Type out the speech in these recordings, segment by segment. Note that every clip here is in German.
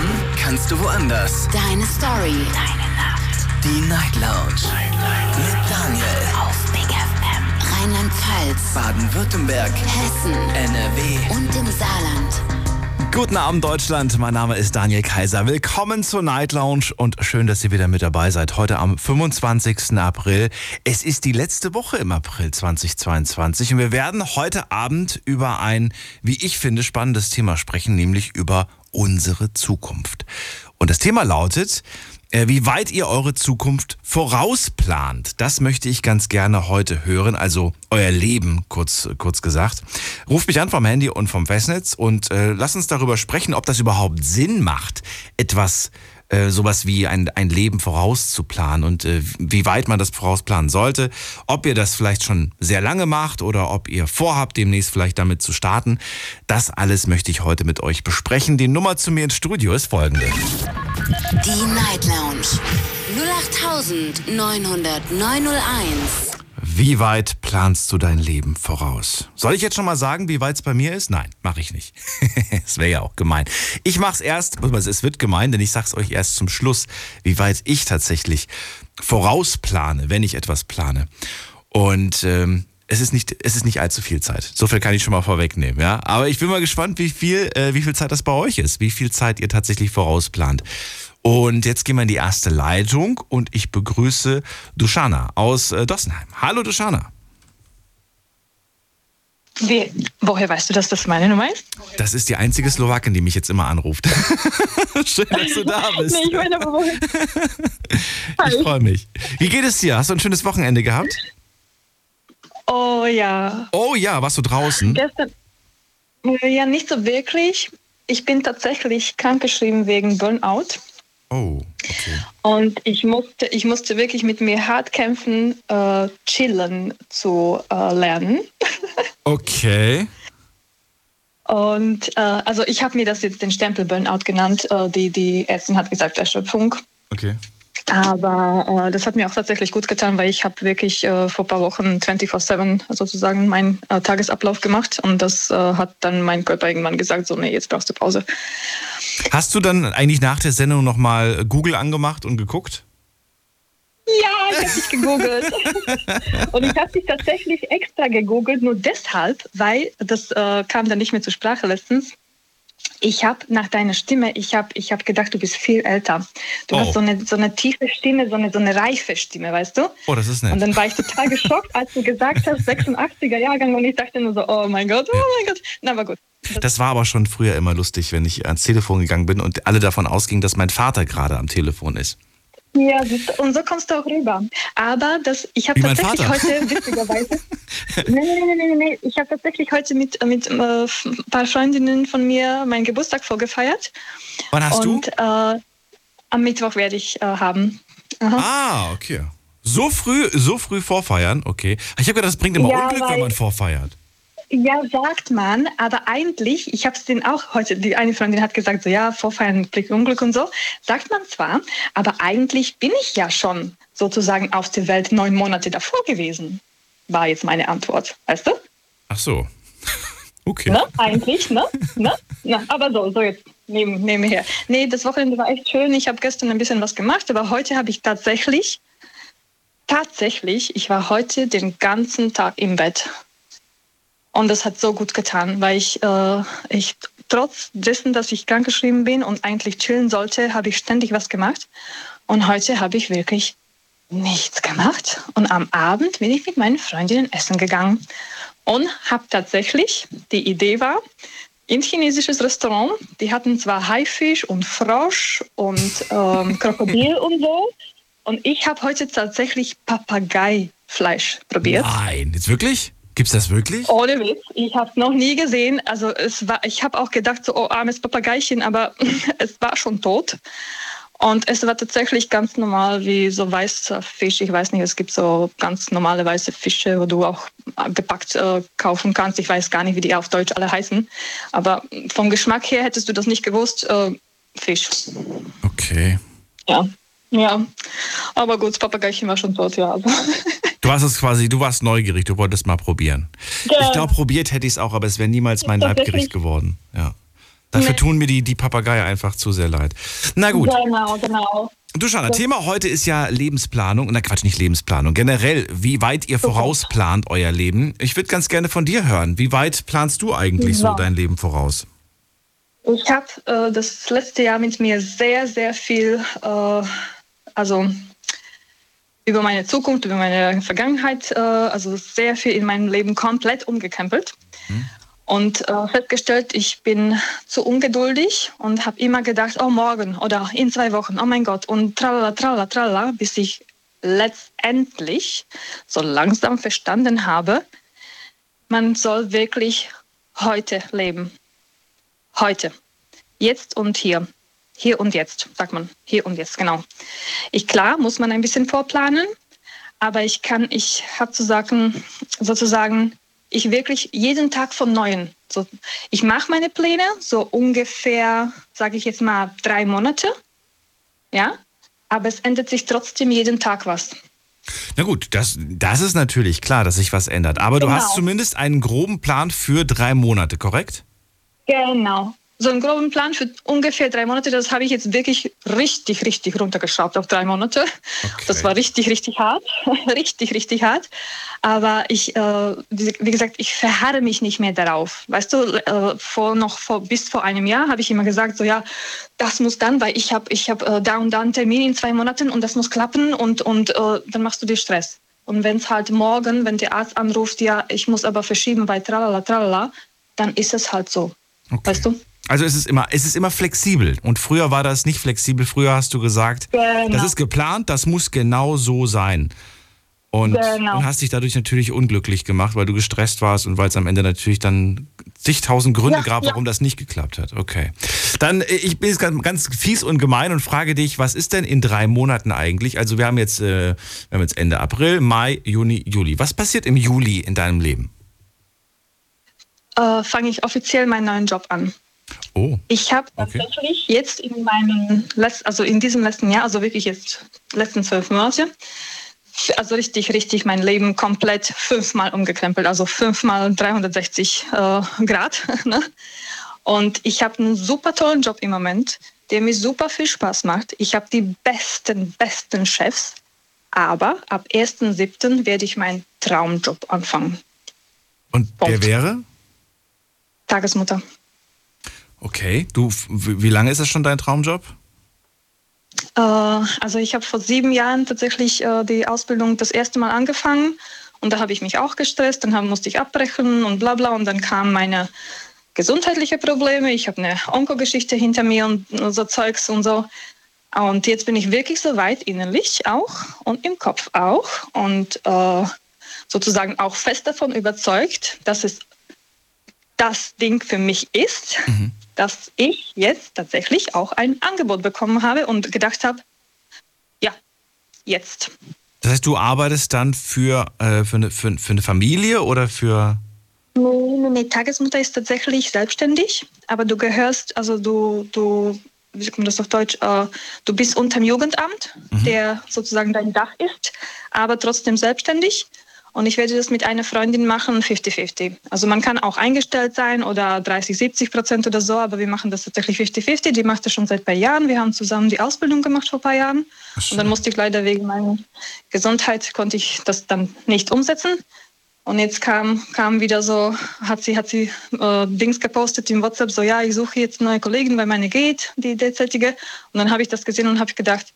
Schlafen kannst du woanders. Deine Story. Deine Nacht. Die Night Lounge. Night. Mit Daniel. Auf Big FM. Rheinland-Pfalz. Baden-Württemberg. Hessen. NRW. Und im Saarland. Guten Abend Deutschland, mein Name ist Daniel Kaiser. Willkommen zur Night Lounge und schön, dass ihr wieder mit dabei seid. Heute am 25. April. Es ist die letzte Woche im April 2022 und wir werden heute Abend über ein, wie ich finde, spannendes Thema sprechen, nämlich über unsere Zukunft. Und das Thema lautet, äh, wie weit ihr eure Zukunft vorausplant. Das möchte ich ganz gerne heute hören, also euer Leben, kurz, kurz gesagt. Ruft mich an vom Handy und vom Festnetz und äh, lasst uns darüber sprechen, ob das überhaupt Sinn macht, etwas äh, sowas wie ein, ein Leben vorauszuplanen und äh, wie weit man das vorausplanen sollte. Ob ihr das vielleicht schon sehr lange macht oder ob ihr vorhabt, demnächst vielleicht damit zu starten. Das alles möchte ich heute mit euch besprechen. Die Nummer zu mir ins Studio ist folgende. Die Night Lounge. 08901. Wie weit planst du dein Leben voraus? Soll ich jetzt schon mal sagen, wie weit es bei mir ist? Nein, mache ich nicht. Es wäre ja auch gemein. Ich mache es erst, es wird gemein, denn ich sage es euch erst zum Schluss, wie weit ich tatsächlich vorausplane, wenn ich etwas plane. Und ähm, es ist nicht, es ist nicht allzu viel Zeit. So viel kann ich schon mal vorwegnehmen, ja. Aber ich bin mal gespannt, wie viel, äh, wie viel Zeit das bei euch ist, wie viel Zeit ihr tatsächlich vorausplant. Und jetzt gehen wir in die erste Leitung und ich begrüße Dushana aus äh, Dossenheim. Hallo Dushana. Wie, woher weißt du, dass das meine Nummer ist? Das ist die einzige Slowakin, die mich jetzt immer anruft. Schön, dass du da bist. Nee, ich meine, aber woher? Ich freue mich. Wie geht es dir? Hast du ein schönes Wochenende gehabt? Oh ja. Oh ja, warst du draußen? Gestern. Äh, Ja, nicht so wirklich. Ich bin tatsächlich krankgeschrieben wegen Burnout. Oh, okay. Und ich musste, ich musste wirklich mit mir hart kämpfen, äh, chillen zu äh, lernen. Okay. Und äh, also ich habe mir das jetzt den Stempel Burnout genannt. Äh, die, die Ärztin hat gesagt Erschöpfung. Okay. Aber äh, das hat mir auch tatsächlich gut getan, weil ich habe wirklich äh, vor ein paar Wochen 24-7 sozusagen meinen äh, Tagesablauf gemacht und das äh, hat dann mein Körper irgendwann gesagt, so nee, jetzt brauchst du Pause. Hast du dann eigentlich nach der Sendung nochmal Google angemacht und geguckt? Ja, ich habe dich gegoogelt. und ich habe dich tatsächlich extra gegoogelt, nur deshalb, weil das äh, kam dann nicht mehr zur Sprache letztens. Ich habe nach deiner Stimme, ich habe ich hab gedacht, du bist viel älter. Du Oh. hast so eine, so eine tiefe Stimme, so eine, so eine reife Stimme, weißt du? Oh, das ist nett. Und dann war ich total geschockt, als du gesagt hast, 86er Jahrgang und ich dachte nur so, oh mein Gott, oh mein Gott. Na, aber gut. Das war aber schon früher immer lustig, wenn ich ans Telefon gegangen bin und alle davon ausgingen, dass mein Vater gerade am Telefon ist. Ja, und so kommst du auch rüber. Aber das, ich habe tatsächlich heute, witzigerweise, nee, nee, nee, nee, nee, ich habe tatsächlich heute mit, mit äh, ein paar Freundinnen von mir meinen Geburtstag vorgefeiert. Wann hast und du? äh, am Mittwoch werde ich äh, haben. Ah, okay. So früh, so früh vorfeiern, okay. Ich habe gedacht, das bringt immer Unglück, wenn man vorfeiert. Ja, sagt man, aber eigentlich, ich habe es denen auch heute, die eine Freundin hat gesagt, so ja, Vorfeiern bringt Unglück und so, sagt man zwar, aber eigentlich bin ich ja schon sozusagen auf der Welt neun Monate davor gewesen, war jetzt meine Antwort, weißt du? Ach so. Okay. Ne? Eigentlich, ne? ne? Na, aber so, so jetzt neben, nebenher. Nee, das Wochenende war echt schön. Ich habe gestern ein bisschen was gemacht, aber heute habe ich tatsächlich, tatsächlich, ich war heute den ganzen Tag im Bett. Und das hat so gut getan, weil ich, äh, ich trotz dessen, dass ich krankgeschrieben bin und eigentlich chillen sollte, habe ich ständig was gemacht. Und heute habe ich wirklich nichts gemacht. Und am Abend bin ich mit meinen Freundinnen essen gegangen und habe tatsächlich, die Idee war, in chinesisches Restaurant, die hatten zwar Haifisch und Frosch und ähm, Krokodil und so. Und ich habe heute tatsächlich Papageifleisch probiert. Nein, jetzt wirklich? Gibt's das wirklich? Ohne Witz, ich habe es noch nie gesehen. Also es war, ich habe auch gedacht, so oh, armes Papageichen, aber es war schon tot. Und es war tatsächlich ganz normal wie so weißer Fisch. Ich weiß nicht, es gibt so ganz normale weiße Fische, wo du auch gepackt äh, kaufen kannst. Ich weiß gar nicht, wie die auf Deutsch alle heißen. Aber vom Geschmack her hättest du das nicht gewusst. Äh, Fisch. Okay. Ja. Ja. Aber gut, das Papageichen war schon tot, ja. Du hast es quasi, du warst neugierig, du wolltest mal probieren. Ja. Ich glaube, probiert hätte ich es auch, aber es wäre niemals mein. Leibgericht geworden. Ja. Dafür Nee. tun mir die, die Papageien einfach zu sehr leid. Na gut. Genau, genau. Du Schana, Thema heute ist ja Lebensplanung. Na Quatsch, nicht Lebensplanung. Generell, wie weit ihr vorausplant euer Leben. Ich würde ganz gerne von dir hören. Wie weit planst du eigentlich so Ja. dein Leben voraus? Ich habe äh, das letzte Jahr mit mir sehr, sehr viel, äh, also über meine Zukunft, über meine Vergangenheit, äh, also sehr viel in meinem Leben komplett umgekrempelt. Und äh, festgestellt, ich bin zu ungeduldig und habe immer gedacht, oh morgen oder in zwei Wochen, oh mein Gott und tralala, tralala, tralala, bis ich letztendlich so langsam verstanden habe, man soll wirklich heute leben. Heute. Jetzt und hier. Hier und jetzt, sagt man. Hier und jetzt, genau. Ich, klar, muss man ein bisschen vorplanen, aber ich kann, ich habe zu sagen, sozusagen, ich wirklich jeden Tag von Neuem. So, ich mache meine Pläne so ungefähr, sage ich jetzt mal, drei Monate. Ja, aber es ändert sich trotzdem jeden Tag was. Na gut, das, das ist natürlich klar, dass sich was ändert. Aber du Genau. hast zumindest einen groben Plan für drei Monate, korrekt? Genau. So einen groben Plan für ungefähr drei Monate, das habe ich jetzt wirklich richtig, richtig runtergeschraubt auf drei Monate. Okay. Das war richtig, richtig hart. richtig, richtig hart. Aber ich, äh, wie gesagt, ich verharre mich nicht mehr darauf. Weißt du, äh, vor noch vor, bis vor einem Jahr habe ich immer gesagt, so ja, das muss dann, weil ich habe ich hab, äh, da und da einen Termin in zwei Monaten und das muss klappen und, und äh, dann machst du dir Stress. Und wenn es halt morgen, wenn der Arzt anruft, ja, ich muss aber verschieben, weil tralala, tralala, dann ist es halt so. Okay. Weißt du? Also es ist immer, es ist immer flexibel. Und früher war das nicht flexibel. Früher hast du gesagt, Genau. das ist geplant, das muss genau so sein. Und, Genau. und hast dich dadurch natürlich unglücklich gemacht, weil du gestresst warst und weil es am Ende natürlich dann zigtausend Gründe Ja, gab, ja. warum das nicht geklappt hat. Okay. Dann, äh, ich bin jetzt ganz, ganz fies und gemein und frage dich, was ist denn in drei Monaten eigentlich? Also wir haben jetzt, äh, wir haben jetzt Ende April, Mai, Juni, Juli. Was passiert im Juli in deinem Leben? Äh, Fange ich offiziell meinen neuen Job an. Oh, Ich habe Okay. tatsächlich jetzt in meinem, also in diesem letzten Jahr, also wirklich jetzt letzten zwölf Monate, also richtig, richtig mein Leben komplett fünfmal umgekrempelt, also fünfmal 360 äh, Grad. ne? Und ich habe einen super tollen Job im Moment, der mir super viel Spaß macht. Ich habe die besten, besten Chefs. Aber ab 1.7. werde ich meinen Traumjob anfangen. und der Punkt. wäre? Tagesmutter. Okay, du, wie lange ist das schon dein Traumjob? Äh, also ich habe vor sieben Jahren tatsächlich äh, die Ausbildung das erste Mal angefangen und da habe ich mich auch gestresst, dann hab, musste ich abbrechen und bla bla und dann kamen meine gesundheitliche Probleme, ich habe eine Onkogeschichte hinter mir und so Zeugs und so. Und jetzt bin ich wirklich so weit innerlich auch und im Kopf auch und äh, sozusagen auch fest davon überzeugt, dass es das Ding für mich ist, dass ich jetzt tatsächlich auch ein Angebot bekommen habe und gedacht habe, ja, jetzt. Das heißt, du arbeitest dann für, äh, für, eine, für, für eine Familie oder für. Nee, nee, nee, Tagesmutter ist tatsächlich selbstständig, aber du gehörst, also du, du, wie man das auf Deutsch, äh, du bist unterm Jugendamt, der sozusagen dein Dach ist, aber trotzdem selbstständig. Und ich werde das mit einer Freundin machen, 50-50. Also man kann auch eingestellt sein oder 30, 70 Prozent oder so, aber wir machen das tatsächlich 50-50. Die macht das schon seit ein paar Jahren. Wir haben zusammen die Ausbildung gemacht vor ein paar Jahren. Und dann musste ich leider wegen meiner Gesundheit, konnte ich das dann nicht umsetzen. Und jetzt kam, kam wieder so, hat sie, hat sie äh, Dings gepostet im WhatsApp, so ja, ich suche jetzt neue Kollegen, weil meine geht, die derzeitige. Und dann habe ich das gesehen und habe gedacht,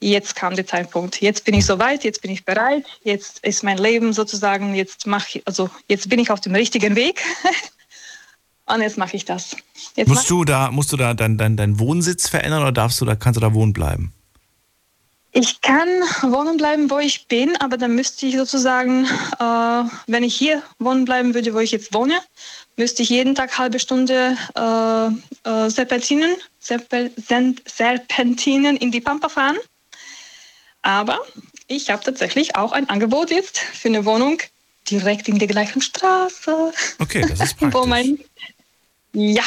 jetzt kam der Zeitpunkt. Jetzt bin ich soweit, jetzt bin ich bereit, jetzt ist mein Leben sozusagen, jetzt mache also jetzt bin ich auf dem richtigen Weg. und jetzt mache ich das. Jetzt Musst du da, musst du da deinen dein, dein Wohnsitz verändern oder darfst du da, kannst du da wohnen bleiben? Ich kann wohnen bleiben, wo ich bin, aber dann müsste ich sozusagen, äh, wenn ich hier wohnen bleiben würde, wo ich jetzt wohne, müsste ich jeden Tag halbe Stunde äh, äh, Serpentinen, Serpentinen in die Pampa fahren. Aber ich habe tatsächlich auch ein Angebot jetzt für eine Wohnung direkt in der gleichen Straße. Okay, das ist Wo praktisch. mein, ja,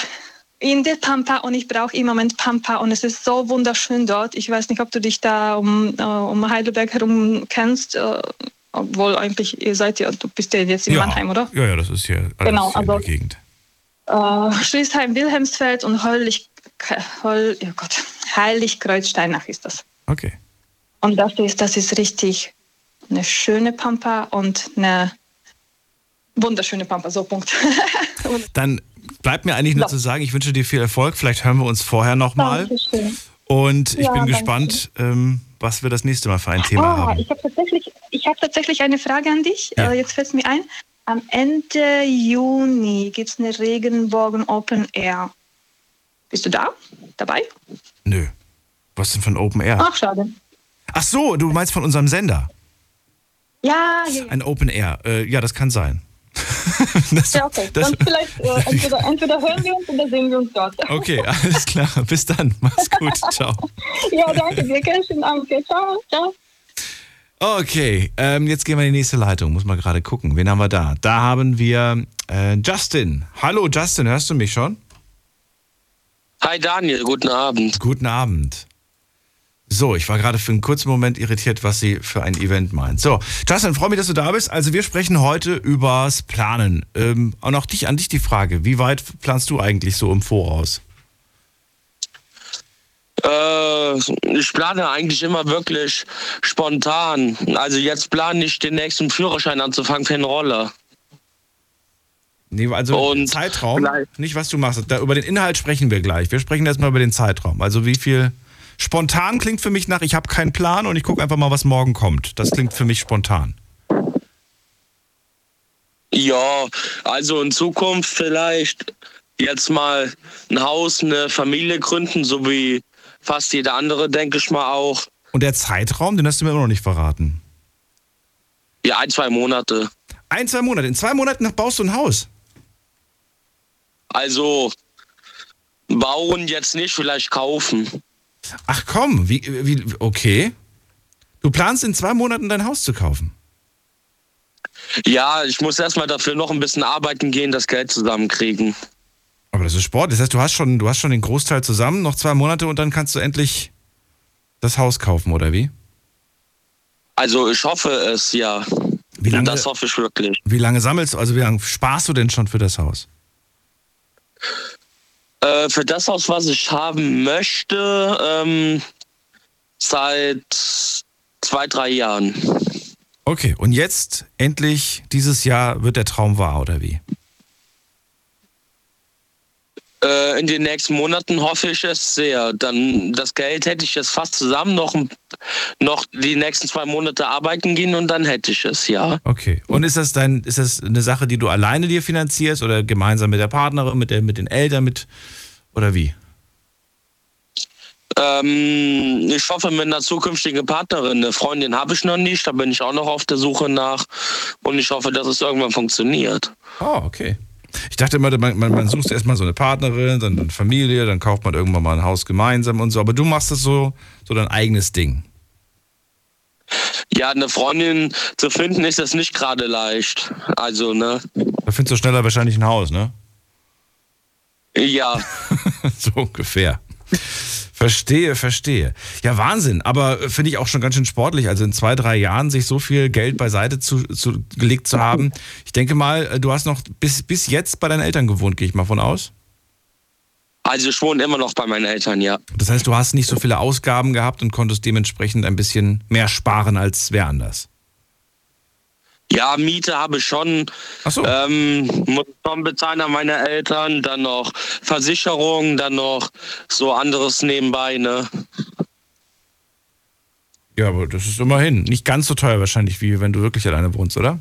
in der Pampa und ich brauche im Moment Pampa und es ist so wunderschön dort. Ich weiß nicht, ob du dich da um, äh, um Heidelberg herum kennst, äh, obwohl eigentlich ihr seid ja, du bist ja jetzt in ja, Mannheim, oder? Ja, ja, das ist hier alles Genau, hier in also- der Gegend. äh, Schließheim, Wilhelmsfeld und Heulich, Heul, oh Gott, Heilig-Kreuzsteinach ist das. Okay. Und das ist, das ist richtig eine schöne Pampa und eine wunderschöne Pampa, so Punkt. Dann bleibt mir eigentlich nur Ja. zu sagen, ich wünsche dir viel Erfolg. Vielleicht hören wir uns vorher nochmal. Und ich Ja, bin gespannt, ähm, was wir das nächste Mal für ein Thema Ah, haben. ich habe tatsächlich, ich hab tatsächlich eine Frage an dich. Ja. Äh, jetzt fällt es mir ein. Am Ende Juni gibt es eine Regenbogen Open Air. Bist du da? Dabei? Nö. Was denn von Open Air? Ach, schade. Ach so, du meinst von unserem Sender. Ja, ja, ja. Ein Open Air. Äh, ja, das kann sein. das, ja okay. das, Dann vielleicht äh, entweder, entweder hören wir uns oder sehen wir uns dort. okay, alles klar. Bis dann. Mach's gut. Ciao. Ja, danke dir. Schönen Abend. Ciao. Ciao. Okay, ähm, jetzt gehen wir in die nächste Leitung. Muss mal gerade gucken. Wen haben wir da? Da haben wir äh, Justin. Hallo Justin, hörst du mich schon? Hi Daniel, guten Abend. Guten Abend. So, ich war gerade für einen kurzen Moment irritiert, was sie für ein Event meint. So, Justin, freue mich, dass du da bist. Also wir sprechen heute übers Planen. Ähm, und auch dich, an dich die Frage, wie weit planst du eigentlich so im Voraus? Äh, ich plane eigentlich immer wirklich spontan. Also jetzt plane ich den nächsten Führerschein anzufangen für einen Roller. Nee, also Und Zeitraum, nicht was du machst. Da, über den Inhalt sprechen wir gleich. Wir sprechen erstmal über den Zeitraum. Also wie viel... Spontan klingt für mich nach, ich habe keinen Plan und ich gucke einfach mal, was morgen kommt. Das klingt für mich spontan. Ja, also in Zukunft vielleicht jetzt mal ein Haus, eine Familie gründen, so wie fast jeder andere, denke ich mal auch. Und der Zeitraum, den hast du mir immer noch nicht verraten. Ja, ein, zwei Monate. Ein, zwei Monate. In zwei Monaten baust du ein Haus. Also bauen jetzt nicht, vielleicht kaufen. Ach komm, wie, wie, okay. Du planst in zwei Monaten dein Haus zu kaufen. Ja, ich muss erstmal dafür noch ein bisschen arbeiten gehen, das Geld zusammenkriegen. Aber das ist Sport. Das heißt, du hast schon, du hast schon den Großteil zusammen, noch zwei Monate und dann kannst du endlich das Haus kaufen, oder wie? Also ich hoffe es, ja. Wie lange, Das hoffe ich wirklich. wie lange sammelst du, also wie lange sparst du denn schon für das Haus? Äh, für das Haus, was ich haben möchte, ähm, seit zwei, drei Jahren. Okay, und jetzt endlich dieses Jahr wird der Traum wahr, oder wie? Äh, in den nächsten Monaten hoffe ich es sehr. Dann das Geld hätte ich jetzt fast zusammen, noch, noch die nächsten zwei Monate arbeiten gehen und dann hätte ich es, ja. Okay. Und ist das dein, ist das eine Sache, die du alleine dir finanzierst oder gemeinsam mit der Partnerin, mit, der, mit den Eltern, mit oder wie? Ähm, ich hoffe mit einer zukünftigen Partnerin. Eine Freundin habe ich noch nicht, da bin ich auch noch auf der Suche nach. Und ich hoffe, dass es irgendwann funktioniert. Oh, okay. Ich dachte immer, man, man, man sucht erstmal so eine Partnerin, dann eine Familie, dann kauft man irgendwann mal ein Haus gemeinsam und so. Aber du machst das so, so dein eigenes Ding. Ja, eine Freundin zu finden ist das nicht gerade leicht. Also, ne? Da findest du schneller wahrscheinlich ein Haus, ne? Ja. so ungefähr. Verstehe, verstehe. Ja, Wahnsinn. Aber äh, finde ich auch schon ganz schön sportlich. Also in zwei, drei Jahren sich so viel Geld beiseite zu, zu, gelegt zu haben. Ich denke mal, äh, du hast noch bis, bis jetzt bei deinen Eltern gewohnt, gehe ich mal von aus. Also ich wohne immer noch bei meinen Eltern, ja. Das heißt, du hast nicht so viele Ausgaben gehabt und konntest dementsprechend ein bisschen mehr sparen als wer anders. Ja, Miete habe ich schon. Ach so. Ähm, muss schon bezahlen an meine Eltern, dann noch Versicherung, dann noch so anderes nebenbei, ne? Ja, aber das ist immerhin nicht ganz so teuer wahrscheinlich, wie wenn du wirklich alleine wohnst, oder?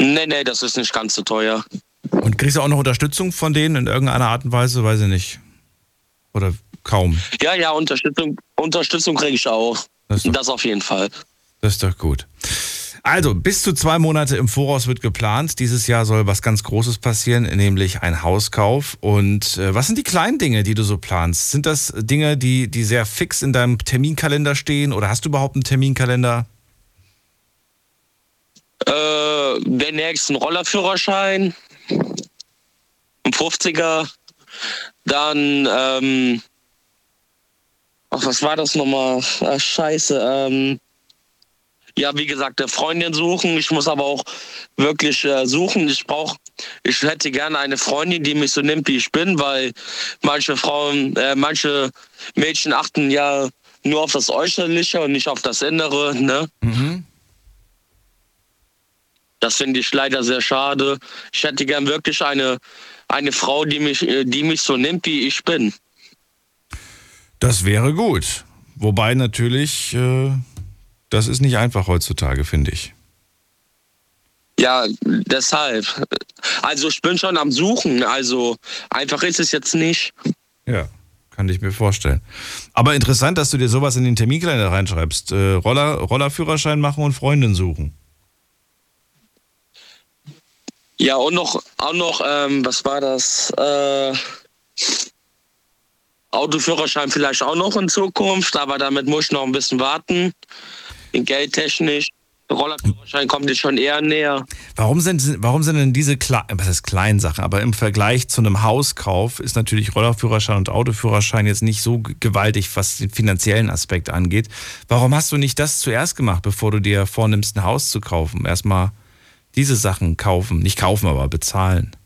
Nee, nee, das ist nicht ganz so teuer. Und kriegst du auch noch Unterstützung von denen in irgendeiner Art und Weise? Weiß ich nicht. Oder kaum. Ja, ja, Unterstützung, Unterstützung kriege ich auch. Das doch, Das auf jeden Fall. das ist doch gut. Also, bis zu zwei Monate im Voraus wird geplant. Dieses Jahr soll was ganz Großes passieren, nämlich ein Hauskauf. Und äh, was sind die kleinen Dinge, die du so planst? Sind das Dinge, die, die sehr fix in deinem Terminkalender stehen? Oder hast du überhaupt einen Terminkalender? Äh, den nächsten Rollerführerschein, ein 50er, dann, ähm, ach, was war das nochmal? Ach, scheiße, ähm, ja, wie gesagt, eine Freundin suchen. Ich muss aber auch wirklich äh, suchen. Ich brauche, ich hätte gerne eine Freundin, die mich so nimmt, wie ich bin, weil manche Frauen, äh, manche Mädchen achten ja nur auf das Äußerliche und nicht auf das Innere. Ne? Mhm. Das finde ich leider sehr schade. Ich hätte gern wirklich eine, eine Frau, die mich, äh, die mich so nimmt, wie ich bin. Das wäre gut. Wobei natürlich, äh, das ist nicht einfach heutzutage, finde ich. Ja, deshalb. Also ich bin schon am Suchen. Also einfach ist es jetzt nicht. Ja, kann ich mir vorstellen. Aber interessant, dass du dir sowas in den Terminkalender reinschreibst. Äh, Roller, Rollerführerschein machen und Freundin suchen. Ja, und noch, auch noch, ähm, was war das? Äh, Autoführerschein vielleicht auch noch in Zukunft, aber damit muss ich noch ein bisschen warten. Geldtechnisch. Rollerführerschein kommt jetzt schon eher näher. Warum sind, warum sind denn diese kleinen Sachen, aber im Vergleich zu einem Hauskauf ist natürlich Rollerführerschein und Autoführerschein jetzt nicht so gewaltig, was den finanziellen Aspekt angeht. Warum hast du nicht das zuerst gemacht, bevor du dir vornimmst, ein Haus zu kaufen? Erstmal diese Sachen kaufen, nicht kaufen, aber bezahlen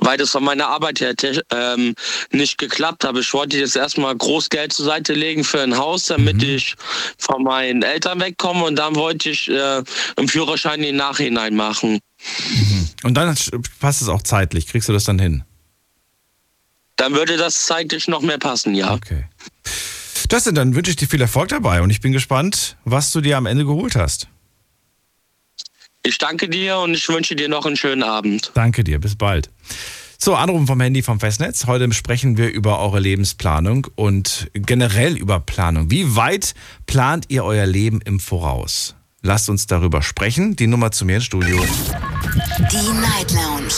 weil das von meiner Arbeit her ähm, nicht geklappt habe. Ich wollte jetzt erstmal groß Geld zur Seite legen für ein Haus, damit mhm. ich von meinen Eltern wegkomme und dann wollte ich äh, einen Führerschein im Nachhinein machen. Mhm. Und dann passt es auch zeitlich. Kriegst du das dann hin? Dann würde das zeitlich noch mehr passen, ja. Okay. Justin, dann wünsche ich dir viel Erfolg dabei und ich bin gespannt, was du dir am Ende geholt hast. Ich danke dir und ich wünsche dir noch einen schönen Abend. Danke dir, bis bald. So, Anrufen vom Handy vom Festnetz. Heute sprechen wir über eure Lebensplanung und generell über Planung. Wie weit plant ihr euer Leben im Voraus? Lasst uns darüber sprechen. Die Nummer zu mir ins Studio. Die Night Lounge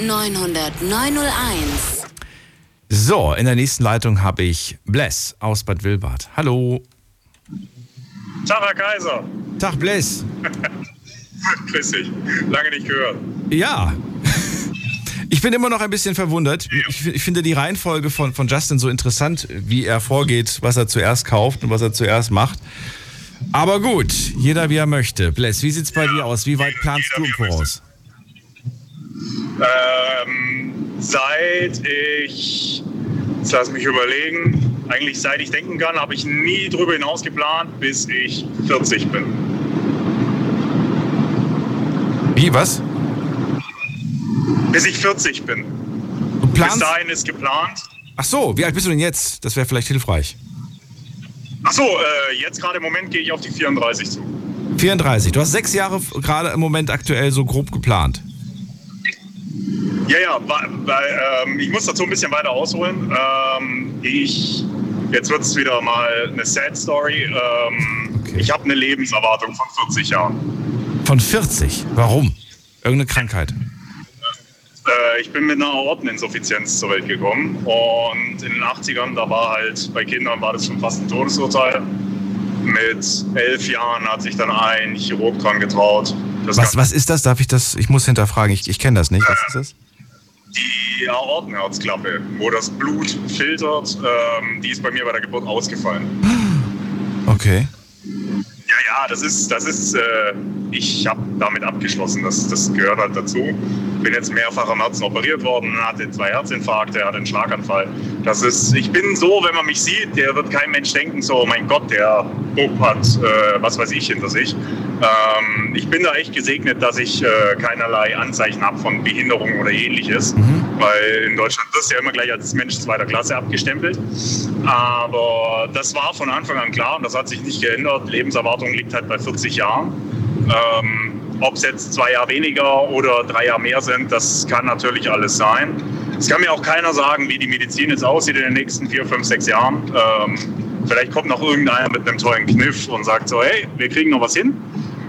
0890901. So, in der nächsten Leitung habe ich Bless aus Bad Wilbad. Hallo. Tag, Herr Kaiser. Tag, Bless. Grüß dich. Lange nicht gehört. Ja. Ich bin immer noch ein bisschen verwundert. Ich, ich, finde die Reihenfolge von, von Justin so interessant, wie er vorgeht, was er zuerst kauft und was er zuerst macht. Aber gut, jeder wie er möchte. Bless, wie sieht's bei ja, dir aus? Wie weit planst du im Voraus? Ähm, seit ich, jetzt lass mich überlegen, eigentlich seit ich denken kann, habe ich nie drüber hinaus geplant, bis ich 40 bin. Wie, was? Bis ich 40 bin. Du planst? Bis dahin ist geplant. Ach so, wie alt bist du denn jetzt? Das wäre vielleicht hilfreich. Ach so, äh, jetzt gerade im Moment gehe ich auf die 34 zu. 34. Du hast sechs Jahre gerade im Moment aktuell so grob geplant. Ja, ja, weil, ähm, ich muss dazu ein bisschen weiter ausholen. Ähm, ich Jetzt wird es wieder mal eine Sad Story. Ähm, okay. Ich habe eine Lebenserwartung von 40 Jahren. Von 40? Warum? Irgendeine Krankheit? Äh, ich bin mit einer Aorteninsuffizienz zur Welt gekommen. Und in den 80ern, da war halt bei Kindern war das schon fast ein Todesurteil. Mit elf Jahren hat sich dann ein Chirurg dran getraut. Was, was ist das? Darf ich das? Ich muss hinterfragen. Ich, ich kenne das nicht. Was ist das? die Aortenherzklappe, wo das Blut filtert, ähm, die ist bei mir bei der Geburt ausgefallen. Okay. Ja, ja, das ist, das ist, äh, ich habe damit abgeschlossen. Das, das gehört halt dazu. Bin jetzt mehrfach am Herzen operiert worden, hatte zwei Herzinfarkte, hatte einen Schlaganfall. Das ist, ich bin so, wenn man mich sieht, der wird kein Mensch denken, so, mein Gott, der Bub hat, äh, was weiß ich, hinter sich. Ähm, ich bin da echt gesegnet, dass ich äh, keinerlei Anzeichen habe von Behinderung oder ähnliches, mhm. Weil in Deutschland wirst du ja immer gleich als Mensch zweiter Klasse abgestempelt. Aber das war von Anfang an klar und das hat sich nicht geändert. Lebenserwartung liegt halt bei 40 Jahren. Ähm, Ob es jetzt zwei Jahre weniger oder drei Jahre mehr sind, das kann natürlich alles sein. Es kann mir auch keiner sagen, wie die Medizin jetzt aussieht in den nächsten vier, fünf, sechs Jahren. Ähm, vielleicht kommt noch irgendeiner mit einem tollen Kniff und sagt so, hey, wir kriegen noch was hin.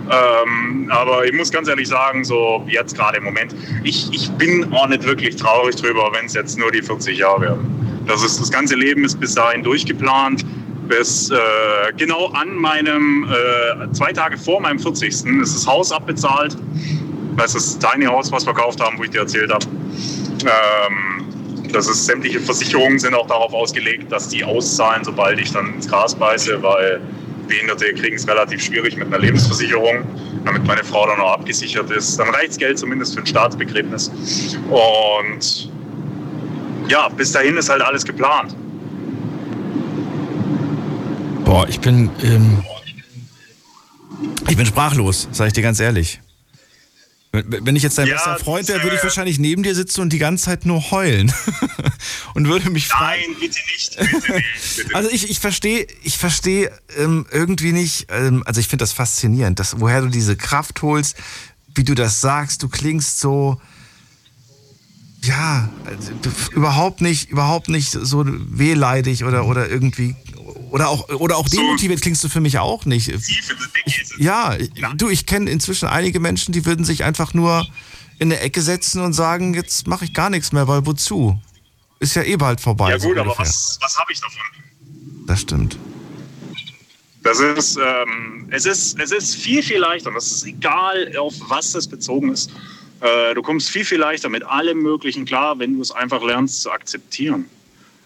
Ähm, aber ich muss ganz ehrlich sagen, so jetzt gerade im Moment, ich, ich bin auch nicht wirklich traurig drüber, wenn es jetzt nur die 40 Jahre werden. Das, ist, das ganze Leben ist bis dahin durchgeplant. Bis äh, genau an meinem, äh, zwei Tage vor meinem 40. ist das Haus abbezahlt. Das ist das Tiny House, was wir verkauft haben, wo ich dir erzählt habe. Ähm, das ist, sämtliche Versicherungen sind auch darauf ausgelegt, dass die auszahlen, sobald ich dann ins Gras beiße, weil Behinderte kriegen es relativ schwierig mit einer Lebensversicherung, damit meine Frau dann auch abgesichert ist. Dann reicht Geld zumindest für ein Staatsbegräbnis. Und ja, bis dahin ist halt alles geplant. Boah, ich bin, ähm, ich bin sprachlos, sag ich dir ganz ehrlich. Wenn ich jetzt dein Ja, bester Freund wäre, würde ich wahrscheinlich neben dir sitzen und die ganze Zeit nur heulen. und würde mich fragen. Nein, bitte nicht. Bitte nicht. Bitte Also ich, ich verstehe, ich verstehe ähm, irgendwie nicht, ähm, also ich finde das faszinierend, dass, woher du diese Kraft holst, wie du das sagst, du klingst so, ja, also, überhaupt nicht, überhaupt nicht so wehleidig oder, oder irgendwie, oder auch, oder auch So- demotiviert klingst du für mich auch nicht. Ja, du, ich kenne inzwischen einige Menschen, die würden sich einfach nur in eine Ecke setzen und sagen, jetzt mache ich gar nichts mehr, weil wozu? Ist ja eh bald vorbei. Ja so gut, aber ungefähr. was, was habe ich davon? Das stimmt. Das ist, ähm, es ist, es ist viel, viel leichter. Und das ist egal, auf was das bezogen ist. Äh, du kommst viel, viel leichter mit allem Möglichen klar, wenn du es einfach lernst zu akzeptieren.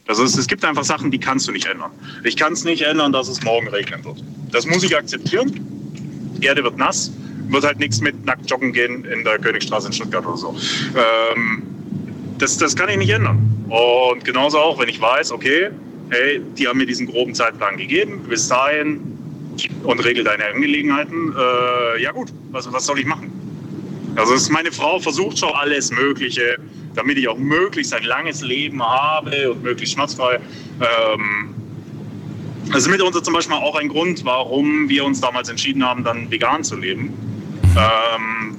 Das ist, es gibt einfach Sachen, die kannst du nicht ändern. Ich kann es nicht ändern, dass es morgen regnen wird. Das muss ich akzeptieren. Die Erde wird nass. Wird halt nichts mit nackt joggen gehen in der Königstraße in Stuttgart oder so. Ähm, das, das kann ich nicht ändern. Und genauso auch, wenn ich weiß, okay, hey, die haben mir diesen groben Zeitplan gegeben, bis dahin und regel deine Angelegenheiten. Äh, ja gut, was, was soll ich machen? Also es ist meine Frau versucht schon alles Mögliche, damit ich auch möglichst ein langes Leben habe und möglichst schmerzfrei. Ähm, das ist mitunter zum Beispiel auch ein Grund, warum wir uns damals entschieden haben, dann vegan zu leben. Ähm,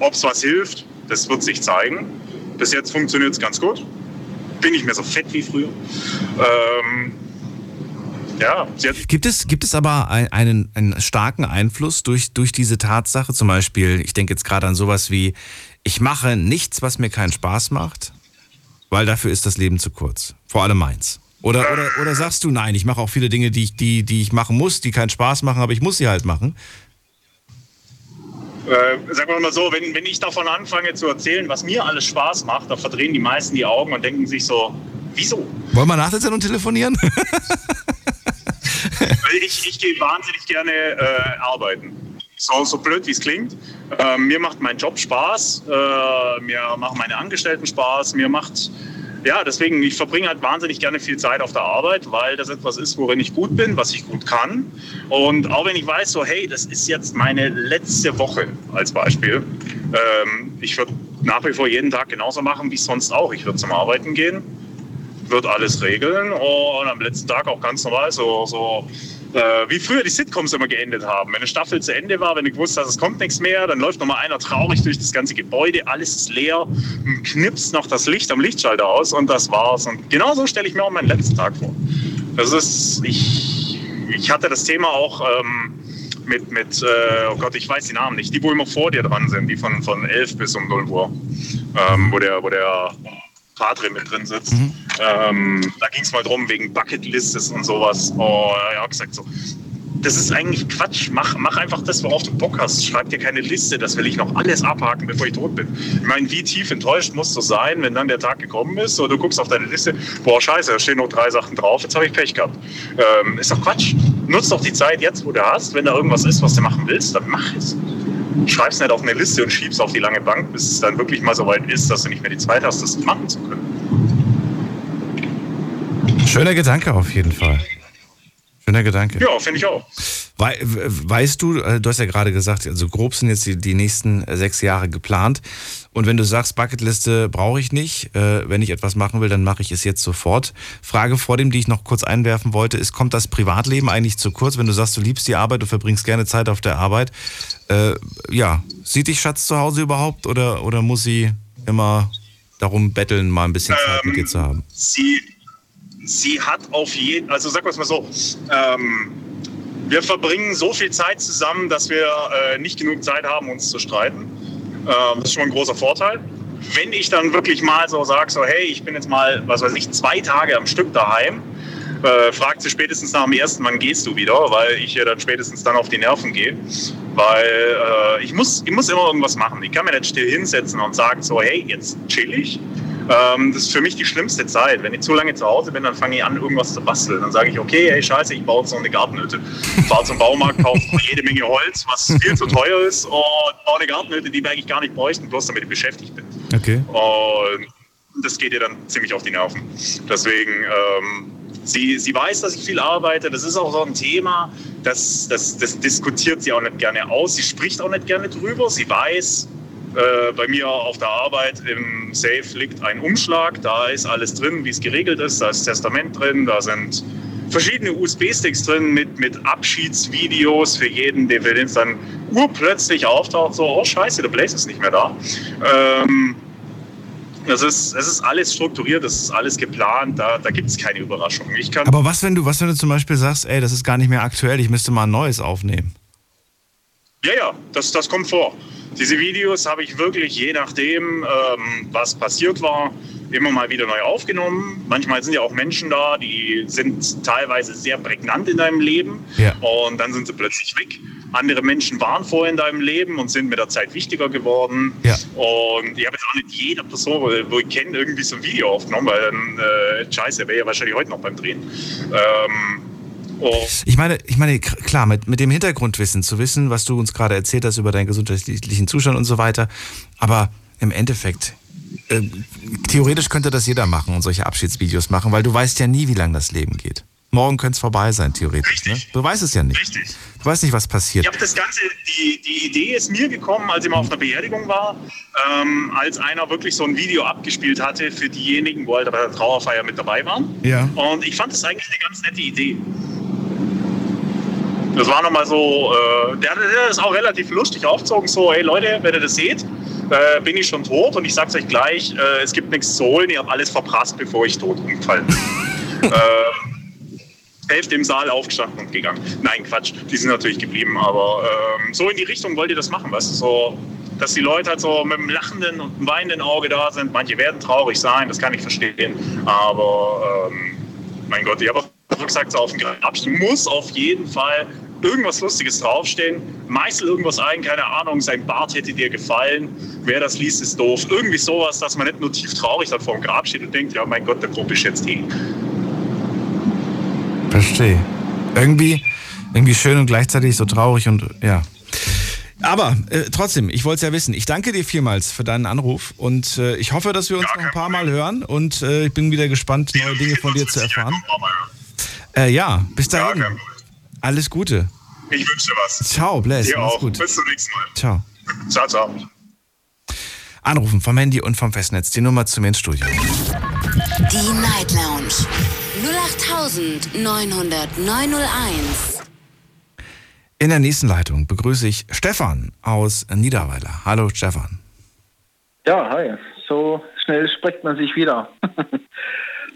Ob es was hilft, das wird sich zeigen. Bis jetzt funktioniert es ganz gut. Bin nicht mehr so fett wie früher. Ähm, ja, Gibt es, gibt es aber ein, einen, einen starken Einfluss durch, durch diese Tatsache? Zum Beispiel, ich denke jetzt gerade an sowas wie, ich mache nichts, was mir keinen Spaß macht, weil dafür ist das Leben zu kurz. Vor allem meins. Oder, oder, oder sagst du, nein, ich mache auch viele Dinge, die ich, die, die ich machen muss, die keinen Spaß machen, aber ich muss sie halt machen. Äh, sagen wir mal so, wenn, wenn ich davon anfange zu erzählen, was mir alles Spaß macht, da verdrehen die meisten die Augen und denken sich so, wieso? Wollen wir nach der Sendung telefonieren? Weil Ich, ich gehe wahnsinnig gerne äh, arbeiten. So, so blöd wie es klingt. Äh, mir macht mein Job Spaß, äh, mir machen meine Angestellten Spaß, mir macht, ja, deswegen, ich verbringe halt wahnsinnig gerne viel Zeit auf der Arbeit, weil das etwas ist, worin ich gut bin, was ich gut kann. Und auch wenn ich weiß, so, hey, das ist jetzt meine letzte Woche als Beispiel. Ähm, ich würde nach wie vor jeden Tag genauso machen wie sonst auch. Ich würde zum Arbeiten gehen, wird alles regeln und am letzten Tag auch ganz normal so, so äh, wie früher die Sitcoms immer geendet haben. Wenn eine Staffel zu Ende war, wenn du gewusst hast, es kommt nichts mehr, dann läuft noch mal einer traurig durch das ganze Gebäude, alles ist leer, knipst noch das Licht am Lichtschalter aus und das war's. Und genauso stelle ich mir auch meinen letzten Tag vor. Das ist, ich, ich hatte das Thema auch ähm, mit, mit äh, oh Gott, ich weiß die Namen nicht, die, wo immer vor dir dran sind, die von, von 11 bis um 0 Uhr, ähm, wo der, wo der Padre mit drin sitzt. Ähm, da ging es mal drum wegen Bucketlistes und sowas. Oh, ja, hab gesagt so. Das ist eigentlich Quatsch. Mach, mach einfach das, worauf du Bock hast. Schreib dir keine Liste. Das will ich noch alles abhaken, bevor ich tot bin. Ich meine, wie tief enttäuscht musst du sein, wenn dann der Tag gekommen ist und du guckst auf deine Liste. Boah, scheiße, da stehen noch drei Sachen drauf. Jetzt habe ich Pech gehabt. Ähm, ist doch Quatsch. Nutz doch die Zeit jetzt, wo du hast. Wenn da irgendwas ist, was du machen willst, dann mach es. Schreib's nicht auf eine Liste und schieb's auf die lange Bank, bis es dann wirklich mal so weit ist, dass du nicht mehr die Zeit hast, das machen zu können. Schöner Gedanke auf jeden Fall. Schöner Gedanke. Ja, finde ich auch. Wei- Weißt du, äh, du hast ja gerade gesagt, also grob sind jetzt die, die nächsten äh, sechs Jahre geplant. Und wenn du sagst, Bucketliste brauche ich nicht, äh, wenn ich etwas machen will, dann mache ich es jetzt sofort. Frage vor dem, die ich noch kurz einwerfen wollte, ist, kommt das Privatleben eigentlich zu kurz, wenn du sagst, du liebst die Arbeit, du verbringst gerne Zeit auf der Arbeit? Äh, ja, sieht dich Schatz zu Hause überhaupt oder, oder muss sie immer darum betteln, mal ein bisschen Zeit mit dir zu haben? sie, sie hat auf jeden, also es mal so, ähm, wir verbringen so viel Zeit zusammen, dass wir äh, nicht genug Zeit haben, uns zu streiten. Ähm, das ist schon ein großer Vorteil. Wenn ich dann wirklich mal so sage, so hey, ich bin jetzt mal, was weiß ich, zwei Tage am Stück daheim, äh, fragt sie spätestens nach dem ersten, wann gehst du wieder, weil ich ihr dann spätestens dann auf die Nerven gehe. Weil äh, ich, muss, ich muss immer irgendwas machen. Ich kann mir nicht still hinsetzen und sagen so, hey, jetzt chill ich. Ähm, das ist für mich die schlimmste Zeit. Wenn ich zu lange zu Hause bin, dann fange ich an, irgendwas zu basteln. Dann sage ich, okay, hey, scheiße, ich baue jetzt noch eine Gartenhütte. Fahre zum Baumarkt, kaufe jede Menge Holz, was viel zu teuer ist, und baue eine Gartenhütte, die wir eigentlich gar nicht bräuchten, bloß damit ich beschäftigt bin. Okay. Und das geht ihr dann ziemlich auf die Nerven. Deswegen, ähm, sie, sie weiß, dass ich viel arbeite. Das ist auch so ein Thema, das, das, das diskutiert sie auch nicht gerne aus. Sie spricht auch nicht gerne drüber. Sie weiß, äh, bei mir auf der Arbeit im Safe liegt ein Umschlag. Da ist alles drin, wie es geregelt ist. Da ist Testament drin, da sind verschiedene USB-Sticks drin mit, mit Abschiedsvideos für jeden, der für den es dann plötzlich auftaucht, so, oh scheiße, der Blaze ist nicht mehr da. Ähm, das ist, es ist alles strukturiert, das ist alles geplant, da, da gibt es keine Überraschung. Aber was, wenn du, was, wenn du zum Beispiel sagst, ey, das ist gar nicht mehr aktuell, ich müsste mal ein neues aufnehmen? Ja, ja, das, das kommt vor. Diese Videos habe ich wirklich, je nachdem, ähm, was passiert war, immer mal wieder neu aufgenommen. Manchmal sind ja auch Menschen da, die sind teilweise sehr prägnant in deinem Leben Ja. und dann sind sie plötzlich weg. Andere Menschen waren vorher in deinem Leben und sind mit der Zeit wichtiger geworden. Ja. Und ich habe jetzt auch nicht jeder Person, wo ich kenne, irgendwie so ein Video aufgenommen, weil dann, äh, scheiße, wäre ja wahrscheinlich heute noch beim Drehen. Ähm, Ich meine, ich meine, klar, mit, mit dem Hintergrundwissen zu wissen, was du uns gerade erzählt hast über deinen gesundheitlichen Zustand und so weiter. Aber im Endeffekt, äh, theoretisch könnte das jeder machen und solche Abschiedsvideos machen, weil du weißt ja nie, wie lange das Leben geht. Morgen könnte es vorbei sein, theoretisch. Ne? Du weißt es ja nicht. Richtig. Du weißt nicht, was passiert. Ich habe das Ganze, die, die Idee ist mir gekommen, als ich mal auf einer Beerdigung war, ähm, als einer wirklich so ein Video abgespielt hatte für diejenigen, wo halt bei der Trauerfeier mit dabei waren. Ja. Und ich fand das eigentlich eine ganz nette Idee. Das war nochmal so, äh, der, der ist auch relativ lustig aufgezogen, so, hey Leute, wenn ihr das seht, äh, bin ich schon tot und ich sag's euch gleich, äh, es gibt nichts zu holen, ihr habt alles verprasst, bevor ich tot umfalle. äh, Hälfte im Saal aufgestanden und gegangen. Nein, Quatsch, die sind natürlich geblieben, aber ähm, so in die Richtung wollt ihr das machen, weißt du, so, dass die Leute halt so mit einem lachenden und einem weinenden Auge da sind. Manche werden traurig sein, das kann ich verstehen, aber ähm, mein Gott, ich habe auch gesagt, so auf dem Grabstein muss auf jeden Fall irgendwas Lustiges draufstehen. Meißel irgendwas ein, keine Ahnung, sein Bart hätte dir gefallen. Wer das liest, ist doof. Irgendwie sowas, dass man nicht nur tief traurig dann vor dem Grab steht und denkt, ja, mein Gott, der Gruppe ist jetzt eh. Verstehe. Irgendwie, irgendwie schön und gleichzeitig so traurig und ja. Aber äh, trotzdem, ich wollte es ja wissen. Ich danke dir vielmals für deinen Anruf und äh, ich hoffe, dass wir uns Ja, noch ein paar Mal hören und äh, ich bin wieder gespannt, neue Dinge von dir zu erfahren. Äh, ja, bis Ja, dahin. Problem. Alles Gute. Ich wünsche dir was. Ciao, Bless. Dir auch. gut. Bis zum nächsten Mal. Ciao. Ciao, ciao. Anrufen vom Handy und vom Festnetz. Die Nummer zu mir ins Studio. Die Night Lounge 0890901. In der nächsten Leitung begrüße ich Stefan aus Niederweiler. Hallo, Stefan. Ja, hi. So schnell spricht man sich wieder.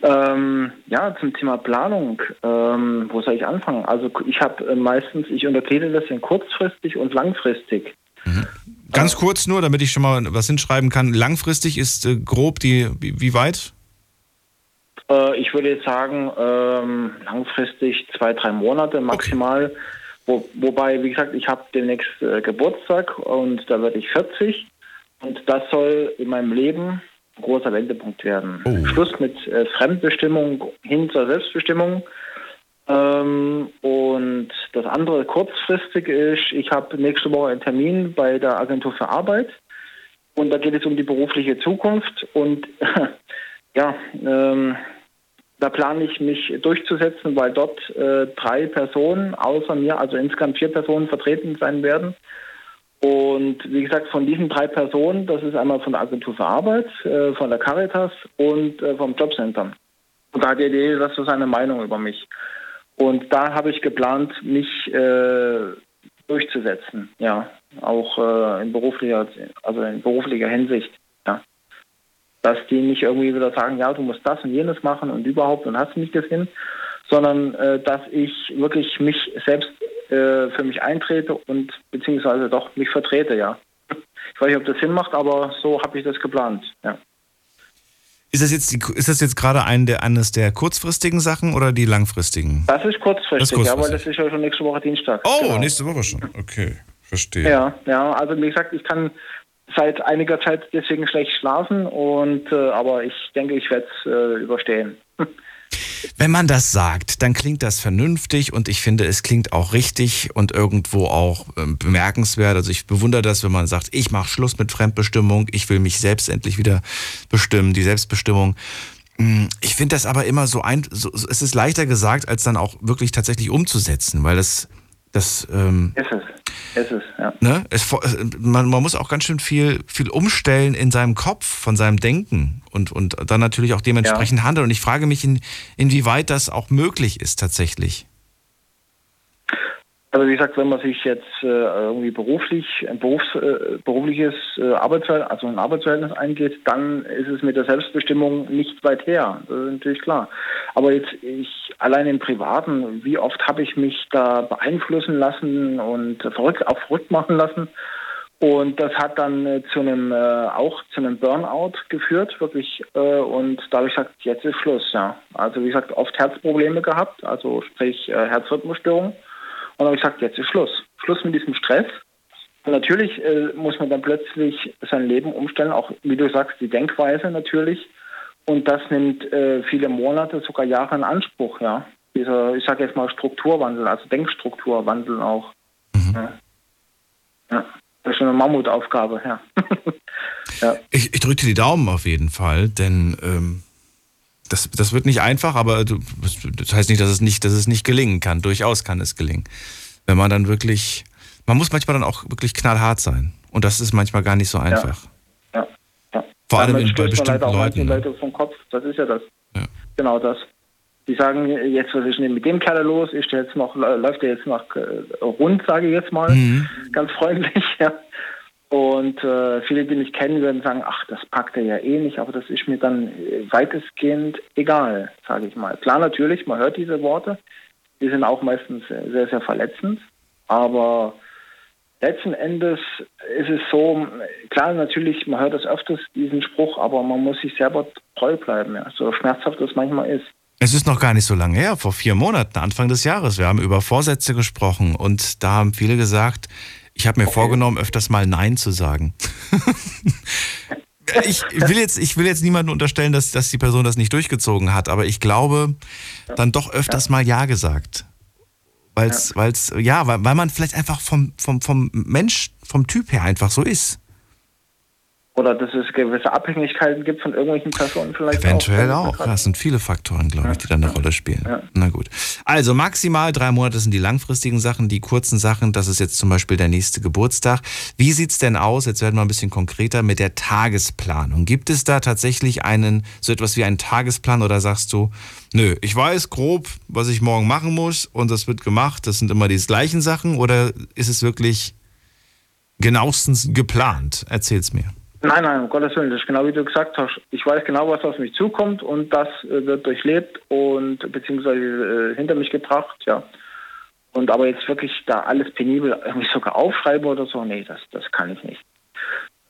ähm, ja, zum Thema Planung. Ähm, wo soll ich anfangen? Also ich habe äh, meistens, ich untergliedere das in kurzfristig und langfristig. Ganz kurz nur, damit ich schon mal was hinschreiben kann. Langfristig ist äh, grob die, wie, wie weit? Äh, ich würde jetzt sagen, ähm, langfristig zwei, drei Monate maximal. Wo, wobei, wie gesagt, ich habe demnächst äh, Geburtstag und da werde ich 40. Und das soll in meinem Leben großer Wendepunkt werden. Oh. Schluss mit äh, Fremdbestimmung hin zur Selbstbestimmung. Ähm, und das andere kurzfristig ist, ich habe nächste Woche einen Termin bei der Agentur für Arbeit. Und da geht es um die berufliche Zukunft. Und ja, ähm, da plane ich mich durchzusetzen, weil dort äh, drei Personen außer mir, also insgesamt vier Personen vertreten sein werden. Und wie gesagt, von diesen drei Personen, das ist einmal von der Agentur für Arbeit, äh, von der Caritas und äh, vom Jobcenter. Und da hat der das so seine Meinung über mich. Und da habe ich geplant, mich äh, durchzusetzen, ja, auch äh, in beruflicher, also in beruflicher Hinsicht, ja. Dass die nicht irgendwie wieder sagen, ja, du musst das und jenes machen und überhaupt und hast nicht gesehen, sondern äh, dass ich wirklich mich selbst äh, für mich eintrete und beziehungsweise doch mich vertrete, ja. Ich weiß nicht, ob das Sinn macht, aber so habe ich das geplant, ja. Ist das jetzt, ist das jetzt gerade ein der, eines der kurzfristigen Sachen oder die langfristigen? Das ist kurzfristig, Das ist ja, weil kurzfristig. das ist ja schon nächste Woche Dienstag. Oh, Genau. nächste Woche schon. Okay, verstehe. Ja, ja, also wie gesagt, ich kann seit einiger Zeit deswegen schlecht schlafen und äh, aber ich denke, ich werde es äh, überstehen. Wenn man das sagt, dann klingt das vernünftig und ich finde, es klingt auch richtig und irgendwo auch äh, bemerkenswert. Also ich bewundere das, wenn man sagt, ich mache Schluss mit Fremdbestimmung, ich will mich selbst endlich wieder bestimmen, die Selbstbestimmung. Mm, ich finde das aber immer so ein, so, es ist leichter gesagt, als dann auch wirklich tatsächlich umzusetzen, weil das, das ähm, ist es. Es ist, ja. Ne? Es, man, man muss auch ganz schön viel, viel umstellen in seinem Kopf, von seinem Denken und, und dann natürlich auch dementsprechend ja. handeln. Und ich frage mich, in, inwieweit das auch möglich ist tatsächlich. Also wie gesagt, wenn man sich jetzt äh, irgendwie beruflich, ein Berufs, äh, berufliches äh, Arbeitsverhältnis, also ein Arbeitsverhältnis eingeht, dann ist es mit der Selbstbestimmung nicht weit her. Das ist natürlich klar. Aber jetzt ich allein im Privaten, wie oft habe ich mich da beeinflussen lassen und verrückt, auch verrückt machen lassen. Und das hat dann äh, zu einem äh, auch zu einem Burnout geführt, wirklich. Äh, und da habe ich gesagt, jetzt ist Schluss, ja. Also wie gesagt, oft Herzprobleme gehabt, also sprich äh, Herzrhythmusstörung dann habe ich gesagt, jetzt ist Schluss. Schluss mit diesem Stress. Und natürlich äh, muss man dann plötzlich sein Leben umstellen, auch wie du sagst, die Denkweise natürlich. Und das nimmt äh, viele Monate, sogar Jahre in Anspruch, ja. Dieser, ich sage jetzt mal Strukturwandel, also Denkstrukturwandel auch. Mhm. Ja. ja. Das ist schon eine Mammutaufgabe, ja. ja. Ich, ich drücke die Daumen auf jeden Fall, denn ähm, das, das wird nicht einfach, aber das heißt nicht, dass es nicht, dass es nicht gelingen kann. Durchaus kann es gelingen. Wenn man dann wirklich, man muss manchmal dann auch wirklich knallhart sein. Und das ist manchmal gar nicht so einfach. Ja. ja. ja. Vor allem in, bei bestimmten auch Leuten. Ne? Leute vom Kopf, das ist ja das. Ja. Genau das. Die sagen, jetzt was ist denn mit dem Kerl los? Ist der jetzt noch, läuft der jetzt noch äh, rund, sage ich jetzt mal, mhm. ganz freundlich, ja. Und äh, viele, die mich kennen, würden sagen, ach, das packt er ja eh nicht, aber das ist mir dann äh, weitestgehend egal, sage ich mal. Klar, natürlich, man hört diese Worte, die sind auch meistens sehr, sehr verletzend, aber letzten Endes ist es so, klar, natürlich, man hört das öfters, diesen Spruch, aber man muss sich selber treu bleiben, ja, so schmerzhaft das manchmal ist. Es ist noch gar nicht so lange her, vor vier Monaten, Anfang des Jahres. Wir haben über Vorsätze gesprochen und da haben viele gesagt, ich habe mir okay. vorgenommen, öfters mal Nein zu sagen. ich will jetzt, ich will jetzt niemandem unterstellen, dass, dass die Person das nicht durchgezogen hat, aber ich glaube, dann doch öfters mal Ja gesagt. Weil es, ja. ja, weil, weil man vielleicht einfach vom, vom, vom Mensch, vom Typ her einfach so ist. Oder dass es gewisse Abhängigkeiten gibt von irgendwelchen Personen vielleicht. Eventuell auch. auch. Das sind viele Faktoren, glaube ja. ich, die da eine ja. Rolle spielen. Ja. Na gut. Also maximal drei Monate sind die langfristigen Sachen, die kurzen Sachen, das ist jetzt zum Beispiel der nächste Geburtstag. Wie sieht es denn aus, jetzt werden wir ein bisschen konkreter, mit der Tagesplanung? Gibt es da tatsächlich einen, so etwas wie einen Tagesplan oder sagst du, nö, ich weiß grob, was ich morgen machen muss und das wird gemacht, das sind immer die gleichen Sachen oder ist es wirklich genauestens geplant? Erzähl's mir. Nein, nein, um Gottes Willen, das ist genau wie du gesagt hast. Ich weiß genau, was auf mich zukommt und das äh, wird durchlebt und beziehungsweise äh, hinter mich gebracht, ja. Und aber jetzt wirklich da alles penibel irgendwie sogar aufschreiben oder so, nee, das, das kann ich nicht.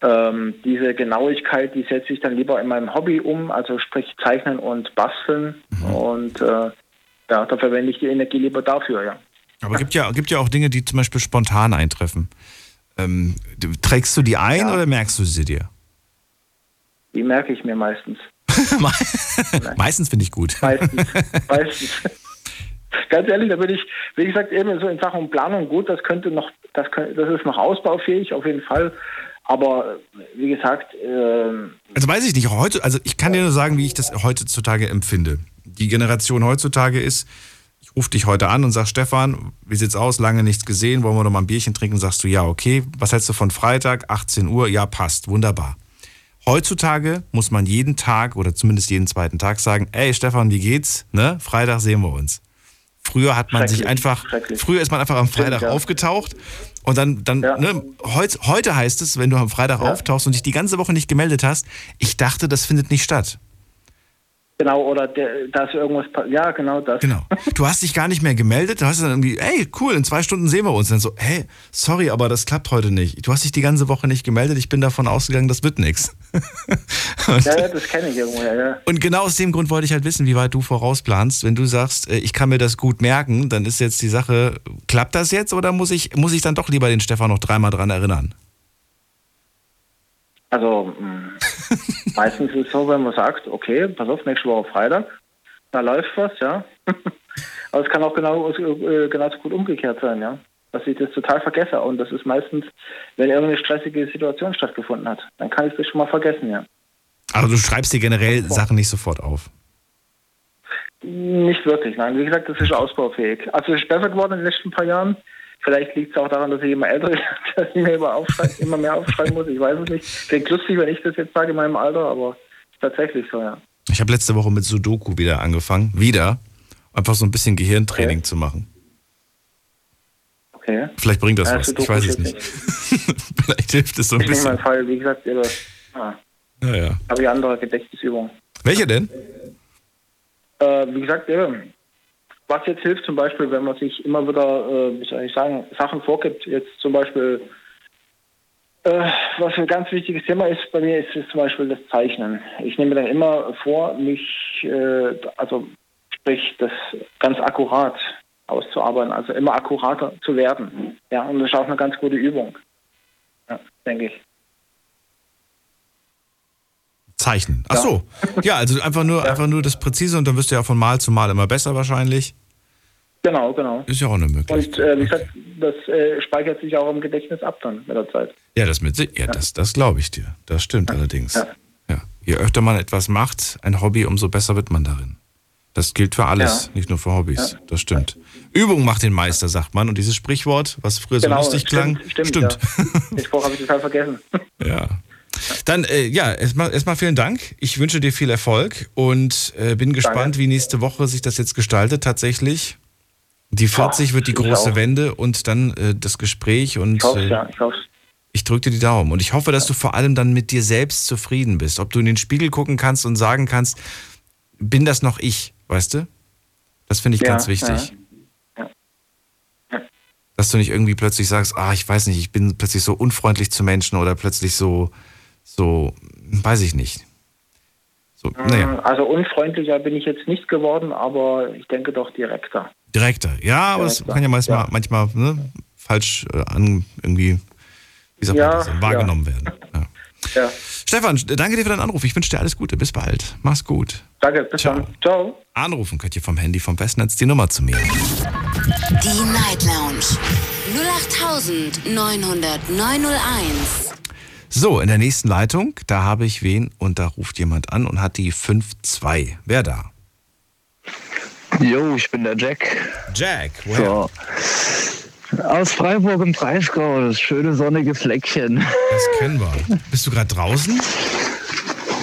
Ähm, diese Genauigkeit, die setze ich dann lieber in meinem Hobby um, also sprich Zeichnen und Basteln. Mhm. Und äh, ja, da verwende ich die Energie lieber dafür, ja. Aber gibt ja, gibt ja auch Dinge, die zum Beispiel spontan eintreffen. Ähm, trägst du die ein ja. oder merkst du sie dir? Die merke ich mir meistens. meistens finde ich gut. Meistens. meistens. Ganz ehrlich, da bin ich, wie gesagt, eben so in Sachen Planung gut, das könnte noch, das, könnte, das ist noch ausbaufähig, auf jeden Fall. Aber wie gesagt. Ähm, also weiß ich nicht, heute, also ich kann dir nur sagen, wie ich das heutzutage empfinde. Die Generation heutzutage ist, ich rufe dich heute an und sag, Stefan, wie sieht's aus? Lange nichts gesehen, wollen wir noch mal ein Bierchen trinken? Sagst du, ja, okay. Was hältst du von Freitag, 18 Uhr? Ja, passt, wunderbar. Heutzutage muss man jeden Tag oder zumindest jeden zweiten Tag sagen, ey Stefan, wie geht's? Ne? Freitag sehen wir uns. Früher hat man sich einfach, früher ist man einfach am Freitag ja. aufgetaucht und dann, dann ja. ne, heut, heute heißt es, wenn du am Freitag ja. auftauchst und dich die ganze Woche nicht gemeldet hast, ich dachte, das findet nicht statt. Genau, oder der, da ist irgendwas, ja, genau das. Genau. Du hast dich gar nicht mehr gemeldet, du hast dann irgendwie, ey, cool, in zwei Stunden sehen wir uns. Und dann so, hey, sorry, aber das klappt heute nicht. Du hast dich die ganze Woche nicht gemeldet, ich bin davon ausgegangen, das wird nichts. ja, ja, das kenne ich irgendwo, ja, ja. Und genau aus dem Grund wollte ich halt wissen, wie weit du vorausplanst. Wenn du sagst, äh, ich kann mir das gut merken, dann ist jetzt die Sache, klappt das jetzt oder muss ich, muss ich dann doch lieber den Stefan noch dreimal dran erinnern? Also mh, meistens ist es so, wenn man sagt, okay, pass auf, nächste Woche Freitag, da läuft was, ja. Aber es kann auch genau, äh, genauso gut umgekehrt sein, ja. Dass ich das total vergesse. Und das ist meistens, wenn irgendeine stressige Situation stattgefunden hat. Dann kann ich das schon mal vergessen, ja. Also du schreibst dir generell Sachen nicht sofort auf. Nicht wirklich, nein. Wie gesagt, das ist ausbaufähig. Also es ist besser geworden in den letzten paar Jahren. Vielleicht liegt es auch daran, dass ich immer älter bin, dass ich mir immer, immer mehr aufschreiben muss. Ich weiß es nicht. Klingt lustig, wenn ich das jetzt sage in meinem Alter, aber tatsächlich so, ja. Ich habe letzte Woche mit Sudoku wieder angefangen. Wieder. Einfach so ein bisschen Gehirntraining Okay. zu machen. Okay. Vielleicht bringt das Ja, was. Sudoku Ich weiß es steht nicht. Vielleicht hilft es so ein Ist nicht mein bisschen. Fall, wie gesagt, ihre, ah, Naja. habe ich andere Gedächtnisübungen. Welche denn? Äh, wie gesagt, eben, was jetzt hilft zum Beispiel, wenn man sich immer wieder, äh, wie soll ich sagen, Sachen vorgibt, jetzt zum Beispiel, äh, was ein ganz wichtiges Thema ist bei mir, ist, ist zum Beispiel das Zeichnen. Ich nehme dann immer vor, mich, äh, also sprich, das ganz akkurat auszuarbeiten, also immer akkurater zu werden. Ja, und das ist auch eine ganz gute Übung. Ja, denke ich. Zeichnen. Ach so. Ja, also einfach nur, einfach nur das Präzise und dann wirst du ja von Mal zu Mal immer besser wahrscheinlich. Genau, genau. Ist ja auch eine Möglichkeit. Und äh, wie gesagt, das äh, speichert sich auch im Gedächtnis ab dann mit der Zeit. Ja, das mit Si- ja, das, das glaube ich dir. Das stimmt allerdings. Ja. Ja. Je öfter man etwas macht, ein Hobby, umso besser wird man darin. Das gilt für alles, Ja. nicht nur für Hobbys. Das stimmt. Übung macht den Meister, sagt man. Und dieses Sprichwort, was früher so lustig klang, Genau, stimmt. Ja. Den Spruch habe ich total vergessen. Ja. Dann, äh, ja, erstmal erstmal vielen Dank. Ich wünsche dir viel Erfolg und äh, bin gespannt, wie nächste Woche sich das jetzt gestaltet tatsächlich. Die 40 wird die große. Wende und dann äh, das Gespräch und Ich hoffe äh, ja, ich hoffe ich drücke dir die Daumen und ich hoffe, dass du vor allem dann mit dir selbst zufrieden bist. Ob du in den Spiegel gucken kannst und sagen kannst, bin das noch ich, weißt du? Das finde ich Ja, ganz wichtig. ja. Dass du nicht irgendwie plötzlich sagst, ah, ich weiß nicht, ich bin plötzlich so unfreundlich zu Menschen oder plötzlich so, so, weiß ich nicht. So, naja, Also unfreundlicher bin ich jetzt nicht geworden, aber ich denke doch direkter. direkter. Ja, aber es Direkter, kann ja manchmal, ja. manchmal ne, falsch äh, an, irgendwie, wie sagt Ja, man das, wahrgenommen werden. Ja. Ja. Stefan, danke dir für deinen Anruf. Ich wünsche dir alles Gute. Bis bald. Mach's gut. Danke, bis Ciao. dann. Ciao. Anrufen könnt ihr vom Handy vom Festnetz die Nummer zu mir. Die Night Lounge 0890901. So, in der nächsten Leitung, da habe ich wen und da ruft jemand an und hat die 5-2. Wer da? Jo, ich bin der Jack. Jack, woher? So. Aus Freiburg im Breisgau, das schöne sonnige Fleckchen. Das kennen wir. Bist du gerade draußen?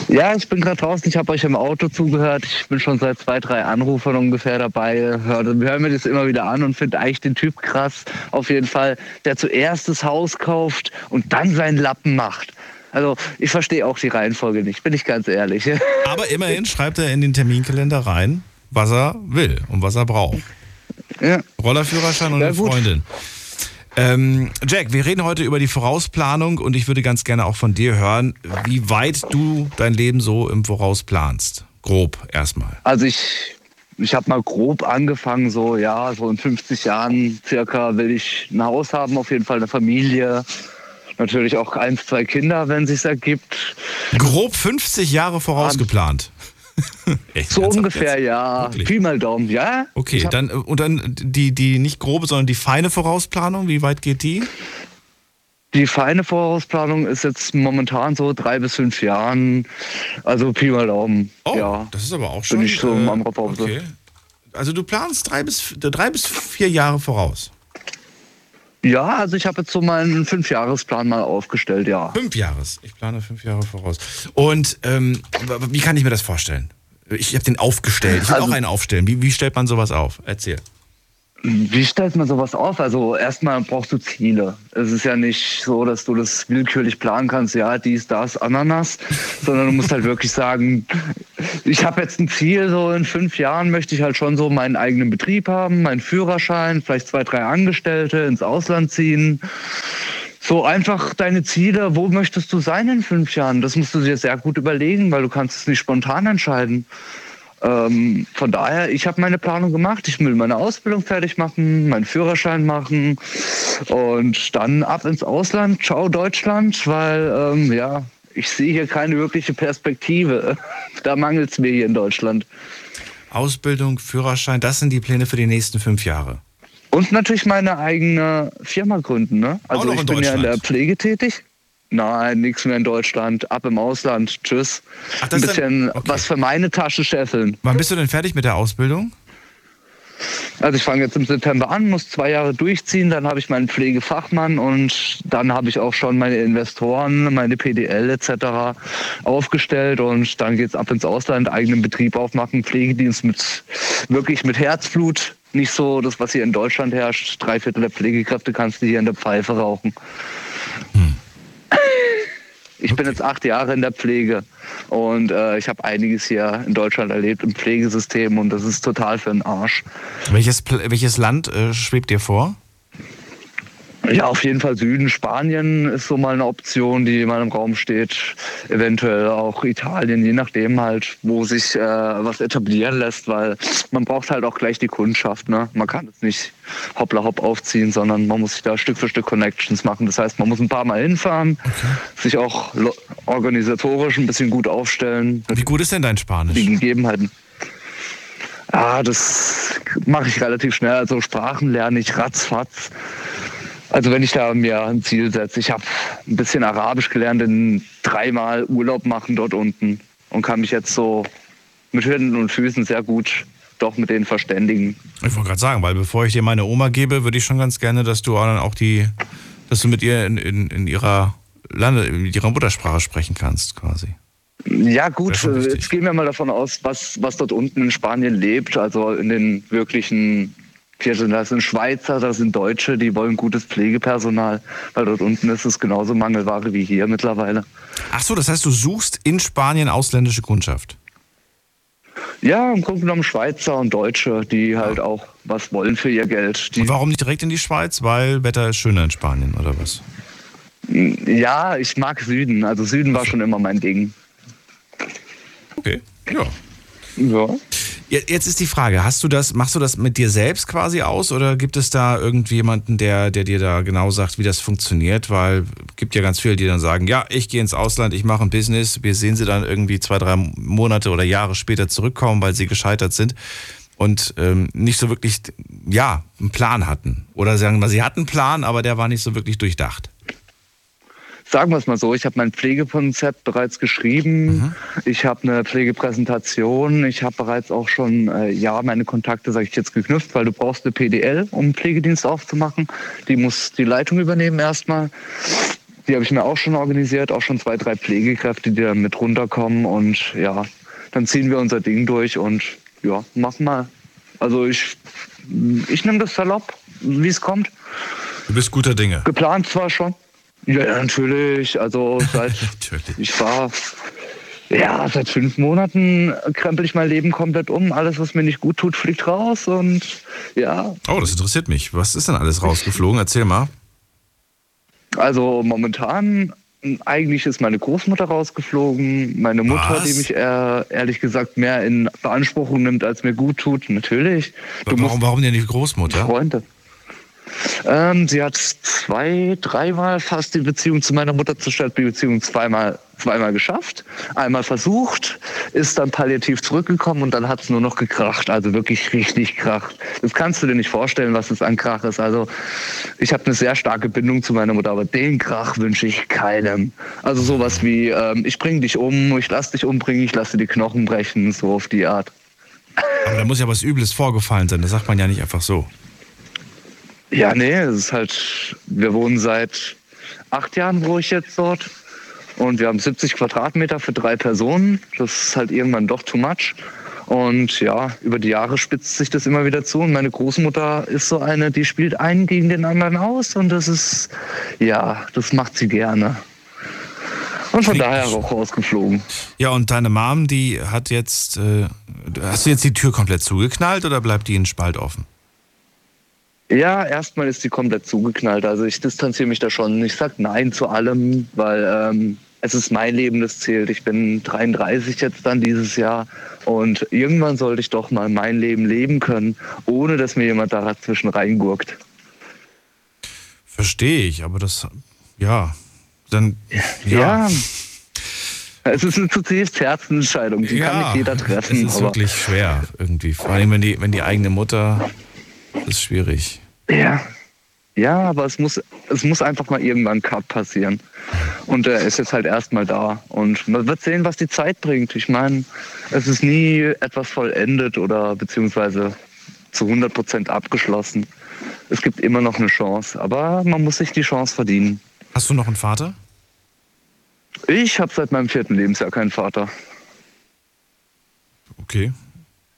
Ja, ich bin gerade draußen, ich habe euch im Auto zugehört. Ich bin schon seit zwei, drei Anrufern ungefähr dabei. Hör, hör mir das immer wieder an und finde eigentlich den Typ krass, auf jeden Fall, der zuerst das Haus kauft und dann seinen Lappen macht. Also ich verstehe auch die Reihenfolge nicht, bin ich ganz ehrlich. Aber immerhin schreibt er in den Terminkalender rein, was er will und was er braucht. Ja. Rollerführerschein und Ja, eine gut. Ähm, Jack, wir reden heute über die Vorausplanung und ich würde ganz gerne auch von dir hören, wie weit du dein Leben so im Voraus planst. Grob erstmal. Also ich, ich habe mal grob angefangen, so ja, so in 50 Jahren circa will ich ein Haus haben, auf jeden Fall eine Familie. Natürlich auch eins, zwei Kinder, wenn sich ergibt. Grob 50 Jahre vorausgeplant. Echt, So ungefähr, jetzt? ja. Wirklich? Pi mal Daumen, ja. Okay, dann äh, und dann die, die nicht grobe, sondern die feine Vorausplanung, wie weit geht die? Die feine Vorausplanung ist jetzt momentan so drei bis fünf Jahren. Also Pi mal Daumen. Oh, ja. das ist aber auch schon. Bin ich so äh, am okay. Also du planst drei bis, drei bis vier Jahre voraus. Ja, also ich habe jetzt so meinen Fünfjahresplan mal aufgestellt, ja. Fünf Jahres. Ich plane fünf Jahre voraus. Und ähm, wie kann ich mir das vorstellen? Ich habe den aufgestellt. Ich will Also- auch einen aufstellen. Wie, wie stellt man sowas auf? Erzähl. Wie stellt man sowas auf? Also erstmal brauchst du Ziele. Es ist ja nicht so, dass du das willkürlich planen kannst, ja, dies, das, Ananas, sondern du musst halt wirklich sagen, ich habe jetzt ein Ziel, so in fünf Jahren möchte ich halt schon so meinen eigenen Betrieb haben, meinen Führerschein, vielleicht zwei, drei Angestellte, ins Ausland ziehen. So einfach deine Ziele, wo möchtest du sein in fünf Jahren? Das musst du dir sehr gut überlegen, weil du kannst es nicht spontan entscheiden. Ähm, von daher, ich habe meine Planung gemacht. Ich will meine Ausbildung fertig machen, meinen Führerschein machen und dann ab ins Ausland. Ciao Deutschland, weil ähm, ja, ich sehe hier keine wirkliche Perspektive. Da mangelt es mir hier in Deutschland. Ausbildung, Führerschein, das sind die Pläne für die nächsten fünf Jahre. Und natürlich meine eigene Firma gründen. Ne? Also ich in bin ja in der? Pflege tätig. Nein, nichts mehr in Deutschland. Ab im Ausland. Tschüss. Ach, Ein bisschen okay. was für meine Tasche scheffeln. Wann bist du denn fertig mit der Ausbildung? Also ich fange jetzt im September an, muss zwei Jahre durchziehen, dann habe ich meinen Pflegefachmann und dann habe ich auch schon meine Investoren, meine PDL etc. aufgestellt und dann geht's ab ins Ausland, eigenen Betrieb aufmachen, Pflegedienst mit wirklich mit Herzblut. Nicht so das, was hier in Deutschland herrscht. Drei Viertel der Pflegekräfte kannst du hier in der Pfeife rauchen. Ich bin jetzt acht Jahre in der Pflege und äh, ich habe einiges hier in Deutschland erlebt im Pflegesystem und das ist total für den Arsch. Welches, Pl- welches Land äh, schwebt dir vor? Ja, auf jeden Fall Süden. Spanien ist so mal eine Option, die mal im Raum steht. Eventuell auch Italien, je nachdem halt, wo sich äh, was etablieren lässt, weil man braucht halt auch gleich die Kundschaft. Ne? Man kann es nicht hoppla hopp aufziehen, sondern man muss sich da Stück für Stück Connections machen. Das heißt, man muss ein paar Mal hinfahren, sich auch organisatorisch ein bisschen gut aufstellen. Wie gut ist denn dein Die Spanisch? Gegebenheiten. Ah, das mache ich relativ schnell. Also Sprachen lerne ich ratzfatz. Also wenn ich da mir ein Ziel setze, ich habe ein bisschen Arabisch gelernt, in dreimal Urlaub machen dort unten und kann mich jetzt so mit Händen und Füßen sehr gut doch mit denen verständigen. Ich wollte gerade sagen, weil bevor ich dir meine Oma gebe, würde ich schon ganz gerne, dass du dann auch die, dass du mit ihr in, in, in ihrer Lande, mit ihrer Muttersprache sprechen kannst, quasi. Ja gut, äh, jetzt gehen wir mal davon aus, was, was dort unten in Spanien lebt, also in den wirklichen Vierteln. Da sind Schweizer, da sind Deutsche, die wollen gutes Pflegepersonal, weil dort unten ist es genauso Mangelware wie hier mittlerweile. Ach so, das heißt, du suchst in Spanien ausländische Kundschaft. Ja, im Grunde genommen Schweizer und Deutsche, die halt auch was wollen für ihr Geld. Die, Und warum nicht direkt in die Schweiz? Weil Wetter ist schöner in Spanien, oder was? ja, ich mag Süden. Also Süden war schon immer mein Ding. Okay. Ja. Ja. Je- Jetzt ist die Frage, hast du das, machst du das mit dir selbst quasi aus oder gibt es da irgendwie jemanden, der, der dir da genau sagt, wie das funktioniert? Weil es gibt ja ganz viele, die dann sagen, ja, ich gehe ins Ausland, ich mache ein Business, wir sehen sie dann irgendwie zwei, drei Monate oder Jahre später zurückkommen, weil sie gescheitert sind und ähm, nicht so wirklich, ja, einen Plan hatten. Oder sagen wir, sie hatten einen Plan, aber der war nicht so wirklich durchdacht. Sagen wir es mal so, ich habe mein Pflegekonzept bereits geschrieben. Ich habe eine Pflegepräsentation. Ich habe bereits auch schon, äh, ja, meine Kontakte, sage ich jetzt, geknüpft, weil du brauchst eine PDL, um einen Pflegedienst aufzumachen. Die muss die Leitung übernehmen erstmal. Die habe ich mir auch schon organisiert, auch schon zwei, drei Pflegekräfte, die da mit runterkommen. Und ja, dann ziehen wir unser Ding durch und ja, machen mal. Also ich, ich nehme das salopp, wie es kommt. Du bist guter Dinge. Geplant zwar schon. Ja, natürlich. Also seit Natürlich. ich war ja seit fünf Monaten krempel ich mein Leben komplett um. Alles, was mir nicht gut tut, fliegt raus und ja. Oh, das interessiert mich. Was ist denn alles rausgeflogen? Erzähl mal. Also momentan eigentlich ist meine Großmutter rausgeflogen, meine Mutter, Was? die mich eher, ehrlich gesagt mehr in Beanspruchung nimmt, als mir gut tut. Natürlich. Du Warum, warum denn die Großmutter? Freunde. Ähm, sie hat zwei, dreimal fast die Beziehung zu meiner Mutter zerstört, die Beziehung zweimal, zweimal geschafft, einmal versucht, ist dann palliativ zurückgekommen und dann hat es nur noch gekracht, also wirklich richtig kracht. Das kannst du dir nicht vorstellen, was es an Krach ist. Also ich habe eine sehr starke Bindung zu meiner Mutter, aber den Krach wünsche ich keinem. Also sowas wie, ähm, ich bringe dich um, ich lass dich umbringen, ich lasse die Knochen brechen, so auf die Art. Aber da muss ja was Übles vorgefallen sein. Das sagt man ja nicht einfach so. Ja, nee, es ist halt, wir wohnen seit acht Jahren, wo ich jetzt dort. Und wir haben 70 Quadratmeter für drei Personen. Das ist halt irgendwann doch too much. Und ja, über die Jahre spitzt sich das immer wieder zu. Und meine Großmutter ist so eine, die spielt einen gegen den anderen aus. Und das ist, ja, das macht sie gerne. Und von daher auch rausgeflogen. Ja, und deine Mom, die hat jetzt. Äh, hast du jetzt die Tür komplett zugeknallt oder bleibt die in Spalt offen? Ja, erstmal ist die komplett zugeknallt. Also ich distanziere mich da schon. Ich sag Nein zu allem, weil ähm, es ist mein Leben, das zählt. Ich bin 33 jetzt dann dieses Jahr und irgendwann sollte ich doch mal mein Leben leben können, ohne dass mir jemand da dazwischen reingurkt. Verstehe ich, aber das. Ja. Dann. Ja, Es ist eine zutiefst Herzensentscheidung, die kann nicht jeder treffen. Es ist wirklich schwer irgendwie. Vor allem, wenn die, wenn die eigene Mutter. Das ist schwierig. Ja. Ja, aber es muss, es muss einfach mal irgendwann ein Cut passieren. Und er ist jetzt halt erstmal da. Und man wird sehen, was die Zeit bringt. Ich meine, es ist nie etwas vollendet oder beziehungsweise zu 100 Prozent abgeschlossen. Es gibt immer noch eine Chance, aber man muss sich die Chance verdienen. Hast du noch einen Vater? Ich habe seit meinem vierten Lebensjahr keinen Vater. Okay.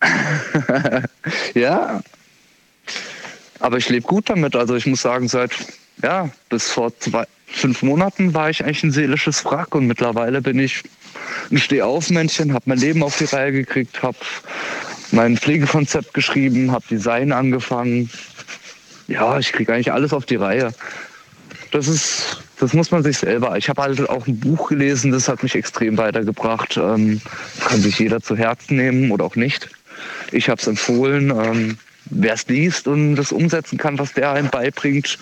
ja. Aber ich lebe gut damit. Also ich muss sagen, seit ja, bis vor zwei, fünf Monaten war ich eigentlich ein seelisches Wrack und mittlerweile bin ich ein Stehaufmännchen, habe mein Leben auf die Reihe gekriegt, habe mein Pflegekonzept geschrieben, habe Design angefangen. Ja, ich kriege eigentlich alles auf die Reihe. Das ist, das muss man sich selber. Ich habe halt auch ein Buch gelesen, das hat mich extrem weitergebracht. Ähm, kann sich jeder zu Herzen nehmen oder auch nicht. Ich habe es empfohlen. Ähm, Wer es liest und das umsetzen kann, was der einem beibringt,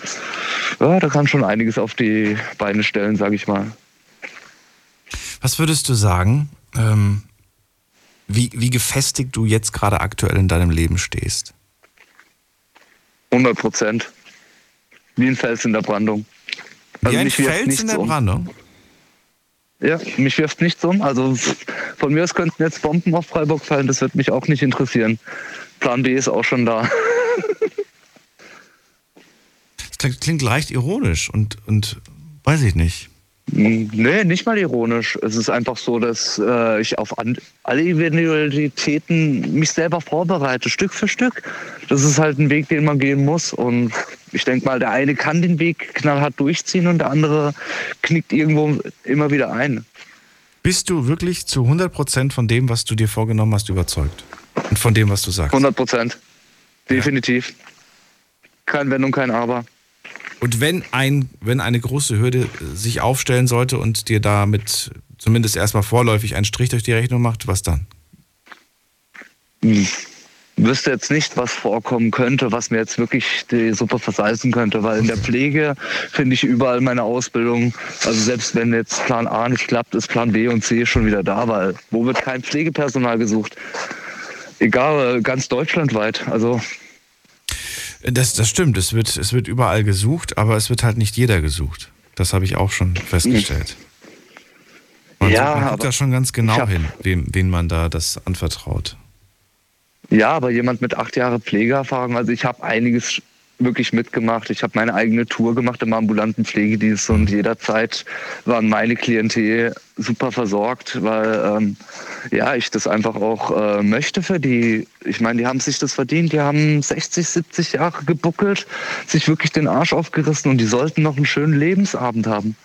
ja, da kann schon einiges auf die Beine stellen, sage ich mal. Was würdest du sagen, ähm, wie, wie gefestigt du jetzt gerade aktuell in deinem Leben stehst? 100 Prozent. Wie ein Fels in der Brandung. Also wie ein Fels in der um. Brandung? Ja, mich wirft nichts um. Also von mir aus könnten jetzt Bomben auf Freiburg fallen, das wird mich auch nicht interessieren. Plan B ist auch schon da. Das klingt, klingt leicht ironisch und, und weiß ich nicht. Nee, nicht mal ironisch. Es ist einfach so, dass äh, ich auf alle Eventualitäten mich selber vorbereite, Stück für Stück. Das ist halt ein Weg, den man gehen muss. Und ich denke mal, der eine kann den Weg knallhart durchziehen und der andere knickt irgendwo immer wieder ein. Bist du wirklich zu 100 Prozent von dem, was du dir vorgenommen hast, überzeugt? Und von dem, was du sagst? 100 Prozent. Definitiv. Ja. Kein Wenn und kein Aber. Und wenn, ein, wenn eine große Hürde sich aufstellen sollte und dir damit zumindest erstmal vorläufig einen Strich durch die Rechnung macht, was dann? Wüsste jetzt nicht, was vorkommen könnte, was mir jetzt wirklich die Suppe versalzen könnte, weil in der Pflege finde ich überall meine Ausbildung. Also selbst wenn jetzt Plan A nicht klappt, ist Plan B und C schon wieder da, weil wo wird kein Pflegepersonal gesucht? Egal, ganz deutschlandweit. Also das, das stimmt, es wird, es wird überall gesucht, aber es wird halt nicht jeder gesucht. Das habe ich auch schon festgestellt. Und ja, man guckt da schon ganz genau hin, wem, wen man da das anvertraut. Ja, aber jemand mit acht Jahren Pflegeerfahrung, also ich habe einiges wirklich mitgemacht. Ich habe meine eigene Tour gemacht im ambulanten Pflegedienst und jederzeit waren meine Klientel super versorgt, weil ähm, ja ich das einfach auch äh, möchte für die. Ich meine, die haben sich das verdient. Die haben 60, 70 Jahre gebuckelt, sich wirklich den Arsch aufgerissen und die sollten noch einen schönen Lebensabend haben.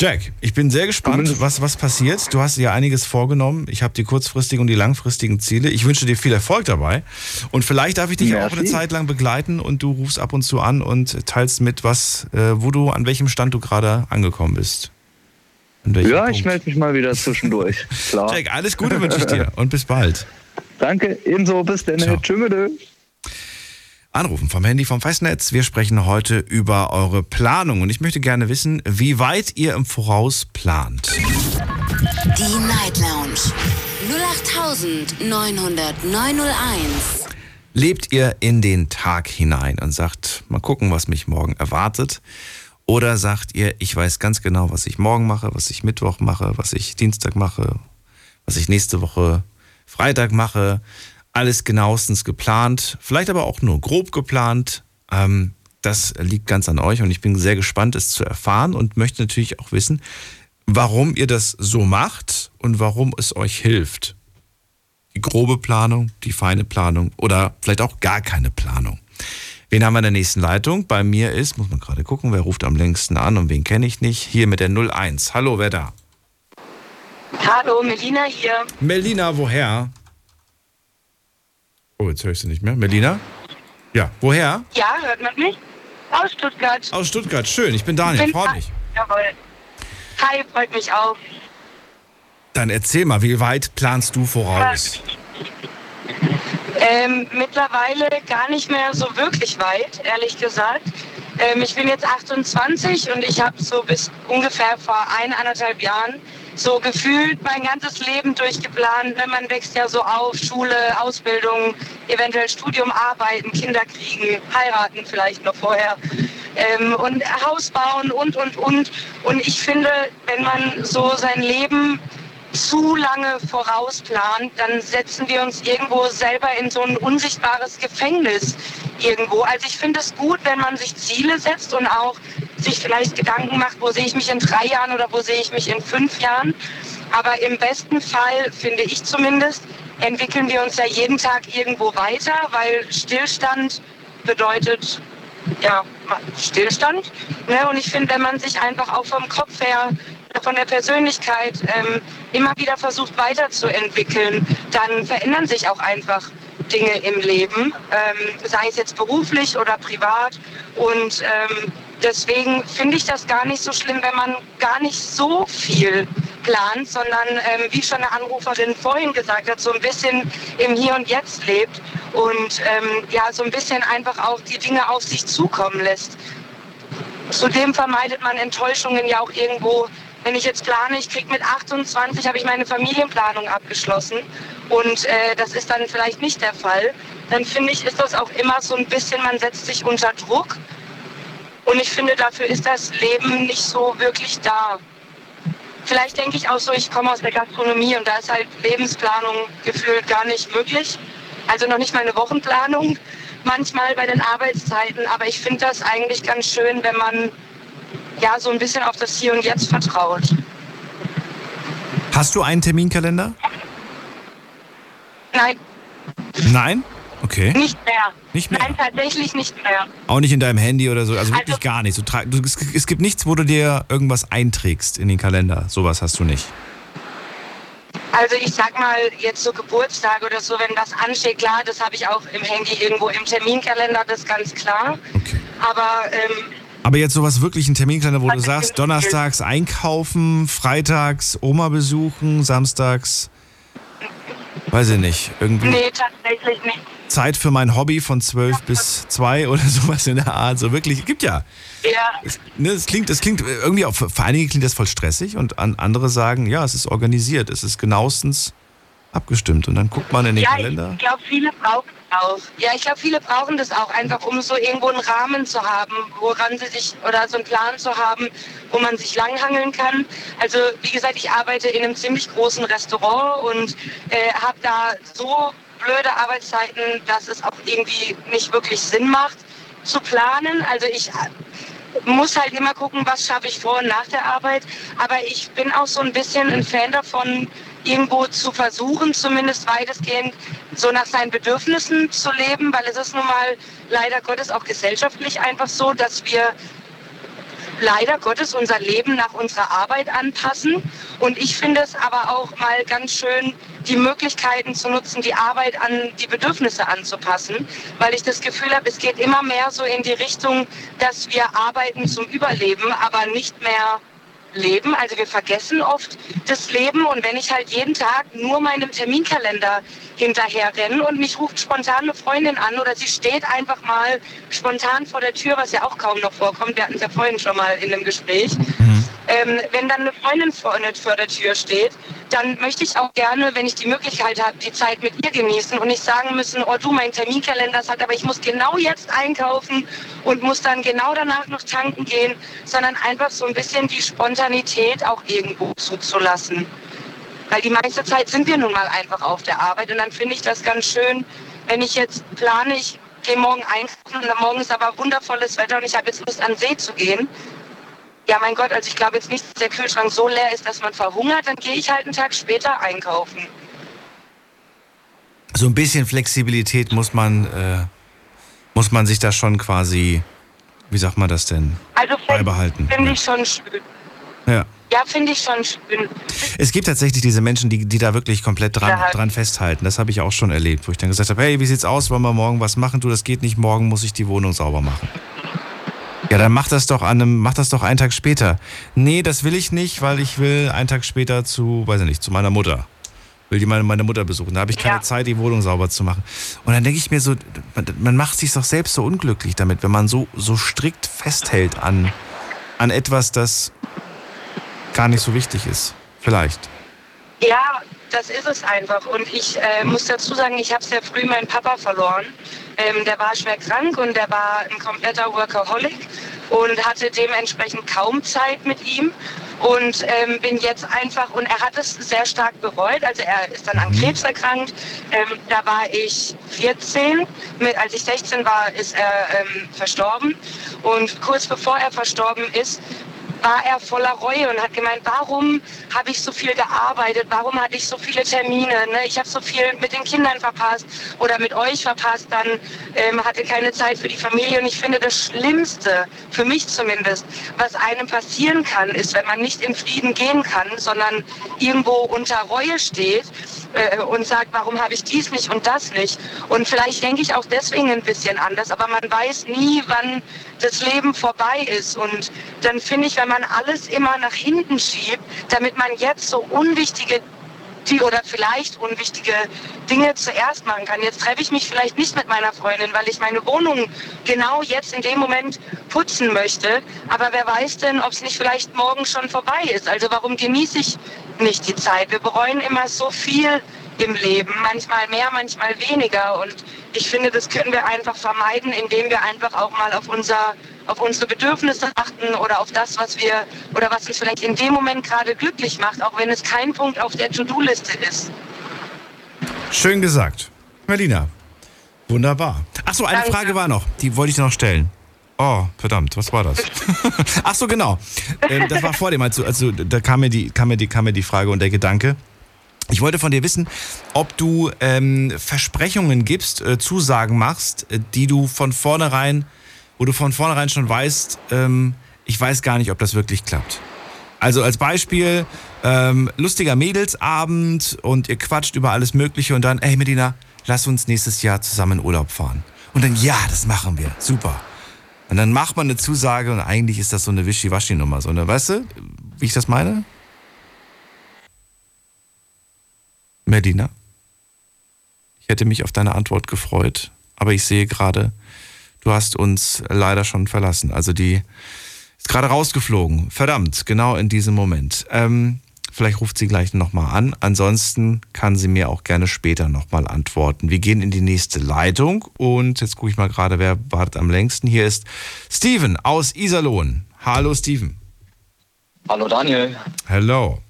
Jack, ich bin sehr gespannt, was, was passiert. Du hast dir einiges vorgenommen. Ich habe die kurzfristigen und die langfristigen Ziele. Ich wünsche dir viel Erfolg dabei. Und vielleicht darf ich dich Merci. auch eine Zeit lang begleiten und du rufst ab und zu an und teilst mit, was, äh, wo du, an welchem Stand du gerade angekommen bist. Ja, Punkt. ich melde mich mal wieder zwischendurch. Klar. Jack, alles Gute wünsche ich dir und bis bald. Danke, ebenso. Bis dann. Tschüss. Anrufen vom Handy vom Festnetz. Wir sprechen heute über eure Planung und ich möchte gerne wissen, wie weit ihr im Voraus plant. Die Night Lounge 0890901. Lebt ihr in den Tag hinein und sagt, mal gucken, was mich morgen erwartet? Oder sagt ihr, ich weiß ganz genau, was ich morgen mache, was ich Mittwoch mache, was ich Dienstag mache, was ich nächste Woche Freitag mache? Alles genauestens geplant, vielleicht aber auch nur grob geplant. Ähm, das liegt ganz an euch und ich bin sehr gespannt, es zu erfahren und möchte natürlich auch wissen, warum ihr das so macht und warum es euch hilft. Die grobe Planung, die feine Planung oder vielleicht auch gar keine Planung. Wen haben wir in der nächsten Leitung? Bei mir ist, muss man gerade gucken, wer ruft am längsten an und wen kenne ich nicht. Hier mit der 01. Hallo, wer da? Hallo, Melina hier. Melina, woher? Oh, jetzt höre ich sie nicht mehr. Melina? Ja, woher? Ja, hört man mich? Aus Stuttgart. Aus Stuttgart, schön. Ich bin Daniel, bin freut mich. Jawohl. Hi, freut mich auch. Dann erzähl mal, wie weit planst du voraus? Ähm, mittlerweile gar nicht mehr so wirklich weit, ehrlich gesagt. Ähm, ich bin jetzt 28 und ich habe so bis ungefähr vor eineinhalb Jahren so gefühlt mein ganzes Leben durchgeplant. Man wächst ja so auf, Schule, Ausbildung, eventuell Studium, Arbeiten, Kinder kriegen, heiraten vielleicht noch vorher ähm, und Haus bauen und, und, und. Und ich finde, wenn man so sein Leben zu lange vorausplant, dann setzen wir uns irgendwo selber in so ein unsichtbares Gefängnis irgendwo. Also ich finde es gut, wenn man sich Ziele setzt und auch sich vielleicht Gedanken macht, wo sehe ich mich in drei Jahren oder wo sehe ich mich in fünf Jahren. Aber im besten Fall, finde ich zumindest, entwickeln wir uns ja jeden Tag irgendwo weiter, weil Stillstand bedeutet ja, Stillstand. Ne? Und ich finde, wenn man sich einfach auch vom Kopf her, von der Persönlichkeit ähm, immer wieder versucht weiterzuentwickeln, dann verändern sich auch einfach Dinge im Leben, ähm, sei es jetzt beruflich oder privat. Und ähm, deswegen finde ich das gar nicht so schlimm, wenn man gar nicht so viel plant, sondern ähm, wie schon eine Anruferin vorhin gesagt hat, so ein bisschen im Hier und Jetzt lebt und ähm, ja, so ein bisschen einfach auch die Dinge auf sich zukommen lässt. Zudem vermeidet man Enttäuschungen ja auch irgendwo. Wenn ich jetzt plane, ich kriege mit 28, habe ich meine Familienplanung abgeschlossen und äh, das ist dann vielleicht nicht der Fall, dann finde ich, ist das auch immer so ein bisschen, man setzt sich unter Druck und ich finde, dafür ist das Leben nicht so wirklich da. Vielleicht denke ich auch so, ich komme aus der Gastronomie und da ist halt Lebensplanung gefühlt gar nicht möglich. Also noch nicht mal eine Wochenplanung, manchmal bei den Arbeitszeiten. Aber ich finde das eigentlich ganz schön, wenn man ja so ein bisschen auf das Hier und Jetzt vertraut. Hast du einen Terminkalender? Nein. Nein? Okay. Nicht mehr. Nicht mehr? Nein, tatsächlich nicht mehr. Auch nicht in deinem Handy oder so, also wirklich also, gar nicht. Du, du, es, es gibt nichts, wo du dir irgendwas einträgst in den Kalender. Sowas hast du nicht. Also ich sag mal, jetzt so Geburtstag oder so, wenn das ansteht, klar, das habe ich auch im Handy irgendwo im Terminkalender, das ist ganz klar. Okay. Aber ähm, aber jetzt sowas wirklich ein Terminkalender, wo du sagst, donnerstags einkaufen, freitags Oma besuchen, samstags, weiß ich nicht, irgendwie. Nee, tatsächlich nicht. Zeit für mein Hobby von 12 bis 2 oder sowas in der Art. So wirklich, gibt ja. Ja. Es, ne, es klingt, es klingt irgendwie, auch, für einige klingt das voll stressig und an, andere sagen, ja, es ist organisiert, es ist genauestens abgestimmt. Und dann guckt man in den ja, Kalender. Ich glaube, viele brauchen auch. Ja, ich glaube, viele brauchen das auch einfach, um so irgendwo einen Rahmen zu haben, woran sie sich oder so einen Plan zu haben, wo man sich langhangeln kann. Also, wie gesagt, ich arbeite in einem ziemlich großen Restaurant und äh, habe da so blöde Arbeitszeiten, dass es auch irgendwie nicht wirklich Sinn macht zu planen. Also ich muss halt immer gucken, was schaffe ich vor und nach der Arbeit. Aber ich bin auch so ein bisschen ein Fan davon, irgendwo zu versuchen, zumindest weitestgehend so nach seinen Bedürfnissen zu leben, weil es ist nun mal leider Gottes auch gesellschaftlich einfach so, dass wir leider Gottes unser Leben nach unserer Arbeit anpassen. Und ich finde es aber auch mal ganz schön, die Möglichkeiten zu nutzen, die Arbeit an die Bedürfnisse anzupassen, weil ich das Gefühl habe, es geht immer mehr so in die Richtung, dass wir arbeiten zum Überleben, aber nicht mehr leben. Also wir vergessen oft das Leben und wenn ich halt jeden Tag nur meinem Terminkalender hinterher renne und mich ruft spontan eine Freundin an oder sie steht einfach mal spontan vor der Tür, was ja auch kaum noch vorkommt. Wir hatten es ja vorhin schon mal in einem Gespräch. Mhm. Ähm, wenn dann eine Freundin vor, vor der Tür steht, dann möchte ich auch gerne, wenn ich die Möglichkeit habe, die Zeit mit ihr genießen und nicht sagen müssen, oh du, mein Terminkalender hat, aber ich muss genau jetzt einkaufen und muss dann genau danach noch tanken gehen, sondern einfach so ein bisschen die Spontanität auch irgendwo zuzulassen. Weil die meiste Zeit sind wir nun mal einfach auf der Arbeit und dann finde ich das ganz schön, wenn ich jetzt plane, ich gehe morgen einkaufen und morgen ist aber wundervolles Wetter und ich habe jetzt Lust an den See zu gehen, ja, mein Gott, also ich glaube jetzt nicht, dass der Kühlschrank so leer ist, dass man verhungert, dann gehe ich halt einen Tag später einkaufen. So ein bisschen Flexibilität muss man, äh, muss man sich da schon quasi, wie sagt man das denn, also beibehalten. Finde ja. ich schon schön. Ja. Ja, finde ich schon schön. Es gibt tatsächlich diese Menschen, die, die da wirklich komplett dran, ja. dran festhalten. Das habe ich auch schon erlebt, wo ich dann gesagt habe, hey, wie sieht's aus, wollen wir morgen was machen? Du, das geht nicht, morgen muss ich die Wohnung sauber machen. Ja, dann mach das doch an einem, mach das doch einen Tag später. Nee, das will ich nicht, weil ich will einen Tag später zu, weiß ich nicht, zu meiner Mutter. will die meine, meine Mutter besuchen. Da habe ich keine Ja. Zeit, die Wohnung sauber zu machen. Und dann denke ich mir so, man, man macht sich doch selbst so unglücklich damit, wenn man so, so strikt festhält an, an etwas, das gar nicht so wichtig ist. Vielleicht. Ja, das ist es einfach. Und ich äh, muss dazu sagen, ich habe sehr früh meinen Papa verloren. Ähm, der war schwer krank und der war ein kompletter Workaholic und hatte dementsprechend kaum Zeit mit ihm. Und ähm, bin jetzt einfach, und er hat es sehr stark bereut. Also er ist dann an Krebs erkrankt. Ähm, da war ich 14. Mit, als ich 16 war, ist er ähm, verstorben. Und kurz bevor er verstorben ist, war er voller Reue und hat gemeint, warum habe ich so viel gearbeitet, warum hatte ich so viele Termine, ne? ich habe so viel mit den Kindern verpasst oder mit euch verpasst, dann ähm, hatte keine Zeit für die Familie und ich finde das Schlimmste, für mich zumindest, was einem passieren kann, ist, wenn man nicht in Frieden gehen kann, sondern irgendwo unter Reue steht äh, und sagt, warum habe ich dies nicht und das nicht. Und vielleicht denke ich auch deswegen ein bisschen anders, aber man weiß nie, wann das Leben vorbei ist. Und dann finde ich, wenn man alles immer nach hinten schiebt, damit man jetzt so unwichtige die oder vielleicht unwichtige Dinge zuerst machen kann. Jetzt treffe ich mich vielleicht nicht mit meiner Freundin, weil ich meine Wohnung genau jetzt in dem Moment putzen möchte. Aber wer weiß denn, ob es nicht vielleicht morgen schon vorbei ist? Also warum genieße ich nicht die Zeit? Wir bereuen immer so viel im Leben, manchmal mehr, manchmal weniger. Und ich finde, das können wir einfach vermeiden, indem wir einfach auch mal auf unser auf unsere Bedürfnisse achten oder auf das, was wir oder was uns vielleicht in dem Moment gerade glücklich macht, auch wenn es kein Punkt auf der To-Do-Liste ist. Schön gesagt. Melina, wunderbar. Ach so, eine Danke. Frage war noch. Die wollte ich noch stellen. Oh, verdammt, was war das? Ach so, genau. Ähm, das war vor dem, also, also da kam mir, die, kam, mir die, kam mir die Frage und der Gedanke. Ich wollte von dir wissen, ob du ähm, Versprechungen gibst, äh, Zusagen machst, äh, die du von vornherein, wo du von vornherein schon weißt, ähm, ich weiß gar nicht, ob das wirklich klappt. Also als Beispiel, ähm, lustiger Mädelsabend und ihr quatscht über alles Mögliche und dann, ey Medina, lass uns nächstes Jahr zusammen in Urlaub fahren. Und dann, ja, das machen wir, super. Und dann macht man eine Zusage und eigentlich ist das so eine Wischiwaschi-Nummer, so eine, weißt du, wie ich das meine? Medina, ich hätte mich auf deine Antwort gefreut, aber ich sehe gerade, du hast uns leider schon verlassen. Also die ist gerade rausgeflogen. Verdammt, genau in diesem Moment. Ähm, vielleicht ruft sie gleich nochmal an. Ansonsten kann sie mir auch gerne später nochmal antworten. Wir gehen in die nächste Leitung und jetzt gucke ich mal gerade, wer wartet am längsten. Hier ist Steven aus Iserlohn. Hallo Steven. Hallo Daniel. Hello.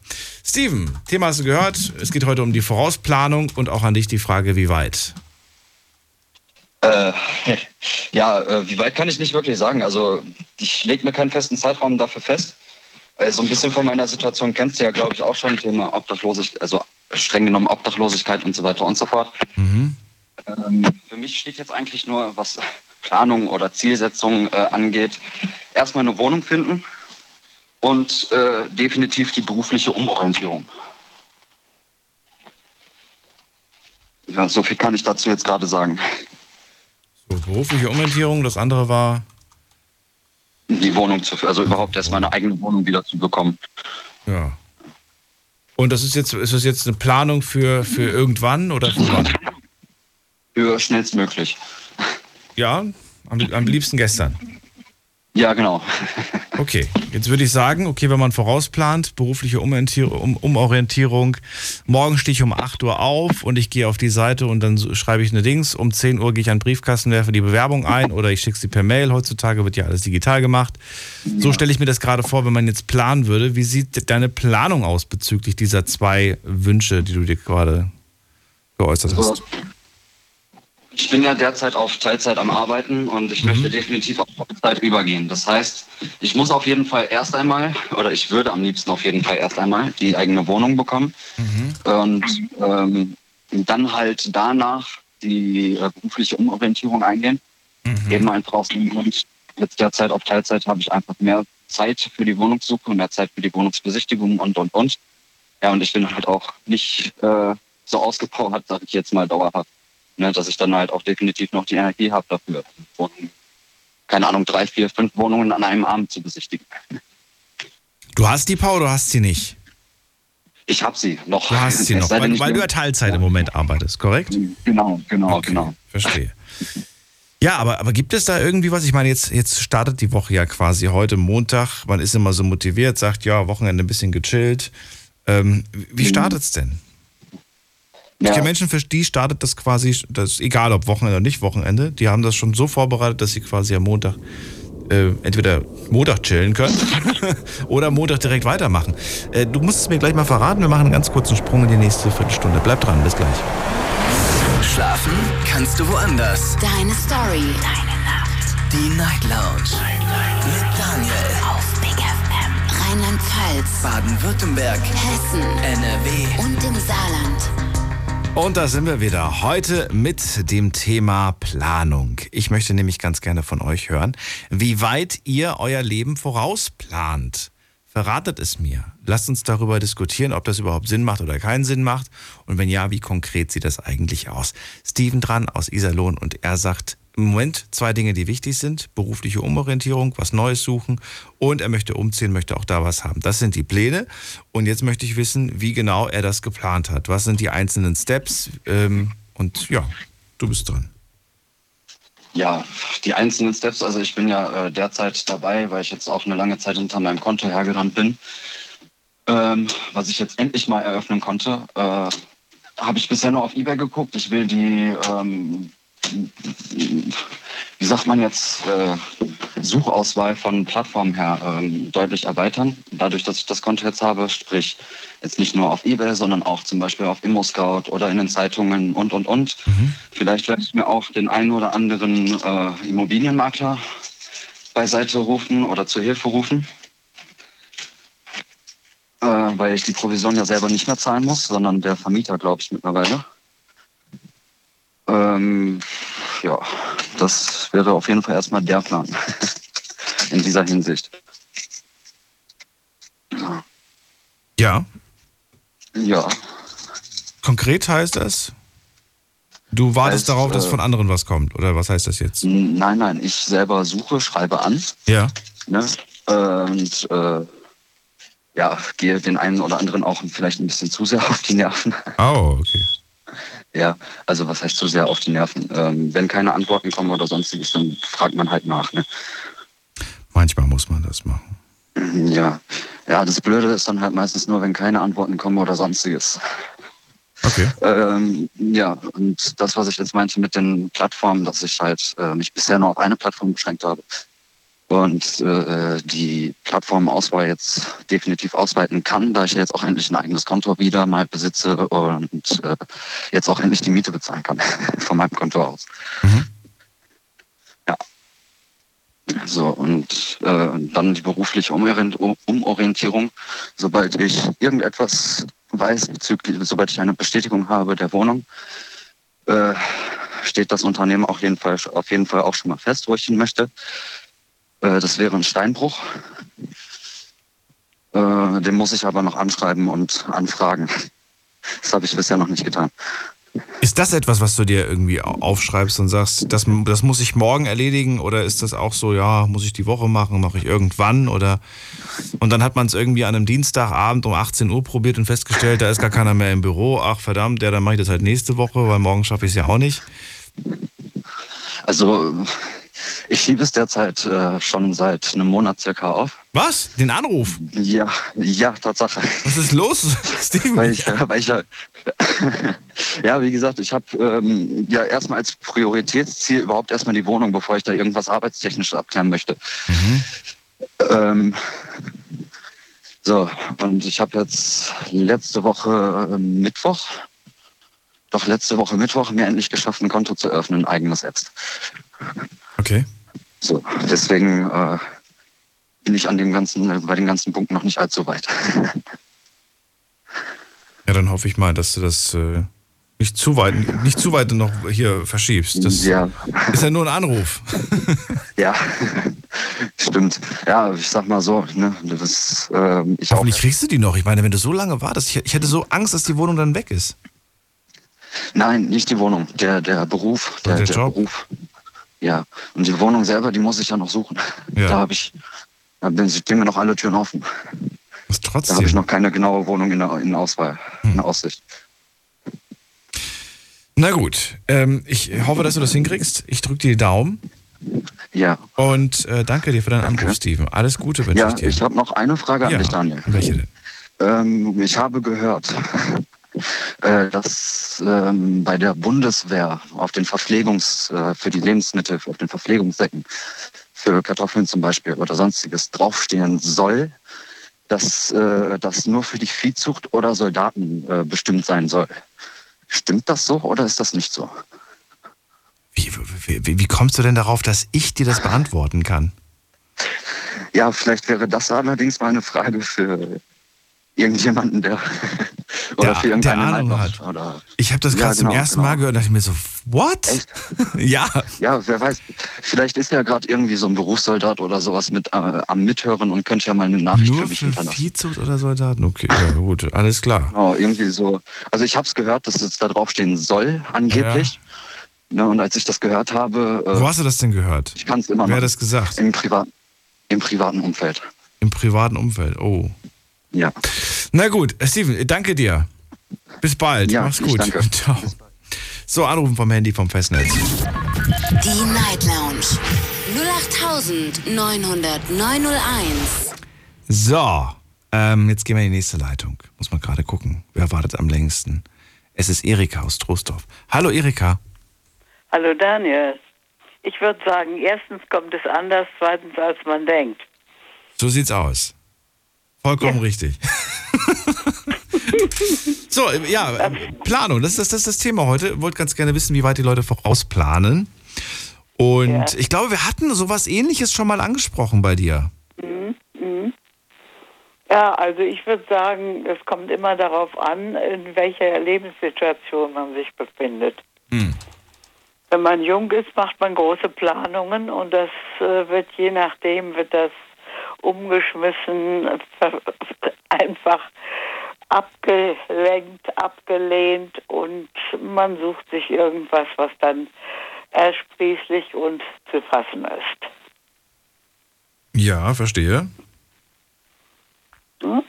Steven, Thema hast du gehört. Es geht heute um die Vorausplanung und auch an dich die Frage, wie weit? Äh, ja, äh, wie weit kann ich nicht wirklich sagen. Also ich lege mir keinen festen Zeitraum dafür fest. Äh, so ein bisschen von meiner Situation kennst du ja, glaube ich, auch schon. Thema Obdachlosigkeit, also streng genommen Obdachlosigkeit und so weiter und so fort. Mhm. Ähm, für mich steht jetzt eigentlich nur, was Planung oder Zielsetzung äh, angeht, erstmal eine Wohnung finden und äh, definitiv die berufliche Umorientierung. Ja, so viel kann ich dazu jetzt gerade sagen. So, berufliche Umorientierung, das andere war. Die Wohnung zu, also überhaupt erstmal eine eigene Wohnung wieder zu bekommen. Ja. Und das ist jetzt, ist das jetzt eine Planung für, für irgendwann oder für wann? Für schnellstmöglich. Ja, am, am liebsten gestern. Ja, genau. Okay, jetzt würde ich sagen, okay, wenn man vorausplant, berufliche Umorientierung, um, Umorientierung, morgen stehe ich um 8 Uhr auf und ich gehe auf die Seite und dann schreibe ich eine Dings, um 10 Uhr gehe ich an den Briefkasten, werfe die Bewerbung ein oder ich schicke sie per Mail, heutzutage wird ja alles digital gemacht. So stelle ich mir das gerade vor, wenn man jetzt planen würde. Wie sieht deine Planung aus bezüglich dieser zwei Wünsche, die du dir gerade geäußert hast? Ich bin ja derzeit auf Teilzeit am Arbeiten und ich möchte definitiv auf Vollzeit übergehen. Das heißt, ich muss auf jeden Fall erst einmal, oder ich würde am liebsten auf jeden Fall erst einmal die eigene Wohnung bekommen und ähm, dann halt danach die äh, berufliche Umorientierung eingehen. Eben einfach aus dem Grund, jetzt derzeit auf Teilzeit habe ich einfach mehr Zeit für die Wohnungssuche, mehr Zeit für die Wohnungsbesichtigung und, und, und. Ja, und ich bin halt auch nicht äh, so ausgepowert, sag ich jetzt mal dauerhaft. Ne, dass ich dann halt auch definitiv noch die Energie habe dafür, Wohnungen, keine Ahnung, drei, vier, fünf Wohnungen an einem Abend zu besichtigen. Du hast die Power, du hast sie nicht. Ich habe sie noch. Du hast sie noch, weil, weil du ja Teilzeit im Moment arbeitest, korrekt? Genau, genau, genau. Verstehe. Ja, aber, aber gibt es da irgendwie was? Ich meine, jetzt, jetzt startet die Woche ja quasi heute Montag. Man ist immer so motiviert, sagt, ja, Wochenende ein bisschen gechillt. Ähm, wie startet es denn? Ich Ja. kenne Menschen, für die startet das quasi, das ist egal ob Wochenende oder nicht Wochenende, die haben das schon so vorbereitet, dass sie quasi am Montag äh, entweder Montag chillen können oder Montag direkt weitermachen. Äh, du musst es mir gleich mal verraten, wir machen einen ganz kurzen Sprung in die nächste Viertelstunde. Bleib dran, bis gleich. Schlafen kannst du woanders. Deine Story. Deine Nacht. Die Night Lounge. Mit Daniel. Auf Big FM. Rheinland-Pfalz. Baden-Württemberg. Hessen. NRW. Und im Saarland. Und da sind wir wieder. Heute mit dem Thema Planung. Ich möchte nämlich ganz gerne von euch hören, wie weit ihr euer Leben vorausplant. Verratet es mir. Lasst uns darüber diskutieren, ob das überhaupt Sinn macht oder keinen Sinn macht. Und wenn ja, wie konkret sieht das eigentlich aus? Steven dran aus Iserlohn und er sagt, im Moment zwei Dinge, die wichtig sind. Berufliche Umorientierung, was Neues suchen und er möchte umziehen, möchte auch da was haben. Das sind die Pläne. Und jetzt möchte ich wissen, wie genau er das geplant hat. Was sind die einzelnen Steps? Ähm, und ja, du bist dran. Ja, die einzelnen Steps, also ich bin ja äh, derzeit dabei, weil ich jetzt auch eine lange Zeit hinter meinem Konto hergerannt bin. Ähm, was ich jetzt endlich mal eröffnen konnte, äh, habe ich bisher nur auf Ebay geguckt. Ich will die, ähm, wie sagt man jetzt, äh, Suchauswahl von Plattformen her ähm, deutlich erweitern. Dadurch, dass ich das Konto jetzt habe, sprich jetzt nicht nur auf Ebay, sondern auch zum Beispiel auf ImmoScout oder in den Zeitungen und, und, und. Vielleicht werde ich mir auch den einen oder anderen äh, Immobilienmakler beiseite rufen oder zur Hilfe rufen. Äh, weil ich die Provision ja selber nicht mehr zahlen muss, sondern der Vermieter, glaube ich, mittlerweile. Ähm, ja, das wäre auf jeden Fall erstmal der Plan in dieser Hinsicht. Ja, Ja, konkret heißt das, du wartest Heißt, darauf, dass äh, von anderen was kommt. Oder was heißt das jetzt? nein, nein, ich selber suche, schreibe an. Ja. Ne? Und äh, ja, gehe den einen oder anderen auch vielleicht ein bisschen zu sehr auf die Nerven. Oh, okay. Ja, also was heißt zu sehr auf die Nerven? Ähm, wenn keine Antworten kommen oder sonstiges, dann fragt man halt nach. Ne? Manchmal muss man das machen. Ja. ja, das Blöde ist dann halt meistens nur, wenn keine Antworten kommen oder sonstiges. Okay. Ähm, ja, und das, was ich jetzt meinte mit den Plattformen, dass ich halt äh, mich bisher nur auf eine Plattform beschränkt habe und äh, die Plattformauswahl jetzt definitiv ausweiten kann, da ich jetzt auch endlich ein eigenes Konto wieder mal besitze und äh, jetzt auch endlich die Miete bezahlen kann von meinem Konto aus. Ja. So, und äh, dann die berufliche Umorient- Umorientierung. Sobald ich irgendetwas weiß, bezüglich, sobald ich eine Bestätigung habe der Wohnung, äh, steht das Unternehmen auf jeden, Fall, auf jeden Fall auch schon mal fest, wo ich hin möchte. Äh, das wäre ein Steinbruch. Äh, den muss ich aber noch anschreiben und anfragen. Das habe ich bisher noch nicht getan. Ist das etwas, was du dir irgendwie au- aufschreibst und sagst, das, das muss ich morgen erledigen? Oder ist das auch so, ja, muss ich die Woche machen, mache ich irgendwann? Oder und dann hat man es irgendwie an einem Dienstagabend um 18 Uhr probiert und festgestellt, da ist gar keiner mehr im Büro. Ach verdammt, ja, dann mache ich das halt nächste Woche, weil morgen schaffe ich es ja auch nicht. Also ich schiebe es derzeit äh, schon seit einem Monat circa auf. Was? Den Anruf? Ja, ja, Tatsache. Was ist los, Steven? weil ich, weil ich ja, ja, wie gesagt, ich habe ähm, ja erstmal als Prioritätsziel überhaupt erstmal die Wohnung, bevor ich da irgendwas arbeitstechnisch abklären möchte. Ähm, so, und ich habe jetzt letzte Woche äh, Mittwoch, doch letzte Woche Mittwoch mir endlich geschafft, ein Konto zu öffnen, ein eigenes selbst. Okay. So, deswegen äh, bin ich an dem ganzen, bei den ganzen Punkten noch nicht allzu weit. Ja, dann hoffe ich mal, dass du das äh, nicht zu weit, nicht zu weit noch hier verschiebst. Das Ja. ist ja nur ein Anruf. Ja, stimmt. Ja, ich sag mal so, ne, das, ähm, ich auch, Hoffentlich kriegst du die noch. Ich meine, wenn du so lange wartest, ich, ich hätte so Angst, dass die Wohnung dann weg ist. nein, nicht die Wohnung, der, der Beruf, der, der der, Job. Beruf. Ja, und die Wohnung selber, die muss ich ja noch suchen. Ja. Da habe ich, da stehen mir noch alle Türen offen. Was Da habe ich trotzdem. noch keine genaue Wohnung in der, in Auswahl, in der Aussicht. Na gut, ähm, ich hoffe, dass du das hinkriegst. Ich drücke dir die Daumen Ja. und äh, danke dir für deinen Anruf, Steven. Alles Gute wünsche Ja, ich dir. ich habe noch eine Frage an Ja. dich, Daniel. Welche denn? Ähm, ich habe gehört, äh, dass ähm, bei der Bundeswehr auf den Verpflegungs, äh, für die Lebensmittel, auf den Verpflegungssäcken, für Kartoffeln zum Beispiel oder sonstiges draufstehen soll, dass äh, das nur für die Viehzucht oder Soldaten äh, bestimmt sein soll. Stimmt das so oder ist das nicht so? Wie, wie, wie, wie kommst du denn darauf, dass ich dir das beantworten kann? Ja, vielleicht wäre das allerdings mal eine Frage für irgendjemanden, der oder Der- für irgendeine der Ahnung hat. Oder, Ich habe das Ja, gerade zum genau, ersten genau. Mal gehört und dachte mir so, what? ja. Ja, wer weiß. Vielleicht ist ja gerade irgendwie so ein Berufssoldat oder sowas mit äh, am Mithören und könnte ja mal eine Nachricht Nur für mich hinterlassen. Viehzucht oder Soldaten? Okay, ja, gut, alles klar. Genau, irgendwie so. Also ich habe es gehört, dass es da draufstehen soll, angeblich. Ne, und als ich das gehört habe, äh, Wo hast du das denn gehört? ich kann es immer Wer noch. hat das gesagt? Im, Privat, Im privaten Umfeld. Im privaten Umfeld. Oh. Ja. Na gut, äh, Steven, danke dir. Bis bald. Ja, Mach's gut. danke. Ciao. So, anrufen vom Handy vom Festnetz. Die Night Lounge 0890901. So, ähm, jetzt gehen wir in die nächste Leitung. Muss man gerade gucken. Wer wartet am längsten? Es ist Erika aus Trostorf. Hallo Erika. Hallo Daniel. Ich würde sagen, erstens kommt es anders, zweitens als man denkt. So sieht's aus. Vollkommen richtig. so, äh, ja, äh, Planung, das ist, das ist das Thema heute. Wollte ganz gerne wissen, wie weit die Leute vorausplanen. Und Ja. ich glaube, wir hatten sowas ähnliches schon mal angesprochen bei dir. Mhm. Mhm. Ja, also ich würde sagen, es kommt immer darauf an, in welcher Lebenssituation man sich befindet. Hm. Wenn man jung ist, macht man große Planungen und das äh, wird je nachdem, wird das umgeschmissen, einfach abgelenkt, abgelehnt und man sucht sich irgendwas, was dann ersprießlich und zu fassen ist. Ja, verstehe. Hm?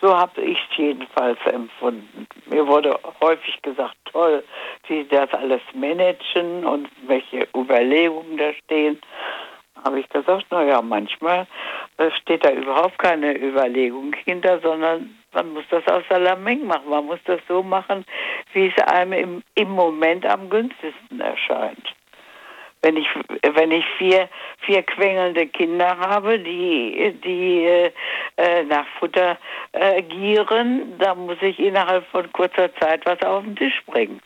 So habe ich es jedenfalls empfunden. Mir wurde häufig gesagt, toll, wie Sie das alles managen und welche Überlegungen da stehen. Habe ich gesagt, naja, manchmal steht da überhaupt keine Überlegung hinter, sondern man muss das aus der Lameng machen. Man muss das so machen, wie es einem im, im Moment am günstigsten erscheint. Wenn ich, wenn ich vier, vier quengelnde Kinder habe, die, die äh, äh, nach Futter äh, gieren, dann muss ich innerhalb von kurzer Zeit was auf den Tisch bringen.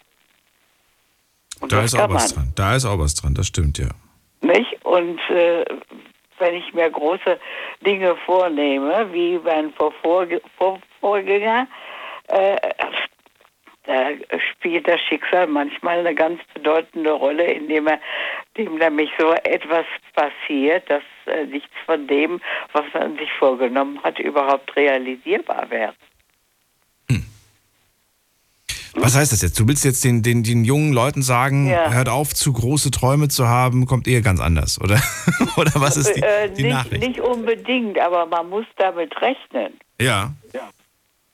Und Da ist auch was man. dran. Da ist auch was dran, das stimmt, ja. Nicht? Und äh, wenn ich mir große Dinge vornehme, wie mein Vorvorge- Vor Vorgänger, äh, da spielt das Schicksal manchmal eine ganz bedeutende Rolle, indem er dem nämlich so etwas passiert, dass äh, nichts von dem, was man sich vorgenommen hat, überhaupt realisierbar wäre. Was heißt das jetzt? Du willst jetzt den, den, den jungen Leuten sagen, Ja. hört auf, zu große Träume zu haben, kommt eher ganz anders, oder? oder was ist die, äh, die nicht, Nachricht? nicht unbedingt, aber man muss damit rechnen. Ja.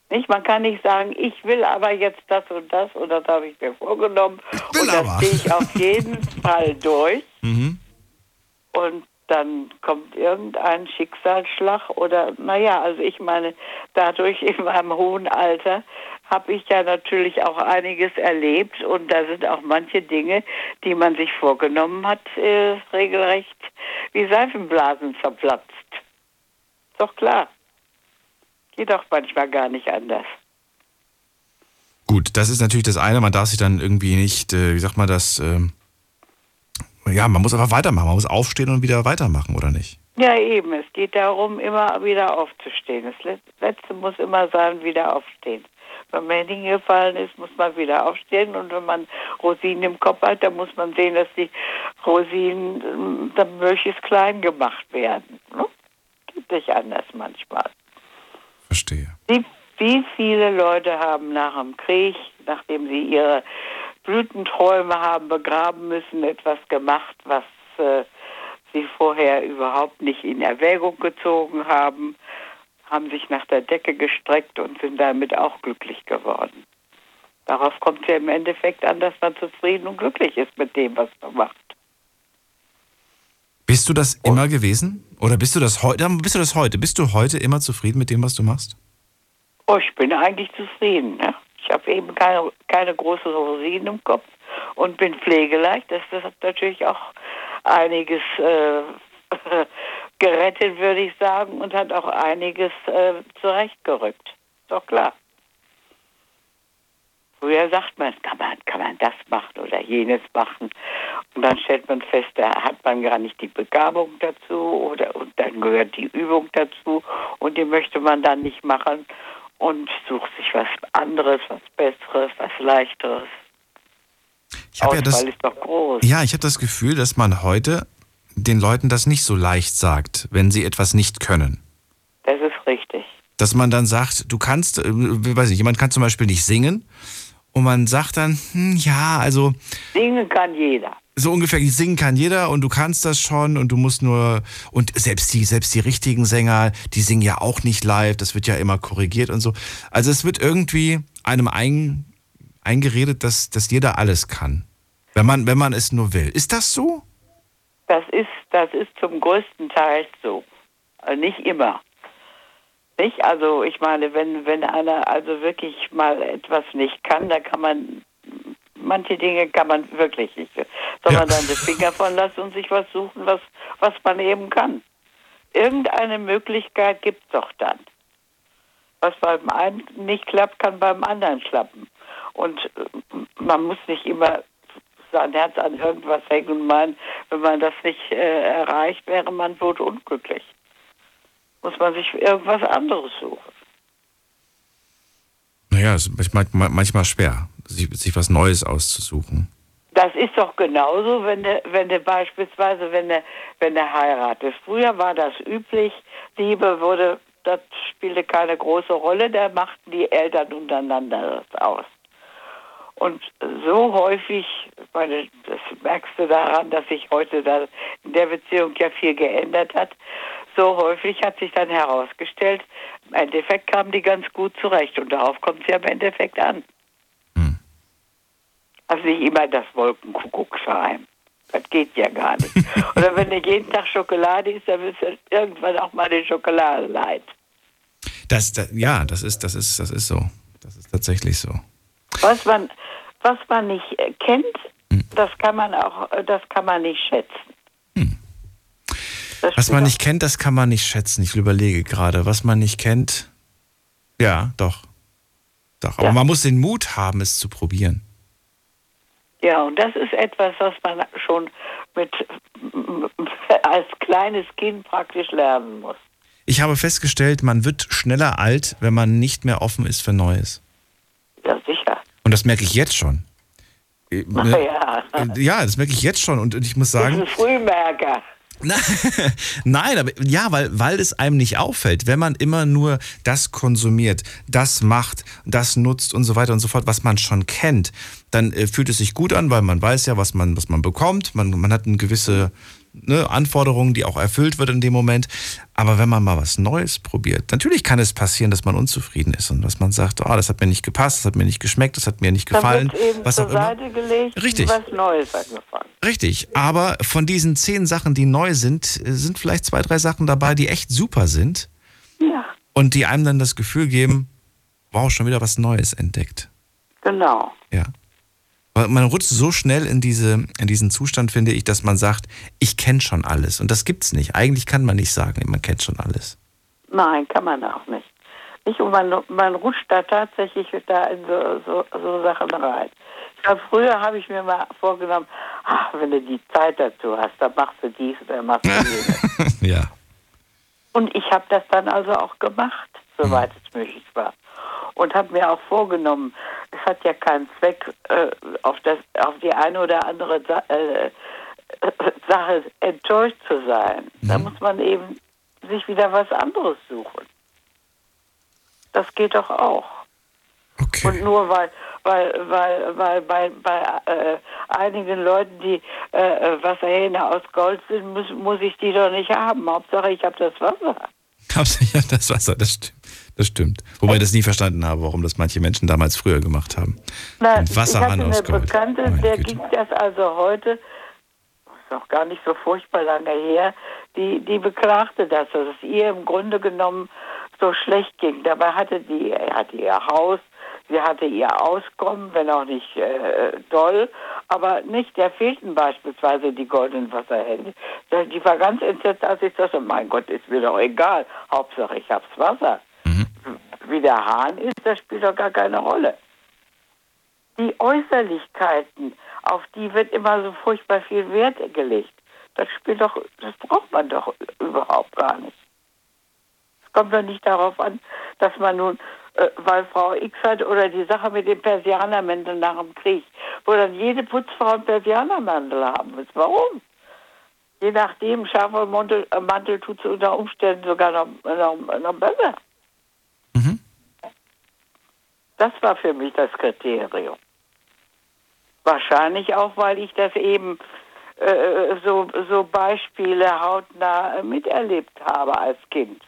Nicht? Man kann nicht sagen, ich will aber jetzt das und das und das habe ich mir vorgenommen und das aber. ziehe ich auf jeden Fall durch Mhm. und dann kommt irgendein Schicksalsschlag oder naja, also ich meine, dadurch in meinem hohen Alter habe ich ja natürlich auch einiges erlebt und da sind auch manche Dinge, die man sich vorgenommen hat, äh, regelrecht wie Seifenblasen zerplatzt. Ist doch klar. Geht doch manchmal gar nicht anders. Gut, das ist natürlich das eine. Man darf sich dann irgendwie nicht, äh, wie sagt man das, ähm, ja, man muss einfach weitermachen. Man muss aufstehen und wieder weitermachen, oder nicht? Ja, eben. Es geht darum, immer wieder aufzustehen. Das Let- Letzte muss immer sein, wieder aufstehen. Wenn man hingefallen ist, muss man wieder aufstehen. Und wenn man Rosinen im Kopf hat, dann muss man sehen, dass die Rosinen dann möglichst klein gemacht werden. Ne? Geht nicht anders manchmal. Verstehe. Wie, wie viele Leute haben nach dem Krieg, nachdem sie ihre Blütenträume haben begraben müssen, etwas gemacht, was äh, sie vorher überhaupt nicht in Erwägung gezogen haben, haben sich nach der Decke gestreckt und sind damit auch glücklich geworden. Darauf kommt es ja im Endeffekt an, dass man zufrieden und glücklich ist mit dem, was man macht. Bist du das immer gewesen? Oder bist du das heute? Bist du das heute? Bist du heute immer zufrieden mit dem, was du machst? Oh, ich bin eigentlich zufrieden. Ne? Ich habe eben keine, keine große Rosinen im Kopf und bin pflegeleicht. Das, das hat natürlich auch einiges äh, gerettet, würde ich sagen, und hat auch einiges äh, zurechtgerückt. Ist doch klar. Früher sagt man, kann man, kann man das machen oder jenes machen. Und dann stellt man fest, da hat man gar nicht die Begabung dazu oder und dann gehört die Übung dazu und die möchte man dann nicht machen und sucht sich was anderes, was Besseres, was Leichteres. Ich habe ja das, ist doch groß. ja, ich habe das Gefühl, dass man heute den Leuten das nicht so leicht sagt, wenn sie etwas nicht können. Das ist richtig. Dass man dann sagt, du kannst, äh, weiß nicht, jemand kann zum Beispiel nicht singen und man sagt dann, hm, ja, also Singen kann jeder. so ungefähr, singen kann jeder und du kannst das schon und du musst nur, und selbst die, selbst die richtigen Sänger, die singen ja auch nicht live, das wird ja immer korrigiert und so. Also es wird irgendwie einem ein, eingeredet, dass, dass jeder alles kann. Wenn man, wenn man es nur will. Ist das so? Das ist, das ist zum größten Teil so. Also nicht immer. Nicht? Also ich meine, wenn, wenn einer also wirklich mal etwas nicht kann, da kann man manche Dinge kann man wirklich nicht. Soll man dann die Finger von lassen und sich was suchen, was, was man eben kann. Irgendeine Möglichkeit gibt es doch dann. Was beim einen nicht klappt, kann beim anderen klappen. Und äh, man muss nicht immer sein Herz an irgendwas hängen und meinen, wenn man das nicht äh, erreicht, wäre man tot unglücklich. Muss man sich irgendwas anderes suchen. Naja, es ist manchmal, manchmal schwer, sich, sich was Neues auszusuchen. Das ist doch genauso, wenn du, wenn du beispielsweise, wenn du, wenn du heiratest. Früher war das üblich, Liebe wurde, das spielte keine große Rolle, da machten die Eltern untereinander das aus. Und so häufig, meine, das merkst du daran, dass sich heute da in der Beziehung ja viel geändert hat, so häufig hat sich dann herausgestellt, im Endeffekt kamen die ganz gut zurecht und darauf kommt es ja im Endeffekt an. Also nicht immer das Wolkenkuckucksheim. Das geht ja gar nicht. Oder wenn du jeden Tag Schokolade isst, dann wirst du irgendwann auch mal die Schokolade leid. Das, das, ja, das ist, das ist, das ist so. Das ist tatsächlich so. Was man, was man nicht äh, kennt, das kann man auch, äh, das kann man nicht schätzen. Das Was man nicht kennt, das kann man nicht schätzen. Ich überlege gerade, was man nicht kennt. Ja, doch. Doch. Aber man muss den Mut haben, es zu probieren. Ja, und das ist etwas, was man schon mit als kleines Kind praktisch lernen muss. Ich habe festgestellt, man wird schneller alt, wenn man nicht mehr offen ist für Neues. Ja, sicher. Und das merke ich jetzt schon. Äh, ne? Ja. Ja, das merke ich jetzt schon. Und ich muss Das ist sagen, ein Frühmerker. Nein, aber ja, weil, weil es einem nicht auffällt, wenn man immer nur das konsumiert, das macht, das nutzt und so weiter und so fort, was man schon kennt, dann äh, fühlt es sich gut an, weil man weiß ja, was man, was man bekommt. Man, man hat eine gewisse ne, Anforderungen, die auch erfüllt wird in dem Moment. Aber wenn man mal was Neues probiert, natürlich kann es passieren, dass man unzufrieden ist und dass man sagt, oh, das hat mir nicht gepasst, das hat mir nicht geschmeckt, das hat mir nicht gefallen, was zur auch immer. Seite gelegt Richtig. was Neues angefangen. Richtig, aber von diesen zehn Sachen, die neu sind, sind vielleicht zwei, drei Sachen dabei, die echt super sind Ja, und die einem dann das Gefühl geben, wow, schon wieder was Neues entdeckt. genau. Ja. Man rutscht so schnell in, diese, in diesen Zustand, finde ich, dass man sagt, ich kenne schon alles. Und das gibt's nicht. Eigentlich kann man nicht sagen, man kennt schon alles. Nein, kann man auch nicht. nicht und man, man rutscht da tatsächlich da in so, so, so Sachen rein. Glaube, früher habe ich mir mal vorgenommen, ach, wenn du die Zeit dazu hast, dann machst du dies oder machst du jenes. ja. Und ich habe das dann also auch gemacht, soweit es möglich war. Und habe mir auch vorgenommen, es hat ja keinen Zweck, äh, auf, das, auf die eine oder andere Sa äh, äh, Sache enttäuscht zu sein. Da muss man eben sich wieder was anderes suchen. Das geht doch auch. Und nur weil, weil, weil, weil bei, bei äh, einigen Leuten, die äh, Wasserhähne aus Gold sind, muss, muss ich die doch nicht haben. Hauptsache, ich habe das Wasser. Ja, das Wasser, das stimmt. Das stimmt. Wobei ich das nie verstanden habe, warum das manche Menschen damals früher gemacht haben. Na, Wasserhahn ich hatte eine. Bekannte, Meine der Güte. ging das also heute, ist noch gar nicht so furchtbar lange her, die, die beklagte das, dass es ihr im Grunde genommen so schlecht ging. Dabei hatte die, hatte ihr Haus, sie hatte ihr Auskommen, wenn auch nicht äh, doll, aber nicht, der fehlten beispielsweise die goldenen Wasserhände. Die war ganz entsetzt, als ich sagte, mein Gott, ist mir doch egal, Hauptsache ich hab's Wasser. Wie der Hahn ist, das spielt doch gar keine Rolle die Äußerlichkeiten, auf die wird immer so furchtbar viel Wert gelegt. Das spielt doch, das braucht man doch überhaupt gar nicht. Es kommt doch nicht darauf an, dass man nun, äh, weil Frau X hat oder die Sache mit dem Persianermantel nach dem Krieg, wo dann jede Putzfrau einen Persianermantel haben muss. Warum? Je nachdem, scharfer Mantel, äh, Mantel tut es unter Umständen sogar noch, noch, noch besser. Das war für mich das Kriterium. Wahrscheinlich auch, weil ich das eben äh, so, so Beispiele hautnah äh, miterlebt habe als Kind.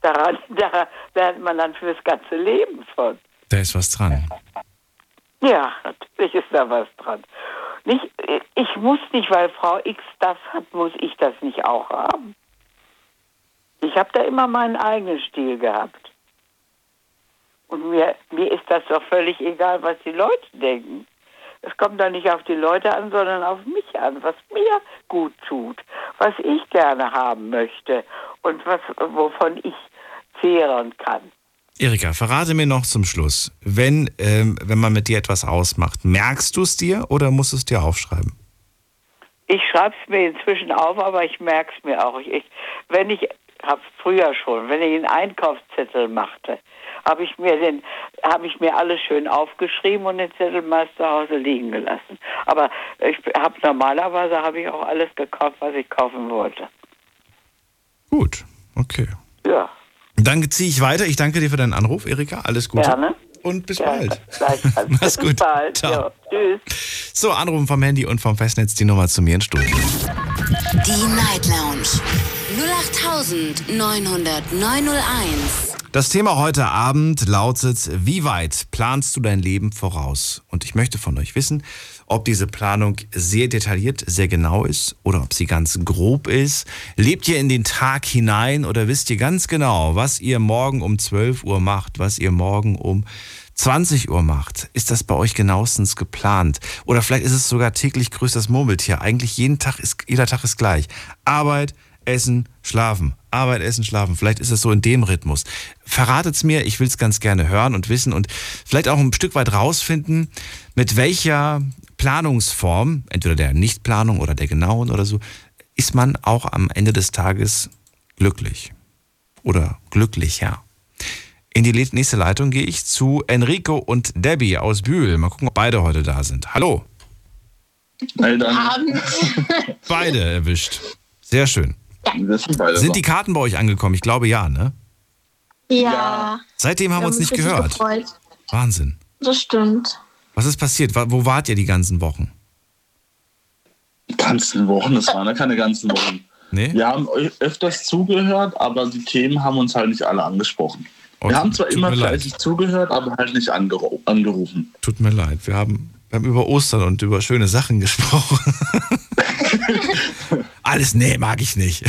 Daran, da lernt man dann fürs ganze Leben von. Da ist was dran. Ja, natürlich ist da was dran. Nicht, ich muss nicht, weil Frau X das hat, muss ich das nicht auch haben. Ich habe da immer meinen eigenen Stil gehabt. Und mir, mir ist das doch völlig egal, was die Leute denken. Es kommt doch nicht auf die Leute an, sondern auf mich an, was mir gut tut, was ich gerne haben möchte und was, wovon ich zehren kann. Erika, verrate mir noch zum Schluss, wenn, ähm, wenn man mit dir etwas ausmacht, merkst du es dir oder musst du es dir aufschreiben? Ich schreibe es mir inzwischen auf, aber ich merke es mir auch. Ich, ich, wenn ich, habe früher schon, wenn ich einen Einkaufszettel machte, habe ich mir den, habe ich mir alles schön aufgeschrieben und den Zettel meist zu Hause liegen gelassen. Aber ich habe normalerweise habe ich auch alles gekauft, was ich kaufen wollte. Gut, okay. Ja. Dann ziehe ich weiter. Ich danke dir für deinen Anruf, Erika. Alles Gute. Gerne. Und bis Gerne. bald. Mach's Bis gut. bald. Ciao. Ja. Tschüss. So, anrufen vom Handy und vom Festnetz die Nummer zu mir in Studio. Die Night Lounge 0890901. Das Thema heute Abend lautet, wie weit planst du dein Leben voraus? Und ich möchte von euch wissen, ob diese Planung sehr detailliert, sehr genau ist oder ob sie ganz grob ist. Lebt ihr in den Tag hinein oder wisst ihr ganz genau, was ihr morgen um 12 Uhr macht, was ihr morgen um 20 Uhr macht? Ist das bei euch genauestens geplant? Oder vielleicht ist es sogar täglich grüßt das Murmeltier. Eigentlich jeden Tag ist, jeder Tag ist gleich. Arbeit, Essen, Schlafen. Arbeit, Essen, Schlafen. Vielleicht ist es so in dem Rhythmus. Verratet's mir, ich will's ganz gerne hören und wissen und vielleicht auch ein Stück weit rausfinden, mit welcher Planungsform, entweder der Nichtplanung oder der genauen oder so, ist man auch am Ende des Tages glücklich. Oder glücklicher. In die nächste Leitung gehe ich zu Enrico und Debbie aus Bühl. Mal gucken, ob beide heute da sind. Hallo. Abend. Beide erwischt. Sehr schön. Sind die Karten bei euch angekommen? Ich glaube ja, ne? Ja. Seitdem haben wir uns nicht gehört. Gefreut. Wahnsinn. Das stimmt. Was ist passiert? Wo wart ihr die ganzen Wochen? Die ganzen Wochen, das waren ja keine ganzen Wochen. Nee? Wir haben öfters zugehört, aber die Themen haben uns halt nicht alle angesprochen. Oh, wir haben zwar immer mir leid. fleißig zugehört, aber halt nicht angeru angerufen. Tut mir leid. Wir haben, wir haben über Ostern und über schöne Sachen gesprochen. Alles, nee, mag ich nicht.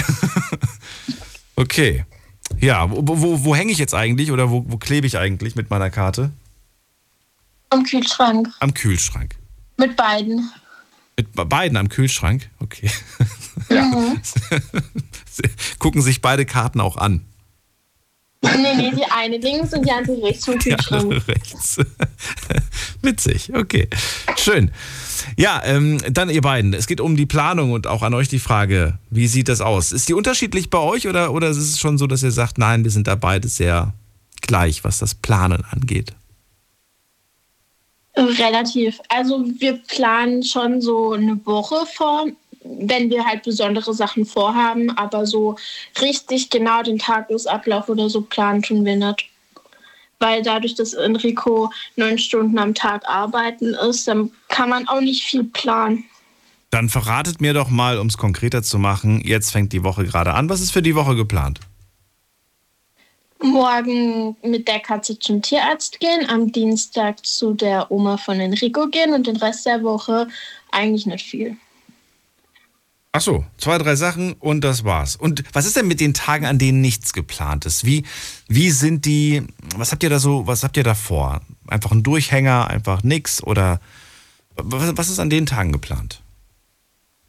okay. Ja, wo, wo, wo hänge ich jetzt eigentlich oder wo, wo klebe ich eigentlich mit meiner Karte? Am Kühlschrank. Am Kühlschrank. Mit beiden. Mit be- beiden am Kühlschrank? Okay. Mhm. Gucken sich beide Karten auch an. Nee, nee, die eine links und die andere rechts vom Die Kühlschrank. andere rechts. Witzig, okay. Schön. Ja, ähm, dann ihr beiden. Es geht um die Planung und auch an euch die Frage, wie sieht das aus? Ist die unterschiedlich bei euch oder, oder ist es schon so, dass ihr sagt, nein, wir sind da beide sehr gleich, was das Planen angeht? Relativ. Also wir planen schon so eine Woche vor, wenn wir halt besondere Sachen vorhaben, aber so richtig genau den Tagesablauf oder so planen tun wir nicht. Weil dadurch, dass Enrico neun Stunden am Tag arbeiten ist, dann kann man auch nicht viel planen. Dann verratet mir doch mal, um es konkreter zu machen, jetzt fängt die Woche gerade an. Was ist für die Woche geplant? morgen mit der Katze zum Tierarzt gehen, am Dienstag zu der Oma von Enrico gehen und den Rest der Woche eigentlich nicht viel. Ach so, zwei, drei Sachen und das war's. Und was ist denn mit den Tagen, an denen nichts geplant ist? Wie, wie sind die, was habt ihr da so, was habt ihr da vor? Einfach ein Durchhänger, einfach nix oder was, was ist an den Tagen geplant?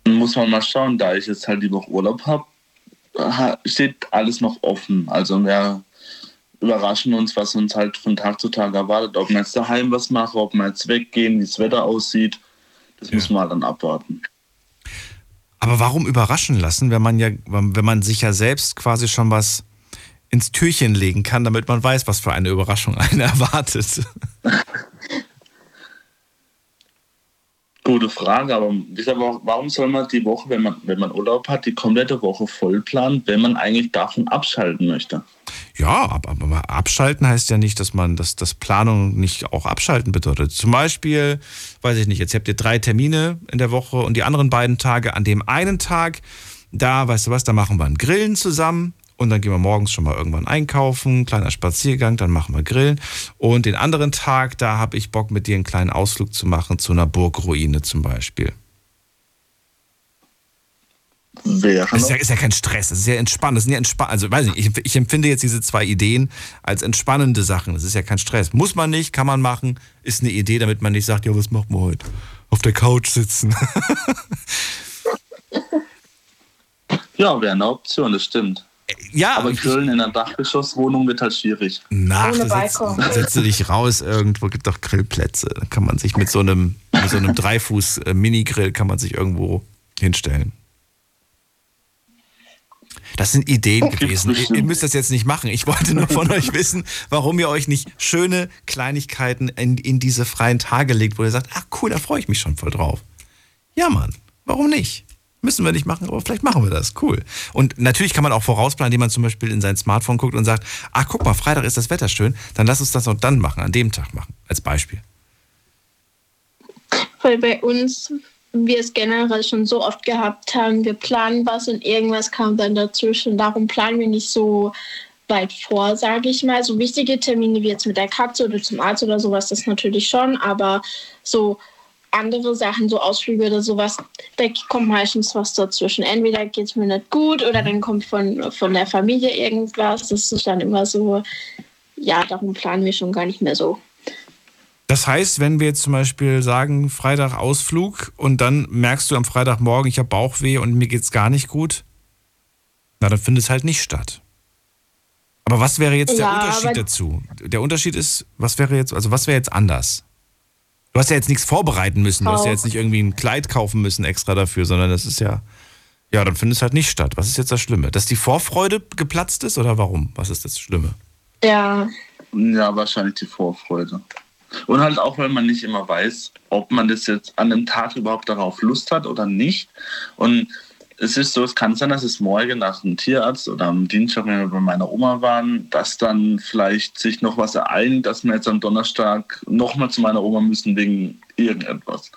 Muss man mal schauen, da ich jetzt halt die Woche Urlaub habe, steht alles noch offen. Also wir überraschen uns, was uns halt von Tag zu Tag erwartet. Ob wir jetzt daheim was machen, ob wir jetzt weggehen, wie das Wetter aussieht, das ja. müssen wir dann abwarten. Aber warum überraschen lassen, wenn man ja, wenn man sich ja selbst quasi schon was ins Türchen legen kann, damit man weiß, was für eine Überraschung einen erwartet? Gute Frage, aber warum soll man die Woche, wenn man, wenn man Urlaub hat, die komplette Woche voll planen, wenn man eigentlich davon abschalten möchte? Ja, aber, aber abschalten heißt ja nicht, dass man dass das Planung nicht auch abschalten bedeutet. Zum Beispiel, weiß ich nicht, jetzt habt ihr drei Termine in der Woche und die anderen beiden Tage, an dem einen Tag, da, weißt du was, da machen wir ein Grillen zusammen und dann gehen wir morgens schon mal irgendwann einkaufen, kleiner Spaziergang, dann machen wir Grillen. Und den anderen Tag, da habe ich Bock, mit dir einen kleinen Ausflug zu machen, zu einer Burgruine zum Beispiel. Wäre das ist ja, ist ja, kein Stress, das ist ja entspannt. Das sind ja entspannt. Also weiß nicht, ich, ich empfinde jetzt diese zwei Ideen als entspannende Sachen. Das ist ja kein Stress. Muss man nicht, kann man machen, ist eine Idee, damit man nicht sagt, ja, was machen wir heute? Auf der Couch sitzen. ja, wäre eine Option, das stimmt. Ja, aber Grillen in einer Dachgeschosswohnung wird halt schwierig. Nach, setzt, setzt du dich raus irgendwo, gibt doch Grillplätze. Da kann man sich mit so einem, mit so einem Dreifuß-Mini-Grill kann man sich irgendwo hinstellen. Das sind Ideen gewesen. Ihr, ihr, müsst das jetzt nicht machen. Ich wollte nur von euch wissen, warum ihr euch nicht schöne Kleinigkeiten in, in diese freien Tage legt, wo ihr sagt, ach cool, da freue ich mich schon voll drauf. Ja, Mann, warum nicht? Müssen wir nicht machen, aber vielleicht machen wir das. Cool. Und natürlich kann man auch vorausplanen, indem man zum Beispiel in sein Smartphone guckt und sagt, ach guck mal, Freitag ist das Wetter schön, dann lass uns das auch dann machen, an dem Tag machen, als Beispiel. Weil bei uns wir es generell schon so oft gehabt haben, wir planen was und irgendwas kam dann dazwischen. Darum planen wir nicht so weit vor, sage ich mal. So wichtige Termine wie jetzt mit der Katze oder zum Arzt oder sowas, das natürlich schon, aber so andere Sachen, so Ausflüge oder sowas, da kommt meistens was dazwischen. Entweder geht es mir nicht gut oder dann kommt von, von der Familie irgendwas. Das ist dann immer so, ja, darum planen wir schon gar nicht mehr so. Das heißt, wenn wir jetzt zum Beispiel sagen, Freitag Ausflug und dann merkst du am Freitagmorgen, ich habe Bauchweh und mir geht es gar nicht gut, na, dann findet es halt nicht statt. Aber was wäre jetzt der ja, Unterschied dazu? Der Unterschied ist, was wäre jetzt, also was wäre jetzt anders? Du hast ja jetzt nichts vorbereiten müssen. Du hast ja jetzt nicht irgendwie ein Kleid kaufen müssen extra dafür, sondern das ist ja, ja, dann findet es halt nicht statt. Was ist jetzt das Schlimme? Dass die Vorfreude geplatzt ist oder warum? Was ist das Schlimme? Ja. Ja, wahrscheinlich die Vorfreude. Und halt auch, weil man nicht immer weiß, ob man das jetzt an dem Tag überhaupt darauf Lust hat oder nicht. Und es ist so, es kann sein, dass es morgen nach dem Tierarzt oder am Dienstag, wenn wir bei meiner Oma waren, dass dann vielleicht sich noch was ereilt, dass wir jetzt am Donnerstag nochmal zu meiner Oma müssen wegen irgendetwas.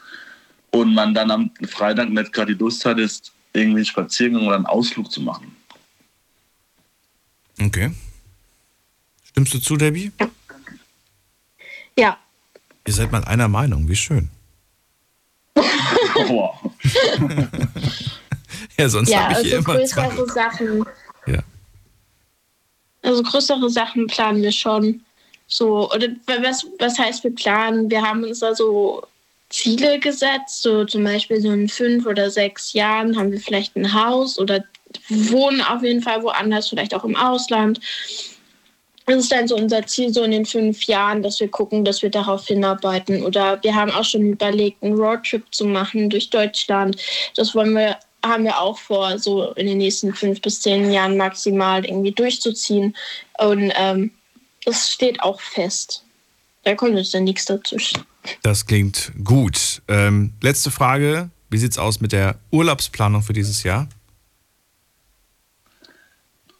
Und man dann am Freitag nicht gerade die Lust hat, ist irgendwie einen Spaziergang oder einen Ausflug zu machen. Okay. Stimmst du zu, Debbie? Ja. Ihr seid mal einer Meinung, wie schön. wow. Ja, sonst ja, habe ich also hier immer größere zwei. Sachen. Ja. Also größere Sachen planen wir schon. So, oder was, was heißt wir planen? Wir haben uns da so Ziele gesetzt, so zum Beispiel so in fünf oder sechs Jahren haben wir vielleicht ein Haus oder wohnen auf jeden Fall woanders, vielleicht auch im Ausland. Das ist dann so unser Ziel, so in den fünf Jahren, dass wir gucken, dass wir darauf hinarbeiten. Oder wir haben auch schon überlegt, einen Roadtrip zu machen durch Deutschland. Das wollen wir haben wir auch vor, so in den nächsten fünf bis zehn Jahren maximal irgendwie durchzuziehen. Und ähm, das steht auch fest. Da kommt jetzt dann nichts dazwischen. Das klingt gut. Ähm, letzte Frage. Wie sieht es aus mit der Urlaubsplanung für dieses Jahr?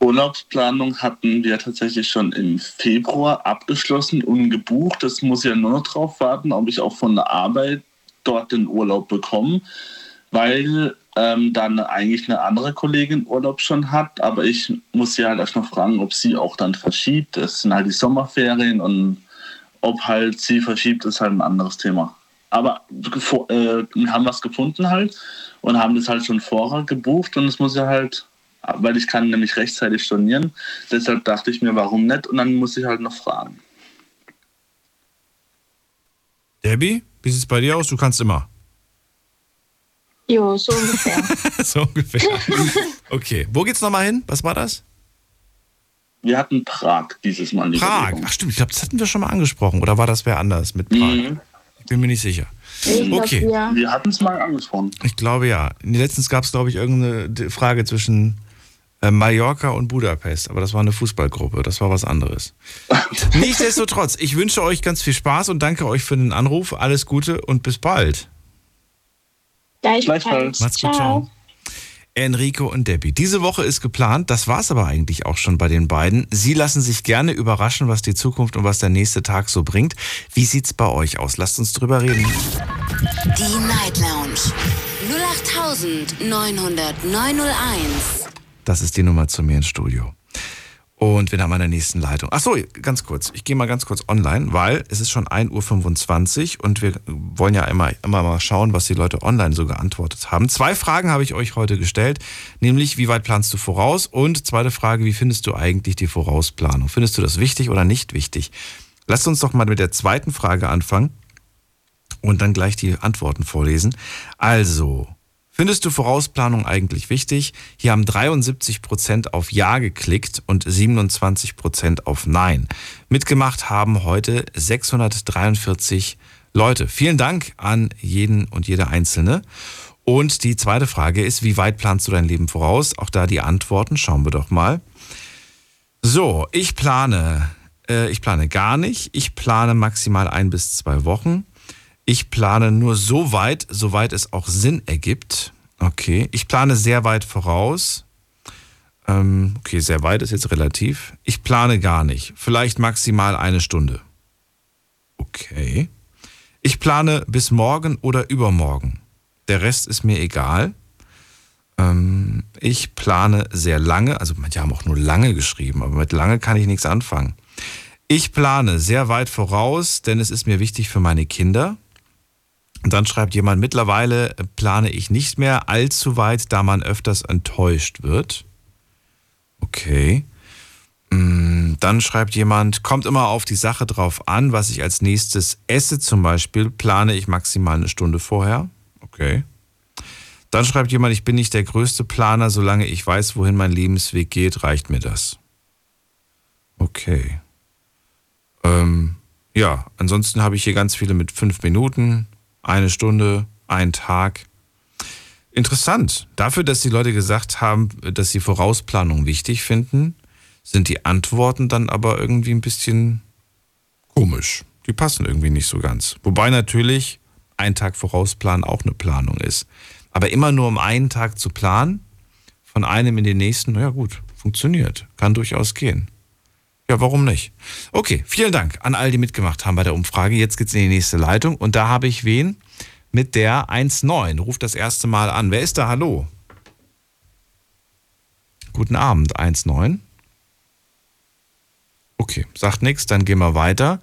Urlaubsplanung hatten wir tatsächlich schon im Februar abgeschlossen und gebucht. Das muss ja nur noch drauf warten, ob ich auch von der Arbeit dort den Urlaub bekomme, weil ähm, dann eigentlich eine andere Kollegin Urlaub schon hat, aber ich muss sie halt erstmal fragen, ob sie auch dann verschiebt. Es sind halt die Sommerferien und ob halt sie verschiebt, ist halt ein anderes Thema. Aber äh, wir haben was gefunden halt und haben das halt schon vorher gebucht und es muss ja halt, weil ich kann nämlich rechtzeitig stornieren, deshalb dachte ich mir, warum nicht und dann muss ich halt noch fragen. Debbie, wie sieht es bei dir aus? Du kannst immer. Jo, so ungefähr. so ungefähr. Okay, wo geht's nochmal hin? Was war das? Wir hatten Prag dieses Mal. Prag, ach stimmt, ich glaube, das hatten wir schon mal angesprochen. Oder war das wer anders mit Prag? Mhm. Ich bin mir nicht sicher. Okay. Ja. Wir hatten es mal angesprochen. Ich glaube ja. Letztens gab es, glaube ich, irgendeine Frage zwischen Mallorca und Budapest, aber das war eine Fußballgruppe, das war was anderes. Nichtsdestotrotz, ich wünsche euch ganz viel Spaß und danke euch für den Anruf. Alles Gute und bis bald. Gleichfalls. Macht's gut, ciao. Enrico und Debbie. Diese Woche ist geplant, das war es aber eigentlich auch schon bei den beiden. Sie lassen sich gerne überraschen, was die Zukunft und was der nächste Tag so bringt. Wie sieht's bei euch aus? Lasst uns drüber reden. Die Night Lounge 0890901. Das ist die Nummer zu mir ins Studio. Und wir haben eine nächsten Leitung. Ach so, ganz kurz. Ich gehe mal ganz kurz online, weil es ist schon 1.25 Uhr und wir wollen ja immer, immer mal schauen, was die Leute online so geantwortet haben. Zwei Fragen habe ich euch heute gestellt, nämlich wie weit planst du voraus? Und zweite Frage, wie findest du eigentlich die Vorausplanung? Findest du das wichtig oder nicht wichtig? Lasst uns doch mal mit der zweiten Frage anfangen und dann gleich die Antworten vorlesen. Also, Findest du Vorausplanung eigentlich wichtig? Hier haben 73 Prozent auf Ja geklickt und 27 Prozent auf Nein. Mitgemacht haben heute 643 Leute. Vielen Dank an jeden und jede Einzelne. Und die zweite Frage ist, wie weit planst du dein Leben voraus? Auch da die Antworten, schauen wir doch mal. So, ich plane, äh, ich plane gar nicht. Ich plane maximal ein bis zwei Wochen. Ich plane nur so weit, soweit es auch Sinn ergibt. Okay. Ich plane sehr weit voraus. Ähm, okay, sehr weit ist jetzt relativ. Ich plane gar nicht. Vielleicht maximal eine Stunde. Okay. Ich plane bis morgen oder übermorgen. Der Rest ist mir egal. Ähm, ich plane sehr lange, also manche haben auch nur lange geschrieben, aber mit lange kann ich nichts anfangen. Ich plane sehr weit voraus, denn es ist mir wichtig für meine Kinder. Und dann schreibt jemand, mittlerweile plane ich nicht mehr allzu weit, da man öfters enttäuscht wird. Okay. Mm, dann schreibt jemand, kommt immer auf die Sache drauf an, was ich als nächstes esse zum Beispiel, plane ich maximal eine Stunde vorher. Okay. Dann schreibt jemand, ich bin nicht der größte Planer, solange ich weiß, wohin mein Lebensweg geht, reicht mir das. Okay. Ähm, ja, ansonsten habe ich hier ganz viele mit fünf Minuten, eine Stunde, ein Tag. Interessant. Dafür, dass die Leute gesagt haben, dass sie Vorausplanung wichtig finden, sind die Antworten dann aber irgendwie ein bisschen komisch. Die passen irgendwie nicht so ganz. Wobei natürlich ein Tag Vorausplan auch eine Planung ist. Aber immer nur um einen Tag zu planen, von einem in den nächsten, naja gut, funktioniert. Kann durchaus gehen. Ja, warum nicht? Okay, vielen Dank an all die mitgemacht haben bei der Umfrage. Jetzt geht's in die nächste Leitung und da habe ich wen? Mit der 19. Ruft das erste Mal an. Wer ist da? Hallo. Guten Abend, 19. Okay, sagt nichts, dann gehen wir weiter.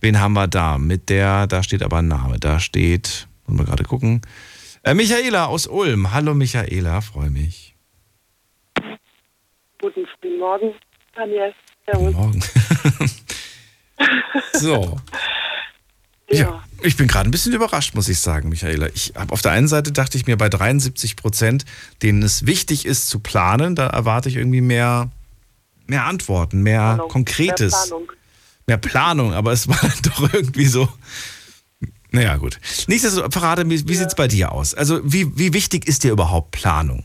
Wen haben wir da? Mit der, da steht aber ein Name. Da steht, wollen wir gerade gucken. Äh, Michaela aus Ulm. Hallo Michaela, freue mich. Guten Morgen, Daniel. Guten Morgen. so. Ja. ja. ich bin gerade ein bisschen überrascht, muss ich sagen, Michaela. Ich habe auf der einen Seite dachte ich mir bei 73 Prozent, denen es wichtig ist zu planen, da erwarte ich irgendwie mehr, mehr Antworten, mehr Planung, Konkretes. Mehr Planung. mehr Planung. aber es war doch irgendwie so. Naja, gut. Nichtsdestotrotz, verrate mir, wie ja. sieht es bei dir aus? Also, wie, wie wichtig ist dir überhaupt Planung?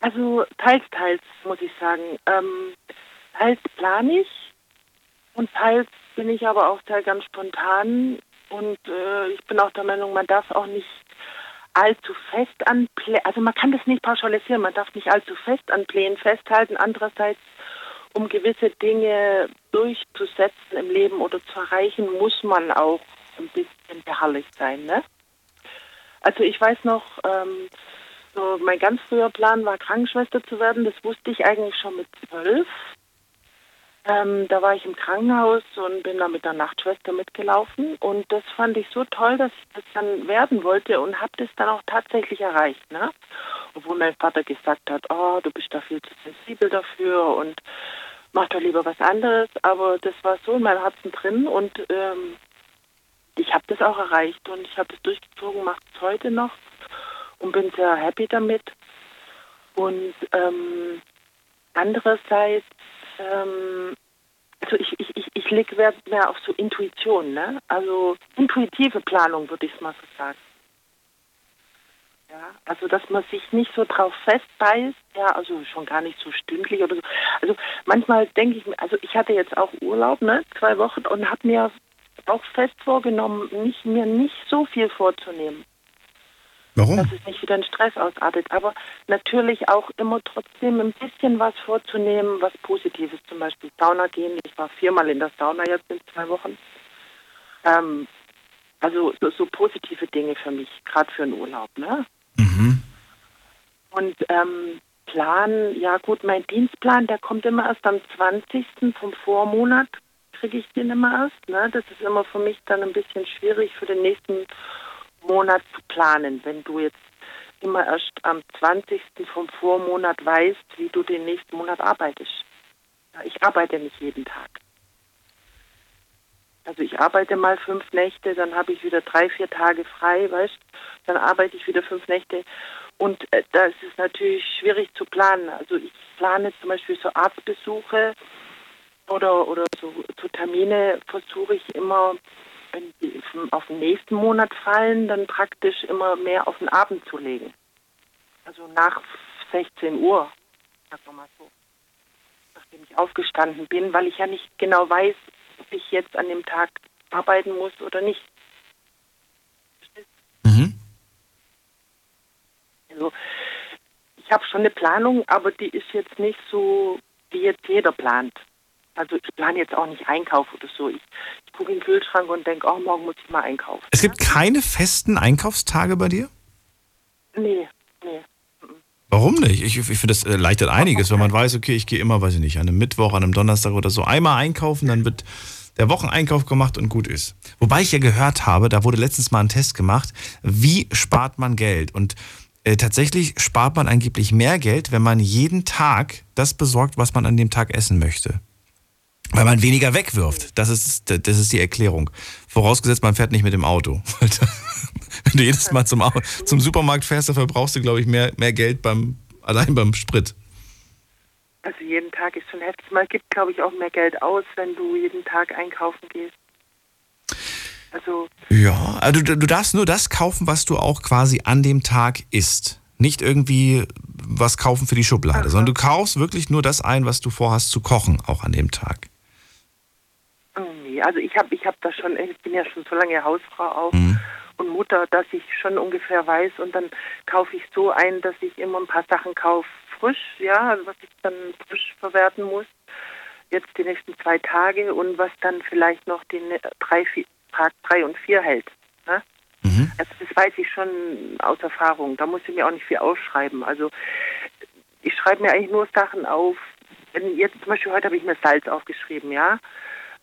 Also teils, teils, muss ich sagen. Ähm, teils plane ich und teils bin ich aber auch sehr ganz spontan und äh, ich bin auch der Meinung, man darf auch nicht allzu fest an Plänen, also man kann das nicht pauschalisieren, man darf nicht allzu fest an Plänen festhalten. Andererseits, um gewisse Dinge durchzusetzen im Leben oder zu erreichen, muss man auch ein bisschen beharrlich sein. Ne? Also ich weiß noch, ähm, so mein ganz früher Plan war, Krankenschwester zu werden. Das wusste ich eigentlich schon mit zwölf. Ähm, da war ich im Krankenhaus und bin da mit der Nachtschwester mitgelaufen. Und das fand ich so toll, dass ich das dann werden wollte und habe das dann auch tatsächlich erreicht. Ne? Obwohl mein Vater gesagt hat, oh, du bist da viel zu sensibel dafür und mach doch lieber was anderes. Aber das war so in meinem Herzen drin und ähm, ich habe das auch erreicht und ich habe das durchgezogen, mache es heute noch und bin sehr happy damit. Und ähm, andererseits, ähm, also ich, ich, ich, ich lege Wert mehr auf so Intuition, ne? Also intuitive Planung, würde ich es mal so sagen. Ja, also dass man sich nicht so drauf festbeißt, ja, also schon gar nicht so stündlich oder so. Also manchmal denke ich mir, also ich hatte jetzt auch Urlaub, ne, zwei Wochen und habe mir auch fest vorgenommen, nicht, mir nicht so viel vorzunehmen. Warum? Dass es nicht wieder in Stress ausartet. Aber natürlich auch immer trotzdem ein bisschen was vorzunehmen, was Positives. Zum Beispiel Sauna gehen. Ich war viermal in der Sauna jetzt in zwei Wochen. Ähm, also so, so positive Dinge für mich, gerade für einen Urlaub. Ne? Und ähm, Plan, ja gut, mein Dienstplan, der kommt immer erst am 20. vom Vormonat, kriege ich den immer erst. Ne? Das ist immer für mich dann ein bisschen schwierig für den nächsten Monat zu planen, wenn du jetzt immer erst am 20. vom Vormonat weißt, wie du den nächsten Monat arbeitest. Ich arbeite nicht jeden Tag. Also ich arbeite mal fünf Nächte, dann habe ich wieder drei, vier Tage frei, weißt Dann arbeite ich wieder fünf Nächte. Und äh, da ist natürlich schwierig zu planen. Also ich plane zum Beispiel so Arztbesuche oder, oder so, so Termine versuche ich immer, wenn die auf den nächsten Monat fallen, dann praktisch immer mehr auf den Abend zu legen. Also nach 16 Uhr, sagen wir mal so. Nachdem ich aufgestanden bin, weil ich ja nicht genau weiß, ob ich jetzt an dem Tag arbeiten muss oder nicht. Also ich habe schon eine Planung, aber die ist jetzt nicht so, wie jetzt jeder plant. Also ich plane jetzt auch nicht Einkauf oder so. Ich, ich gucke in den Kühlschrank und denke, oh, morgen muss ich mal einkaufen. Es gibt keine festen Einkaufstage bei dir? Nee, nee. Warum nicht? Ich, ich finde, das erleichtert einiges, wenn man weiß, okay, ich gehe immer, weiß ich nicht, an einem Mittwoch, an einem Donnerstag oder so einmal einkaufen, dann wird der Wocheneinkauf gemacht und gut ist. Wobei ich ja gehört habe, da wurde letztens mal ein Test gemacht, wie spart man Geld? Und äh, tatsächlich spart man angeblich mehr Geld, wenn man jeden Tag das besorgt, was man an dem Tag essen möchte. Weil man weniger wegwirft. Das ist, das ist die Erklärung. Vorausgesetzt, man fährt nicht mit dem Auto. Wenn du jedes Mal zum, zum Supermarkt fährst, dann verbrauchst du, glaube ich, mehr, mehr Geld beim, allein beim Sprit. Also jeden Tag ist schon heftig. Man gibt, glaube ich, auch mehr Geld aus, wenn du jeden Tag einkaufen gehst. Also Ja, also du, du darfst nur das kaufen, was du auch quasi an dem Tag isst. Nicht irgendwie was kaufen für die Schublade, sondern du kaufst wirklich nur das ein, was du vorhast zu kochen, auch an dem Tag. Nee, also ich habe ich hab da schon, ich bin ja schon so lange Hausfrau auch Mhm. und Mutter, dass ich schon ungefähr weiß und dann kaufe ich so ein, dass ich immer ein paar Sachen kaufe frisch, ja, also was ich dann frisch verwerten muss, jetzt die nächsten zwei Tage und was dann vielleicht noch den drei, vier, Tag drei und vier hält. Ne? Also das weiß ich schon aus Erfahrung. Da muss ich mir auch nicht viel aufschreiben. Also ich schreibe mir eigentlich nur Sachen auf. Wenn jetzt zum Beispiel heute habe ich mir Salz aufgeschrieben, ja.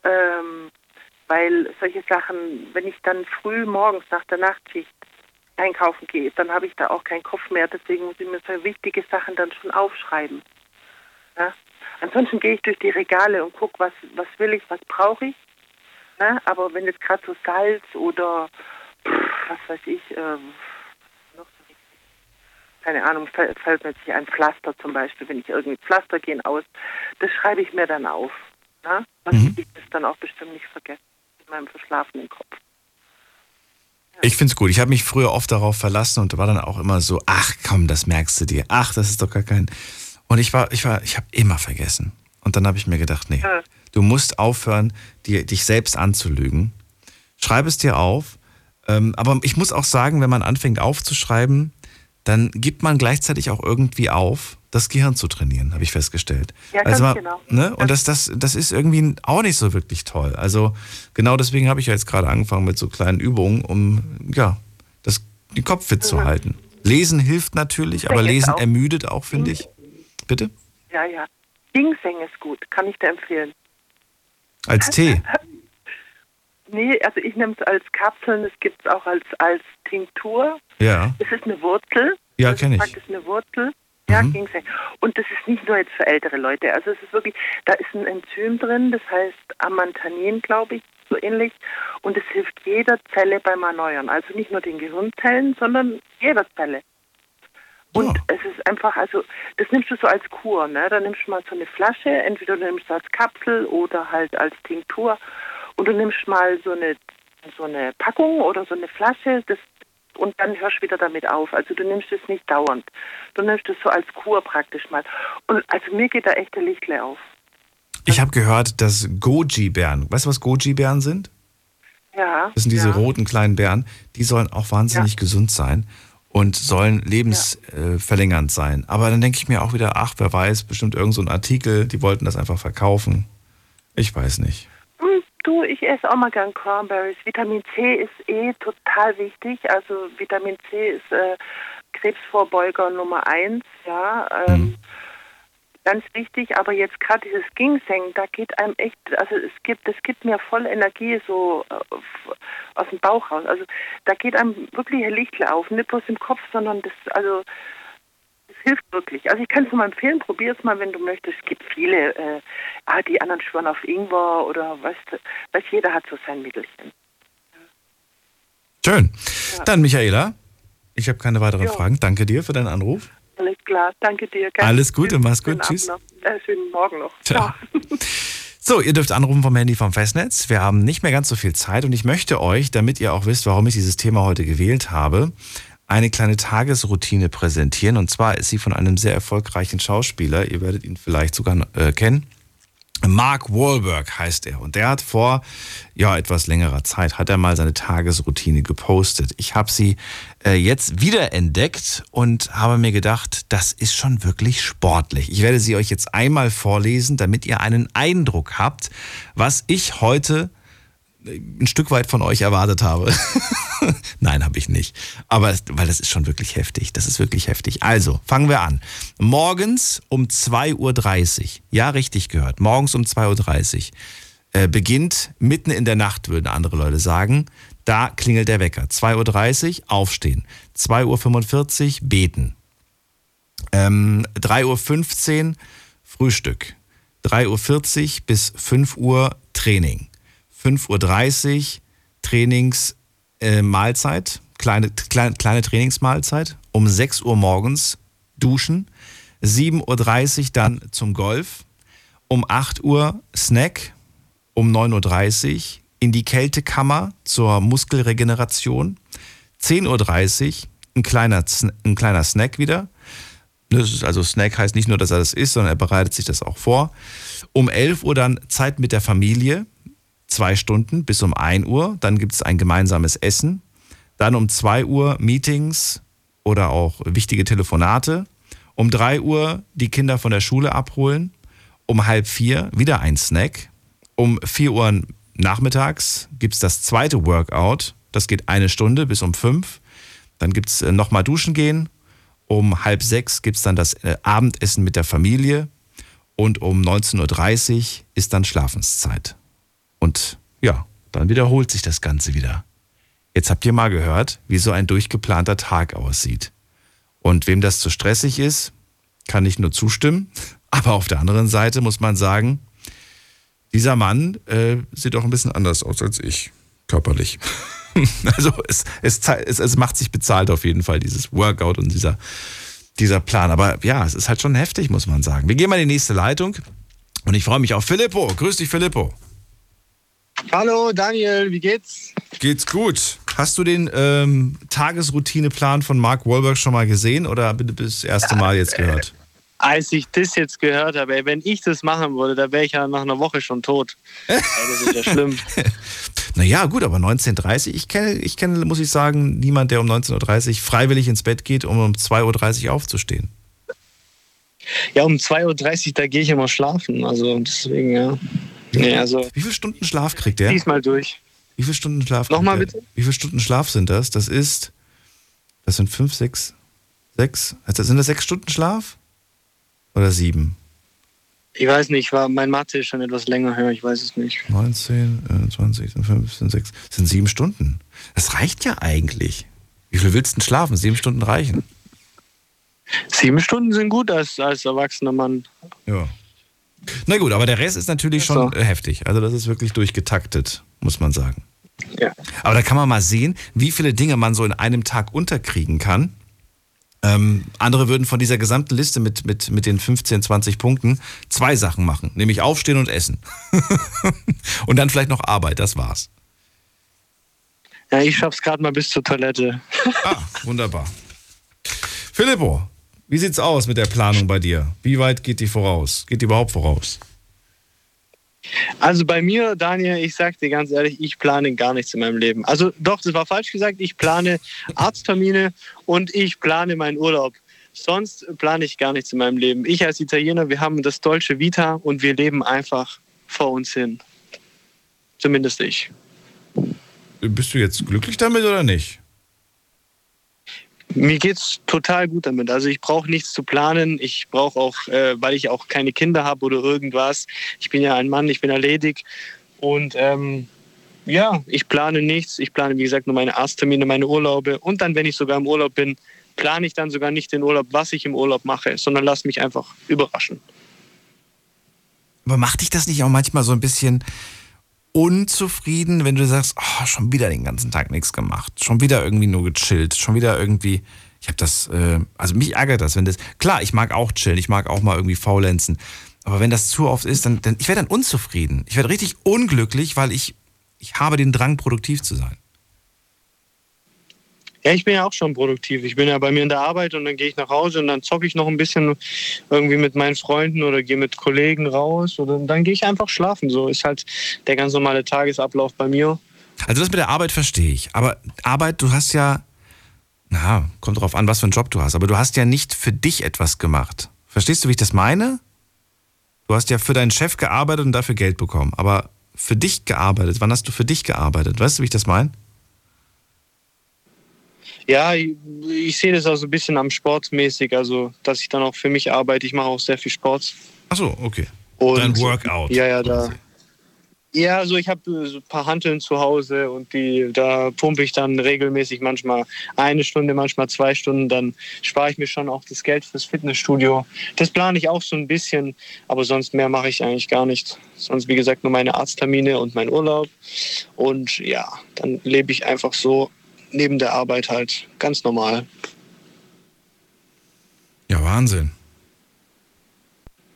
Ähm, weil solche Sachen, wenn ich dann früh morgens nach der Nachtschicht einkaufen gehe, dann habe ich da auch keinen Kopf mehr. Deswegen muss ich mir so wichtige Sachen dann schon aufschreiben. Ja? Ansonsten gehe ich durch die Regale und gucke, was, was will ich, was brauche ich. Ne? Aber wenn jetzt gerade so Salz oder was weiß ich, ähm, keine Ahnung, fällt mir jetzt ein Pflaster zum Beispiel, wenn ich irgendwie Pflaster gehen aus, das schreibe ich mir dann auf. Ne? Was ich das dann auch bestimmt nicht vergessen in meinem verschlafenen Kopf. Ich finde es gut. Ich habe mich früher oft darauf verlassen und war dann auch immer so, ach komm, das merkst du dir. Ach, das ist doch gar kein. Und ich war, ich war, ich habe immer vergessen. Und dann habe ich mir gedacht, nee, du musst aufhören, dir, dich selbst anzulügen. Schreib es dir auf. Ähm, aber ich muss auch sagen, wenn man anfängt aufzuschreiben, dann gibt man gleichzeitig auch irgendwie auf, das Gehirn zu trainieren, habe ich festgestellt. Ja, ganz man- genau. Ne? Und das, das, das ist irgendwie auch nicht so wirklich toll. Also genau deswegen habe ich ja jetzt gerade angefangen mit so kleinen Übungen, um ja, das den Kopf fit zu halten. Lesen hilft natürlich, aber Lesen auch- ermüdet auch, finde ich. Bitte? Ja, ja. Ginseng ist gut, kann ich dir empfehlen. Als Tee. Nee, also ich nehme es als Kapseln, es gibt es auch als, als Tinktur. Ja. Es ist eine Wurzel. Ja, Das kenn ich. ist praktisch eine Wurzel. Ja, Mhm. Ginseng. Und das ist nicht nur jetzt für ältere Leute. Also es ist wirklich, da ist ein Enzym drin, das heißt Amantanin, glaube ich, so ähnlich. Und es hilft jeder Zelle beim Erneuern. Also nicht nur den Gehirnzellen, sondern jeder Zelle. Und es ist einfach, also das nimmst du so als Kur, ne? Da nimmst du mal so eine Flasche, entweder du nimmst es als Kapsel oder halt als Tinktur. Und du nimmst mal so eine so eine Packung oder so eine Flasche, das und dann hörst du wieder damit auf. Also du nimmst es nicht dauernd. Du nimmst es so als Kur praktisch mal. Und also mir geht da echt der Lichtle auf. Ich habe gehört, dass Goji-Bären, weißt du, was Goji-Bären sind? Ja. Das sind diese ja. roten kleinen Bären, die sollen auch wahnsinnig gesund sein und sollen lebensverlängernd äh, verlängernd sein. Aber dann denke ich mir auch wieder, ach, wer weiß, bestimmt irgend so ein Artikel, die wollten das einfach verkaufen. Ich weiß nicht. Du, ich esse auch mal gern Cranberries. Vitamin C ist eh total wichtig. Also Vitamin C ist äh, Krebsvorbeuger Nummer eins, ja. Ähm, Ganz wichtig, aber jetzt gerade dieses Ginseng, da geht einem echt, also es gibt, es gibt mir voll Energie so äh, aus dem Bauch raus. Also da geht einem wirklich ein Lichtle auf, nicht bloß im Kopf, sondern das, also hilft wirklich. Also ich kann es nur mal empfehlen, probier es mal, wenn du möchtest. Es gibt viele, äh, ah, die anderen schwören auf Ingwer oder du, weiß jeder hat so sein Mittelchen. Schön. Ja. Dann, Michaela, ich habe keine weiteren Jo. Fragen. Danke dir für deinen Anruf. Alles klar, danke dir. gell? Alles Gute, mach's gut, tschüss. Äh, schönen Morgen noch. Ciao. So, ihr dürft anrufen vom Handy vom Festnetz. Wir haben nicht mehr ganz so viel Zeit und ich möchte euch, damit ihr auch wisst, warum ich dieses Thema heute gewählt habe, eine kleine Tagesroutine präsentieren. Und zwar ist sie von einem sehr erfolgreichen Schauspieler. Ihr werdet ihn vielleicht sogar äh, kennen. Mark Wahlberg heißt er und der hat vor ja etwas längerer Zeit hat er mal seine Tagesroutine gepostet. Ich habe sie äh, jetzt wieder entdeckt und habe mir gedacht, das ist schon wirklich sportlich. Ich werde sie euch jetzt einmal vorlesen, damit ihr einen Eindruck habt, was ich heute ein Stück weit von euch erwartet habe. Nein, habe ich nicht. Aber weil das ist schon wirklich heftig. Das ist wirklich heftig. Also, fangen wir an. Morgens um 2.30 Uhr. Ja, richtig gehört. Morgens um 2.30 Uhr. Äh, beginnt mitten in der Nacht, würden andere Leute sagen. Da klingelt der Wecker. 2.30 Uhr aufstehen. 2.45 Uhr beten. Ähm, 3.15 Uhr Frühstück. 3.40 Uhr bis 5 Uhr Training. 5.30 Uhr Trainings äh, kleine, kleine, kleine Trainingsmahlzeit. Um 6 Uhr morgens duschen. 7.30 Uhr dann zum Golf. Um 8 Uhr Snack. Um 9.30 Uhr in die Kältekammer zur Muskelregeneration. 10.30 Uhr ein kleiner, ein kleiner Snack wieder. Ist also Snack heißt nicht nur, dass er das isst, sondern er bereitet sich das auch vor. Um 11 Uhr dann Zeit mit der Familie, zwei Stunden bis um 1 Uhr. Dann gibt es ein gemeinsames Essen. Dann um 2 Uhr Meetings oder auch wichtige Telefonate. Um 3 Uhr die Kinder von der Schule abholen. Um halb vier wieder ein Snack. Um 4 Uhr nachmittags gibt es das zweite Workout. Das geht eine Stunde bis um 5. Dann gibt es nochmal duschen gehen. Um halb sechs gibt es dann das äh, Abendessen mit der Familie. Und um 19.30 Uhr ist dann Schlafenszeit. Und ja, dann wiederholt sich das Ganze wieder. Jetzt habt ihr mal gehört, wie so ein durchgeplanter Tag aussieht. Und wem das zu stressig ist, kann ich nur zustimmen. Aber auf der anderen Seite muss man sagen, dieser Mann äh, sieht auch ein bisschen anders aus als ich, körperlich. also es, es, es, es macht sich bezahlt auf jeden Fall, dieses Workout und dieser, dieser Plan. Aber ja, es ist halt schon heftig, muss man sagen. Wir gehen mal in die nächste Leitung und ich freue mich auf Filippo. Grüß dich, Filippo. Hallo Daniel, wie geht's? Geht's gut. Hast du den ähm, Tagesroutineplan von Mark Wahlberg schon mal gesehen oder das erste Mal jetzt gehört? Als ich das jetzt gehört habe, ey, wenn ich das machen würde, da wäre ich ja nach einer Woche schon tot. ey, das ist ja schlimm. Naja, gut, aber 19.30 Uhr, ich kenne, ich kenne, muss ich sagen, niemand, der um 19.30 Uhr freiwillig ins Bett geht, um um 2.30 Uhr aufzustehen. Ja, um 2.30 Uhr, da gehe ich immer schlafen. Also deswegen, ja. Nee, also, Wie viele Stunden Schlaf kriegt der? diesmal durch. Wie viele Stunden Schlaf? Nochmal kriegt der? Wie viele Stunden Schlaf sind das? Das ist Das sind fünf, sechs, sechs. Also sind das sechs Stunden Schlaf? Oder sieben? Ich weiß nicht, war, mein Mathe ist schon etwas länger her, ich weiß es nicht. 19, äh, 20, 15, 6. Das sind sieben Stunden. Das reicht ja eigentlich. Wie viel willst du denn schlafen? Sieben Stunden reichen. Sieben Stunden sind gut als, als erwachsener Mann. Ja. Na gut, aber der Rest ist natürlich schon äh, heftig. Also das ist wirklich durchgetaktet, muss man sagen. Ja. Aber da kann man mal sehen, wie viele Dinge man so in einem Tag unterkriegen kann. Ähm, andere würden von dieser gesamten Liste mit, mit, mit den 15, 20 Punkten zwei Sachen machen, nämlich aufstehen und essen. und dann vielleicht noch Arbeit, das war's. Ja, ich schaff's gerade mal bis zur Toilette. ah, wunderbar. Filippo, wie sieht's aus mit der Planung bei dir? Wie weit geht die voraus? Geht die überhaupt voraus? Also bei mir, Daniel, ich sag dir ganz ehrlich, ich plane gar nichts in meinem Leben. Also doch, das war falsch gesagt, ich plane Arzttermine und ich plane meinen Urlaub. Sonst plane ich gar nichts in meinem Leben. Ich als Italiener, wir haben das deutsche Vita und wir leben einfach vor uns hin. Zumindest ich. Bist du jetzt glücklich damit oder nicht? Mir geht's total gut damit. Also ich brauche nichts zu planen. Ich brauche auch, äh, weil ich auch keine Kinder habe oder irgendwas. Ich bin ja ein Mann, ich bin erledigt. Und ähm, ja, ich plane nichts. Ich plane, wie gesagt, nur meine Arzttermine, meine Urlaube. Und dann, wenn ich sogar im Urlaub bin, plane ich dann sogar nicht den Urlaub, was ich im Urlaub mache, sondern lass mich einfach überraschen. Aber macht dich das nicht auch manchmal so ein bisschen unzufrieden, wenn du sagst, oh, schon wieder den ganzen Tag nichts gemacht, schon wieder irgendwie nur gechillt, schon wieder irgendwie, ich habe das, äh, also mich ärgert das, wenn das, klar, ich mag auch chillen, ich mag auch mal irgendwie faulenzen, aber wenn das zu oft ist, dann, dann ich werde dann unzufrieden, ich werde richtig unglücklich, weil ich, ich habe den Drang, produktiv zu sein. Ja, ich bin ja auch schon produktiv. Ich bin ja bei mir in der Arbeit und dann gehe ich nach Hause und dann zocke ich noch ein bisschen irgendwie mit meinen Freunden oder gehe mit Kollegen raus oder dann gehe ich einfach schlafen. So ist halt der ganz normale Tagesablauf bei mir. Also das mit der Arbeit verstehe ich. Aber Arbeit, du hast ja, na, kommt drauf an, was für einen Job du hast, aber du hast ja nicht für dich etwas gemacht. Verstehst du, wie ich das meine? Du hast ja für deinen Chef gearbeitet und dafür Geld bekommen, aber für dich gearbeitet. Wann hast du für dich gearbeitet? Weißt du, wie ich das meine? Ja, ich, ich sehe das auch so ein bisschen am Sportmäßig, also dass ich dann auch für mich arbeite. Ich mache auch sehr viel Sport. Achso, okay. Und Dein Workout. Ja, ja, da. Ja, also ich habe so ein paar Hanteln zu Hause und die, da pumpe ich dann regelmäßig manchmal eine Stunde, manchmal zwei Stunden. Dann spare ich mir schon auch das Geld fürs Fitnessstudio. Das plane ich auch so ein bisschen, aber sonst mehr mache ich eigentlich gar nicht. Sonst, wie gesagt, nur meine Arzttermine und mein Urlaub. Und ja, dann lebe ich einfach so neben der Arbeit halt ganz normal. Ja, Wahnsinn.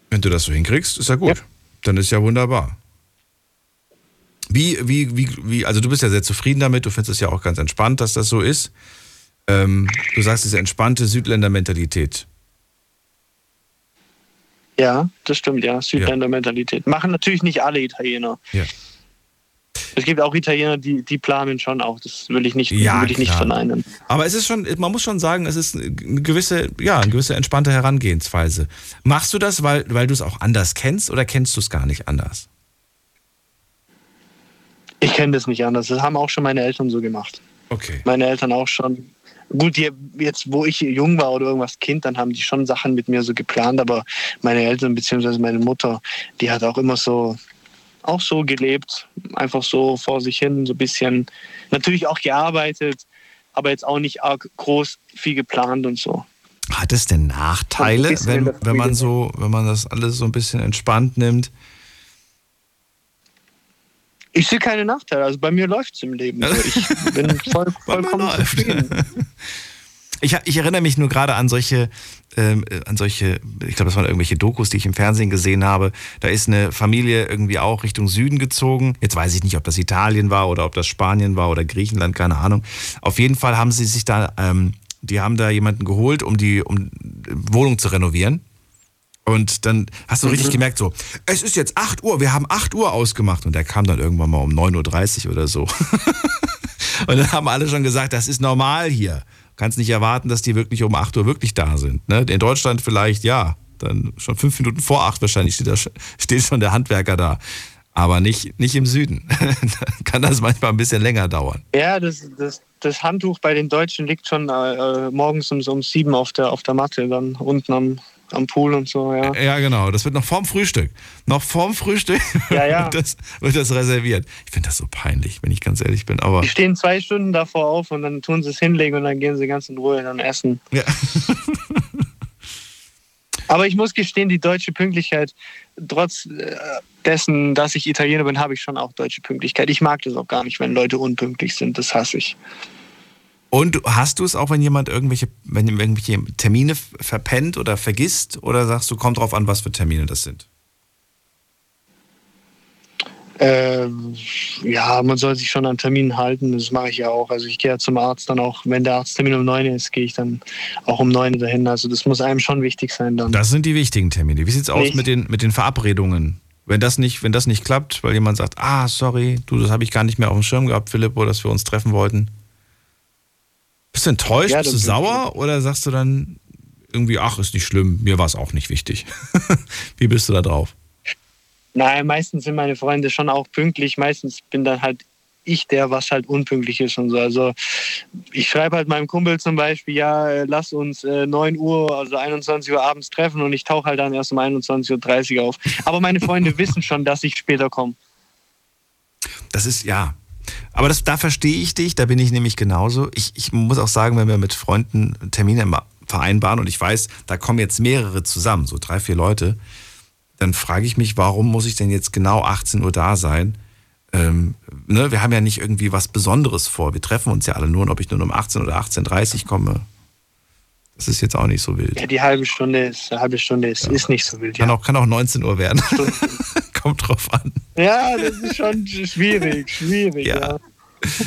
Wenn du das so hinkriegst, ist ja gut. Ja. Dann ist ja wunderbar. Wie, wie, wie, wie, also du bist ja sehr zufrieden damit, du findest es ja auch ganz entspannt, dass das so ist. Ähm, du sagst, diese entspannte Südländer-Mentalität. Ja, das stimmt, ja. Südländer-Mentalität. Machen natürlich nicht alle Italiener. Ja. Es gibt auch Italiener, die, die planen schon auch. Das will ich nicht, ja, will ich nicht verneinen. Aber es ist schon, man muss schon sagen, es ist eine gewisse, ja, eine gewisse entspannte Herangehensweise. Machst du das, weil, weil du es auch anders kennst oder kennst du es gar nicht anders? Ich kenne das nicht anders. Das haben auch schon meine Eltern so gemacht. Okay. Meine Eltern auch schon. Gut, die, jetzt wo ich jung war oder irgendwas Kind, dann haben die schon Sachen mit mir so geplant, aber meine Eltern bzw. meine Mutter, die hat auch immer so auch so gelebt, einfach so vor sich hin, so ein bisschen, natürlich auch gearbeitet, aber jetzt auch nicht arg groß viel geplant und so. Hat es denn Nachteile, wenn, wenn man so, wenn man das alles so ein bisschen entspannt nimmt? Ich sehe keine Nachteile. Also bei mir läuft es im Leben. Ich bin voll, vollkommen zufrieden. Ich, ich, erinnere mich nur gerade an solche, ähm, an solche, ich glaube, das waren irgendwelche Dokus, die ich im Fernsehen gesehen habe. Da ist eine Familie irgendwie auch Richtung Süden gezogen. Jetzt weiß ich nicht, ob das Italien war oder ob das Spanien war oder Griechenland, keine Ahnung. Auf jeden Fall haben sie sich da, ähm, die haben da jemanden geholt, um die um Wohnung zu renovieren. Und dann hast du richtig mhm. gemerkt, so, es ist jetzt 8 Uhr, wir haben 8 Uhr ausgemacht. Und der kam dann irgendwann mal um 9.30 Uhr oder so. und dann haben alle schon gesagt, das ist normal hier kannst nicht erwarten, dass die wirklich um 8 Uhr wirklich da sind. Ne? In Deutschland vielleicht ja, dann schon fünf Minuten vor 8 wahrscheinlich steht, da, steht schon der Handwerker da. Aber nicht, nicht im Süden. Kann das manchmal ein bisschen länger dauern. Ja, das, das, das Handtuch bei den Deutschen liegt schon äh, äh, morgens um, um sieben auf der, auf der Matte, dann unten am, am Pool und so, ja. Ja, genau. Das wird noch vorm Frühstück. Noch vorm Frühstück Ja, ja. wird, das, wird das reserviert. Ich finde das so peinlich, wenn ich ganz ehrlich bin. Aber Die stehen zwei Stunden davor auf und dann tun sie es hinlegen und dann gehen sie ganz in Ruhe dann essen. Ja. Aber ich muss gestehen, die deutsche Pünktlichkeit, trotz äh, dessen, dass ich Italiener bin, habe ich schon auch deutsche Pünktlichkeit. Ich mag das auch gar nicht, wenn Leute unpünktlich sind. Das hasse ich. Und hast du es auch, wenn jemand irgendwelche, wenn irgendwelche Termine verpennt oder vergisst? Oder sagst du, kommt drauf an, was für Termine das sind? Ähm, ja, man soll sich schon an Terminen halten. Das mache ich ja auch. Also ich gehe ja zum Arzt dann auch, wenn der Arzttermin um 9 ist, gehe ich dann auch um 9 dahin. Also das muss einem schon wichtig sein dann. Das sind die wichtigen Termine. Wie sieht's aus Nicht. mit den, mit den Verabredungen? Wenn das, nicht, wenn das nicht klappt, weil jemand sagt, ah, sorry, du, das habe ich gar nicht mehr auf dem Schirm gehabt, Filippo, dass wir uns treffen wollten. Bist du enttäuscht, Ja, bist du sauer oder sagst du dann irgendwie, ach, ist nicht schlimm, mir war es auch nicht wichtig? Wie bist du da drauf? Nein, meistens sind meine Freunde schon auch pünktlich. Meistens bin dann halt ich der, was halt unpünktlich ist und so. Also ich schreibe halt meinem Kumpel zum Beispiel, ja, äh, lass uns äh, 9 Uhr, also 21 Uhr abends treffen und ich tauche halt dann erst um 21.30 Uhr auf. Aber meine Freunde wissen schon, dass ich später komme. Das ist, ja. Aber das, da verstehe ich dich, da bin ich nämlich genauso. Ich, ich muss auch sagen, wenn wir mit Freunden Termine vereinbaren und ich weiß, da kommen jetzt mehrere zusammen, so drei, vier Leute, dann frage ich mich, warum muss ich denn jetzt genau 18 Uhr da sein? Ähm, ne, wir haben ja nicht irgendwie was Besonderes vor. Wir treffen uns ja alle nur und ob ich nur um 18 oder 18.30 Uhr komme, das ist jetzt auch nicht so wild. Ja, die halbe Stunde ist, eine halbe Stunde ist, ist nicht so wild. Kann, auch, kann auch 19 Uhr werden. Kommt drauf an. Ja, das ist schon schwierig, schwierig. Ja.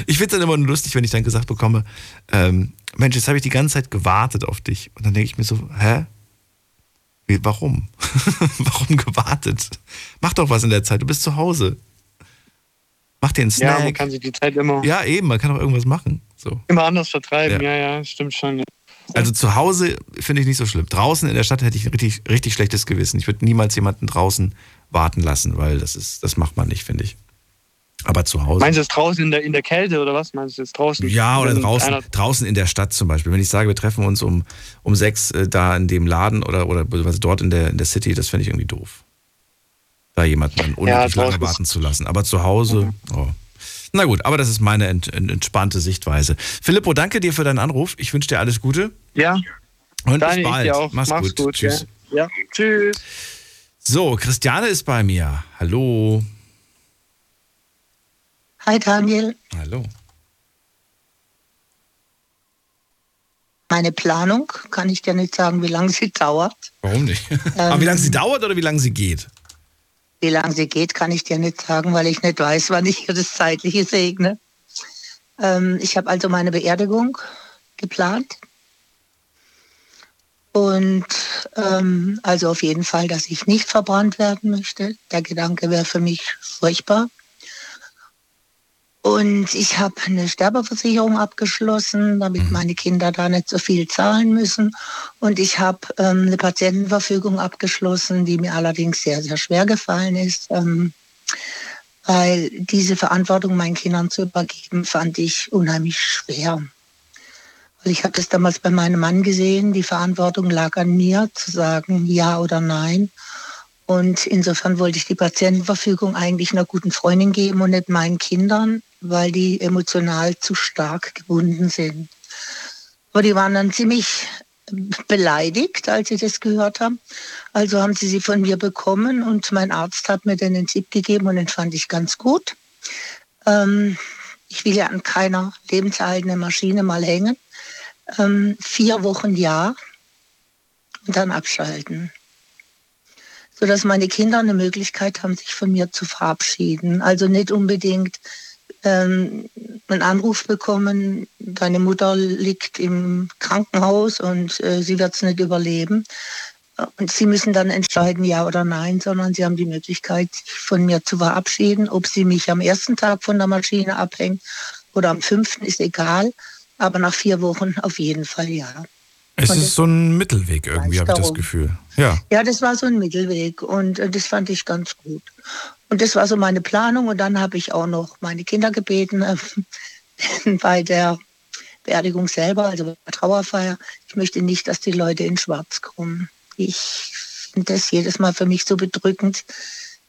Ich finde es dann immer nur lustig, wenn ich dann gesagt bekomme, ähm, Mensch, jetzt habe ich die ganze Zeit gewartet auf dich. Und dann denke ich mir so, hä? Wie, warum? warum gewartet? Mach doch was in der Zeit, du bist zu Hause. Mach dir einen Ja, Snack. man kann sich die Zeit immer, Ja, eben, man kann auch irgendwas machen. So. immer anders vertreiben. Ja. Ja, ja, stimmt schon. Also zu Hause finde ich nicht so schlimm. Draußen in der Stadt hätte ich ein richtig, richtig schlechtes Gewissen. Ich würde niemals jemanden draußen warten lassen, weil das ist, das macht man nicht, finde ich. Aber zu Hause. Meinst du jetzt draußen in der, in der Kälte oder was? Meinst du jetzt draußen? Ja, oder draußen, draußen in der Stadt zum Beispiel. Wenn ich sage, wir treffen uns um, um sechs äh, da in dem Laden oder, oder beziehungsweise dort in der, in der City, das finde ich irgendwie doof. Da jemanden dann unnötig lange draußen ist- warten zu lassen. Aber zu Hause, oh. Na gut, aber das ist meine ent, ent, entspannte Sichtweise. Filippo, danke dir für deinen Anruf. Ich wünsche dir alles Gute. Ja. Und Daniel, bis ich bald. dir auch. Mach's, Mach's gut. gut, Tschüss. Ja. ja. Tschüss. So, Christiane ist bei mir. Hallo. Hi Daniel, Hallo. meine Planung kann ich dir nicht sagen, wie lange sie dauert. Warum nicht? aber wie lange sie dauert oder wie lange sie geht? Wie lange sie geht, kann ich dir nicht sagen, weil ich nicht weiß, wann ich das Zeitliche segne. Ähm, ich habe also meine Beerdigung geplant. Und ähm, also auf jeden Fall, dass ich nicht verbrannt werden möchte. Der Gedanke wäre für mich furchtbar. Und ich habe eine Sterbeversicherung abgeschlossen, damit meine Kinder da nicht so viel zahlen müssen. Und ich habe ähm, eine Patientenverfügung abgeschlossen, die mir allerdings sehr, sehr schwer gefallen ist. Ähm, weil diese Verantwortung meinen Kindern zu übergeben, fand ich unheimlich schwer. Weil ich habe das damals bei meinem Mann gesehen, die Verantwortung lag an mir, zu sagen ja oder nein. Und insofern wollte ich die Patientenverfügung eigentlich einer guten Freundin geben und nicht meinen Kindern, weil die emotional zu stark gebunden sind. Aber die waren dann ziemlich beleidigt, als sie das gehört haben. Also haben sie sie von mir bekommen und mein Arzt hat mir den Tipp gegeben und den fand ich ganz gut. Ähm, ich will ja an keiner lebenserhaltenden Maschine mal hängen. Ähm, vier Wochen ja und dann abschalten sodass meine Kinder eine Möglichkeit haben, sich von mir zu verabschieden. Also nicht unbedingt ähm, einen Anruf bekommen, deine Mutter liegt im Krankenhaus und äh, sie wird es nicht überleben. Und sie müssen dann entscheiden, ja oder nein, sondern sie haben die Möglichkeit, sich von mir zu verabschieden. Ob sie mich am ersten Tag von der Maschine abhängen oder am fünften, ist egal. Aber nach vier Wochen auf jeden Fall ja. Es Und ist so ein Mittelweg irgendwie, habe ich das. Gefühl. Ja. Ja, das war so ein Mittelweg und äh, das fand ich ganz gut. Und das war so meine Planung und dann habe ich auch noch meine Kinder gebeten, äh, bei der Beerdigung selber, also bei der Trauerfeier, ich möchte nicht, dass die Leute in Schwarz kommen. Ich finde das jedes Mal für mich so bedrückend.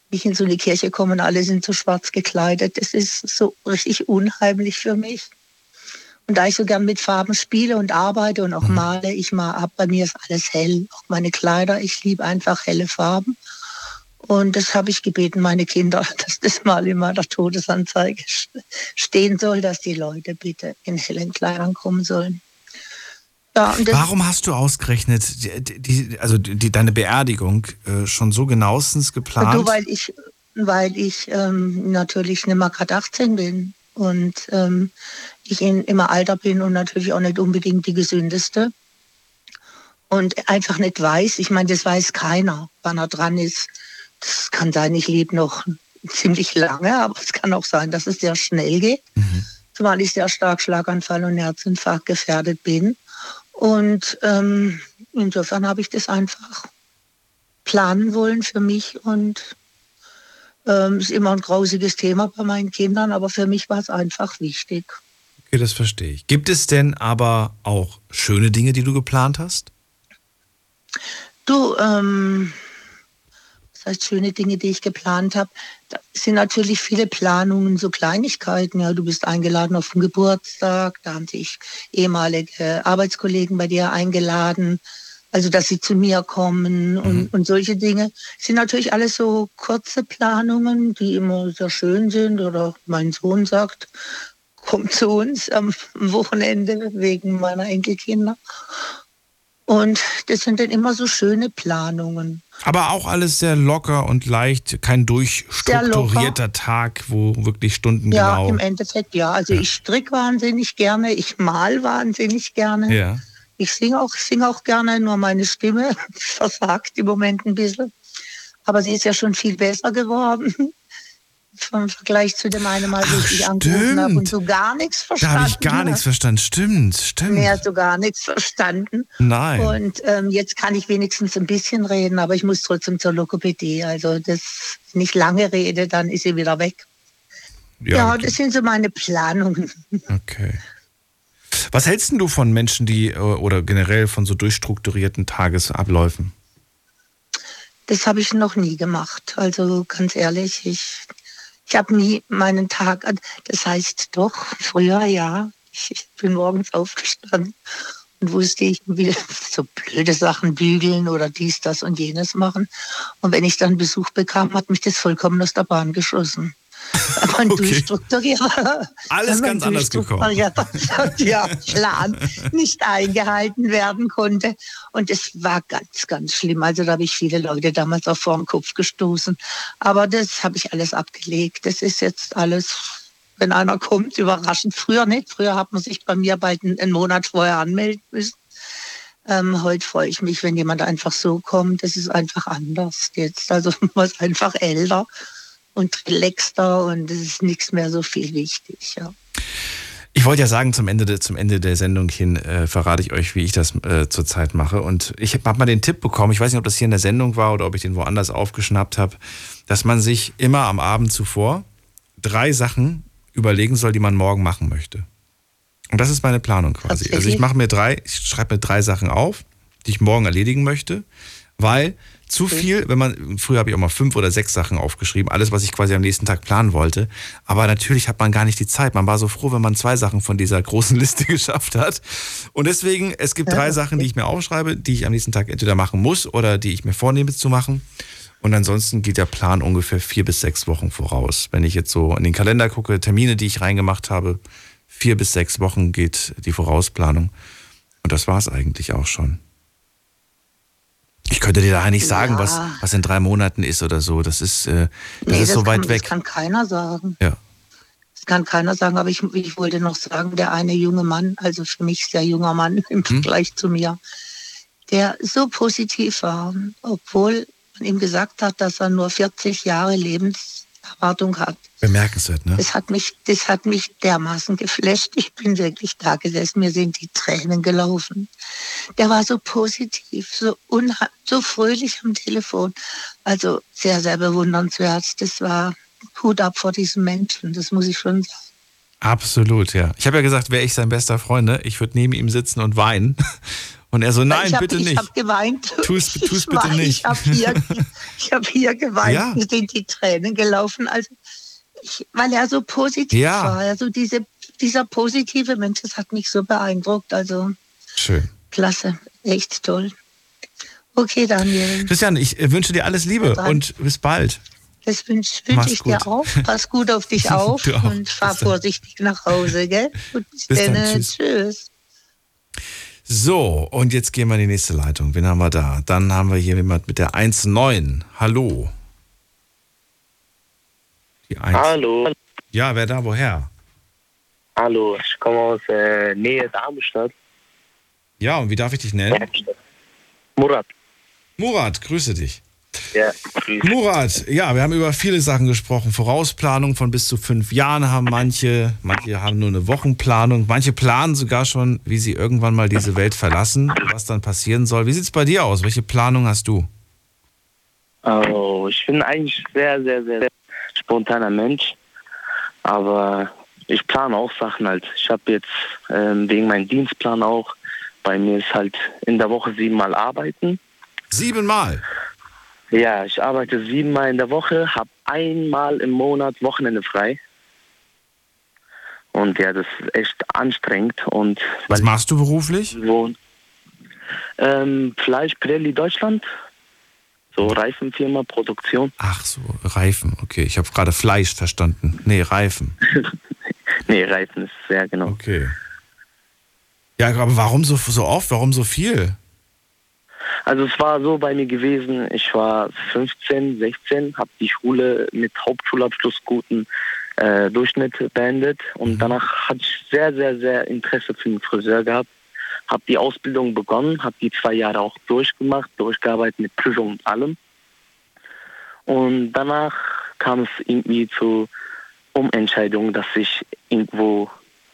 Ich in so eine Kirche komme und alle sind so schwarz gekleidet. Das ist so richtig unheimlich für mich. Und da ich so gern mit Farben spiele und arbeite und auch male, ich mal ab, bei mir ist alles hell. Auch meine Kleider, ich liebe einfach helle Farben. Und das habe ich gebeten, meine Kinder, dass das mal in meiner Todesanzeige stehen soll, dass die Leute bitte in hellen Kleidern kommen sollen. Ja, Warum hast du ausgerechnet die, die, also die, deine Beerdigung äh, schon so genauestens geplant? Du, weil ich, weil ich ähm, natürlich nicht mehr gerade 18 bin und ähm, ich in, immer alter bin und natürlich auch nicht unbedingt die gesündeste. Und einfach nicht weiß, ich meine, das weiß keiner, wann er dran ist. Das kann sein, ich lebe noch ziemlich lange, aber es kann auch sein, dass es sehr schnell geht, mhm. zumal ich sehr stark Schlaganfall und Herzinfarkt gefährdet bin. Und ähm, insofern habe ich das einfach planen wollen für mich und ähm, ist immer ein grausiges Thema bei meinen Kindern, aber für mich war es einfach wichtig. Okay, das verstehe ich. Gibt es denn aber auch schöne Dinge, die du geplant hast? Du, ähm, das heißt schöne Dinge, die ich geplant habe. Da sind natürlich viele Planungen, so Kleinigkeiten. Ja, du bist eingeladen auf den Geburtstag, da haben sich ehemalige Arbeitskollegen bei dir eingeladen. Also, dass sie zu mir kommen und, mhm. und solche Dinge. Das sind natürlich alles so kurze Planungen, die immer sehr schön sind. Oder mein Sohn sagt, komm zu uns am Wochenende wegen meiner Enkelkinder. Und das sind dann immer so schöne Planungen. Aber auch alles sehr locker und leicht, kein durchstrukturierter Tag, wo wirklich Stunden ja, genau. Ja, im Endeffekt ja. Also ja. ich stricke wahnsinnig gerne, ich mal wahnsinnig gerne. Ja. Ich singe auch, sing auch gerne, nur meine Stimme versagt im Moment ein bisschen. Aber sie ist ja schon viel besser geworden vom Vergleich zu dem einen Mal, wo ich dich angerufen habe und so gar nichts verstanden. Da habe ich gar nichts verstanden. Stimmt, stimmt. Hast du gar nichts verstanden. Nein. Und ähm, jetzt kann ich wenigstens ein bisschen reden, aber ich muss trotzdem zur Lokopädie. Also das nicht lange rede, dann ist sie wieder weg. Ja, ja das sind so meine Planungen. Okay. Was hältst du von Menschen, die äh, oder generell von so durchstrukturierten Tagesabläufen? Das habe ich noch nie gemacht. Also ganz ehrlich, ich ich habe nie meinen Tag, das heißt doch, früher ja, ich bin morgens aufgestanden und wusste, ich will so blöde Sachen bügeln oder dies, das und jenes machen. Und wenn ich dann Besuch bekam, hat mich das vollkommen aus der Bahn geschossen. Ein okay. durchstrukturierter, Alles ganz anders gekommen. ja, Plan nicht eingehalten werden konnte. Und es war ganz, ganz schlimm. Also da habe ich viele Leute damals auch vor den Kopf gestoßen. Aber das habe ich alles abgelegt. Das ist jetzt alles, wenn einer kommt, überraschend. Früher nicht. Früher hat man sich bei mir bald einen Monat vorher anmelden müssen. Ähm, heute freue ich mich, wenn jemand einfach so kommt. Das ist einfach anders jetzt. Also man ist einfach älter und relaxter und es ist nichts mehr so viel wichtig. Ja. Ich wollte ja sagen, zum Ende, zum Ende der Sendung hin äh, verrate ich euch, wie ich das äh, zurzeit mache. Und ich habe mal den Tipp bekommen, ich weiß nicht, ob das hier in der Sendung war oder ob ich den woanders aufgeschnappt habe, dass man sich immer am Abend zuvor drei Sachen überlegen soll, die man morgen machen möchte. Und das ist meine Planung quasi. Also ich mache mir drei, ich schreibe mir drei Sachen auf, die ich morgen erledigen möchte, weil zu viel, wenn man, früher habe ich auch mal fünf oder sechs Sachen aufgeschrieben, alles, was ich quasi am nächsten Tag planen wollte. Aber natürlich hat man gar nicht die Zeit. Man war so froh, wenn man zwei Sachen von dieser großen Liste geschafft hat. Und deswegen, es gibt drei Sachen, die ich mir aufschreibe, die ich am nächsten Tag entweder machen muss oder die ich mir vornehme zu machen. Und ansonsten geht der Plan ungefähr vier bis sechs Wochen voraus. Wenn ich jetzt so in den Kalender gucke, Termine, die ich reingemacht habe, vier bis sechs Wochen geht die Vorausplanung. Und das war es eigentlich auch schon. Ich könnte dir da nicht sagen, ja. was, was in drei Monaten ist oder so. Das ist, äh, das nee, ist so weit kann, weg. Das kann keiner sagen. Ja. Das kann keiner sagen, aber ich, ich wollte noch sagen, der eine junge Mann, also für mich sehr junger Mann im hm? Vergleich zu mir, der so positiv war, obwohl man ihm gesagt hat, dass er nur 40 Jahre Lebens Erwartung hat. Bemerkenswert, ne? Das hat mich, das hat mich dermaßen geflasht. Ich bin wirklich da gesessen, mir sind die Tränen gelaufen. Der war so positiv, so so fröhlich am Telefon. Also sehr, sehr bewundernswert. Das war Hut ab vor diesem Menschen, das muss ich schon sagen. Absolut, ja. Ich habe ja gesagt, wäre ich sein bester Freund, ne? ich würde neben ihm sitzen und weinen. Und er so, nein, hab, bitte ich nicht. Ich habe geweint. Tu's ich bitte war, nicht. Ich habe hier, ich hab hier geweint. Ja. Mir sind die Tränen gelaufen. Also, ich, weil er so positiv Ja. war. Also diese, dieser positive Mensch, das hat mich so beeindruckt. Also Schön. klasse, echt toll. Okay, Daniel, Christian, ich äh, wünsche dir alles Liebe Dran. und bis bald. das wünsche wünsch ich dir gut. auch. Pass gut auf dich auf auch. und fahr Bis dann. vorsichtig nach Hause, gell? Und bis, Bis dann, dann. tschüss. Tschüss. So, und jetzt gehen wir in die nächste Leitung. Wen haben wir da? Dann haben wir hier jemand mit der 1.9. Hallo. Die 1. Hallo. Ja, wer da? Woher? Hallo, ich komme aus äh, Nähe Darmstadt. Ja, und wie darf ich dich nennen? Murat. Murat, grüße dich. Ja, Murat, ja, wir haben über viele Sachen gesprochen. Vorausplanung von bis zu fünf Jahren haben manche, manche haben nur eine Wochenplanung, manche planen sogar schon, wie sie irgendwann mal diese Welt verlassen, was dann passieren soll. Wie sieht's bei dir aus? Welche Planung hast du? Also, ich bin eigentlich sehr, sehr, sehr, sehr spontaner Mensch. Aber ich plane auch Sachen halt. Ich habe jetzt ähm, wegen meinem Dienstplan auch, bei mir ist halt in der Woche siebenmal arbeiten. Siebenmal? Ja, ich arbeite siebenmal in der Woche, habe einmal im Monat Wochenende frei. Und ja, das ist echt anstrengend. Und Was machst du beruflich? Wohn. Ähm, Fleisch Pirelli Deutschland. So Reifenfirma, Produktion. Ach so, Reifen. Okay, ich habe gerade Fleisch verstanden. Nee, Reifen. Nee, Reifen ist sehr genau. Okay. Ja, aber warum so, so oft? Warum so viel? Also es war so bei mir gewesen, ich war 15, 16, habe die Schule mit Hauptschulabschluss guten äh, Durchschnitt beendet und danach hatte ich sehr, sehr, sehr Interesse für den Friseur gehabt. Habe die Ausbildung begonnen, habe die zwei Jahre auch durchgemacht, durchgearbeitet mit Prüfung und allem. Und danach kam es irgendwie zu Umentscheidungen, dass ich irgendwo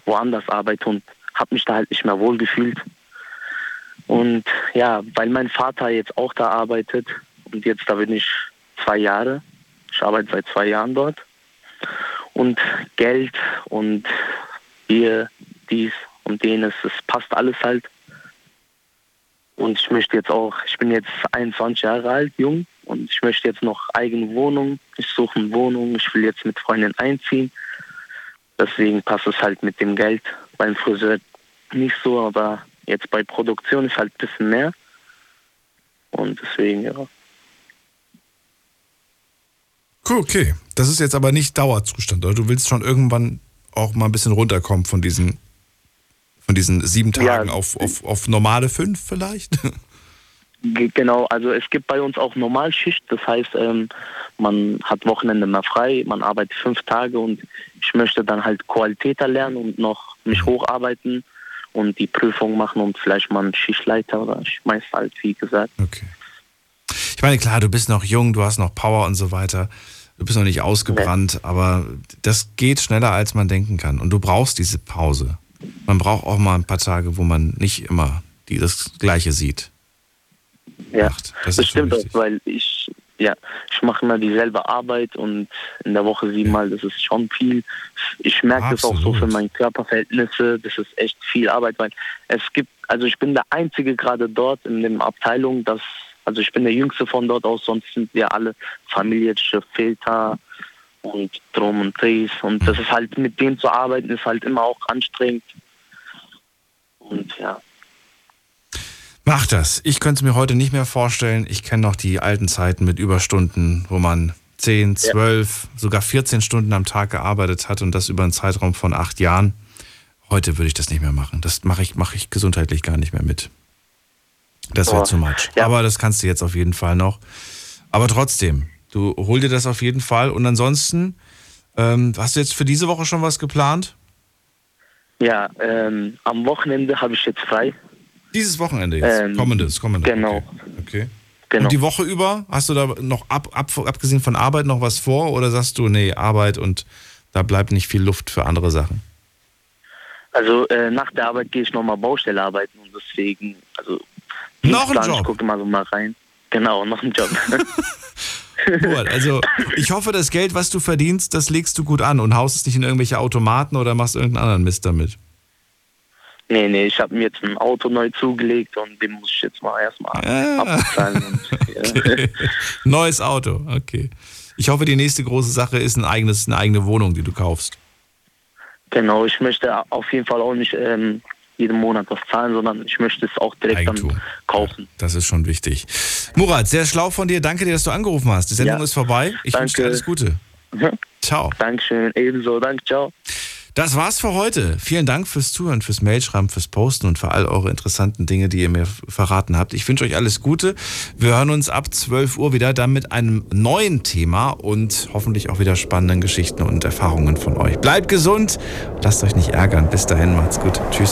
woanders arbeite und habe mich da halt nicht mehr wohl gefühlt. Und ja, weil mein Vater jetzt auch da arbeitet und jetzt da bin ich zwei Jahre. Ich arbeite seit zwei Jahren dort. Und Geld und hier, dies und jenes, es passt alles halt. Und ich möchte jetzt auch, ich bin jetzt 21 Jahre alt, jung, und ich möchte jetzt noch eigene Wohnung. Ich suche eine Wohnung, ich will jetzt mit Freundin einziehen. Deswegen passt es halt mit dem Geld. Beim Friseur nicht so, aber jetzt bei Produktion ist halt ein bisschen mehr. Und deswegen, ja. Okay. Das ist jetzt aber nicht Dauerzustand, oder? Du willst schon irgendwann auch mal ein bisschen runterkommen von diesen, von diesen sieben Tagen auf, auf, auf normale fünf vielleicht? Ge- Genau, also es gibt bei uns auch Normalschicht, das heißt, ähm, man hat Wochenende mehr frei, man arbeitet fünf Tage und ich möchte dann halt Qualitäter lernen und noch mich hocharbeiten und die Prüfung machen und vielleicht mal einen Schichtleiter oder ich weiß halt, wie gesagt. Okay. Ich meine, klar, du bist noch jung, du hast noch Power und so weiter. Du bist noch nicht ausgebrannt, aber das geht schneller, als man denken kann. Und du brauchst diese Pause. Man braucht auch mal ein paar Tage, wo man nicht immer die das Gleiche sieht. Ja, Das das, schon stimmt auch, weil ich, ja, ich mache immer dieselbe Arbeit und in der Woche siebenmal, das ist schon viel. Ich merke das auch so für meine Körperverhältnisse, das ist echt viel Arbeit, weil es gibt, also ich bin der Einzige gerade dort in der Abteilung, das, also ich bin der Jüngste von dort aus, sonst sind wir alle familiäre Väter und Drum und Drehs und das ist halt, mit denen zu arbeiten, ist halt immer auch anstrengend. Und ja. Mach das. Ich könnte es mir heute nicht mehr vorstellen. Ich kenne noch die alten Zeiten mit Überstunden, wo man 10, 12, sogar 14 Stunden am Tag gearbeitet hat und das über einen Zeitraum von acht Jahren. Heute würde ich das nicht mehr machen. Das mache ich, mache ich gesundheitlich gar nicht mehr mit. Das wäre Oh, zu much. Aber das kannst du jetzt auf jeden Fall noch. Aber trotzdem, du hol dir das auf jeden Fall. Und ansonsten, ähm, hast du jetzt für diese Woche schon was geplant? Ja, ähm, am Wochenende habe ich jetzt frei. Dieses Wochenende jetzt? Ähm, kommendes, kommendes. Genau. Okay. Genau. Und die Woche über, hast du da noch ab, ab, abgesehen von Arbeit noch was vor oder sagst du, nee, Arbeit und da bleibt nicht viel Luft für andere Sachen? Also äh, nach der Arbeit gehe ich nochmal Baustelle arbeiten und deswegen, also Noch ein Job? Ich gucke mal so mal rein. Genau, noch ein Job. Murat, also ich hoffe, das Geld, was du verdienst, das legst du gut an und haust es nicht in irgendwelche Automaten oder machst irgendeinen anderen Mist damit. Nee, nee, ich habe mir jetzt ein Auto neu zugelegt und den muss ich jetzt mal erstmal Ah. abbezahlen. Ja. Okay. Neues Auto, okay. Ich hoffe, die nächste große Sache ist ein eigenes, eine eigene Wohnung, die du kaufst. Genau, ich möchte auf jeden Fall auch nicht ähm, jeden Monat was zahlen, sondern ich möchte es auch direkt dann kaufen. Das ist schon wichtig. Murat, sehr schlau von dir. Danke dir, dass du angerufen hast. Die Sendung Ja. ist vorbei. Ich wünsche dir Danke. alles Gute. Ciao. Dankeschön, ebenso, danke, ciao. Das war's für heute. Vielen Dank fürs Zuhören, fürs Mailschreiben, fürs Posten und für all eure interessanten Dinge, die ihr mir verraten habt. Ich wünsche euch alles Gute. Wir hören uns ab 12 Uhr wieder dann mit einem neuen Thema und hoffentlich auch wieder spannenden Geschichten und Erfahrungen von euch. Bleibt gesund, lasst euch nicht ärgern. Bis dahin, macht's gut. Tschüss.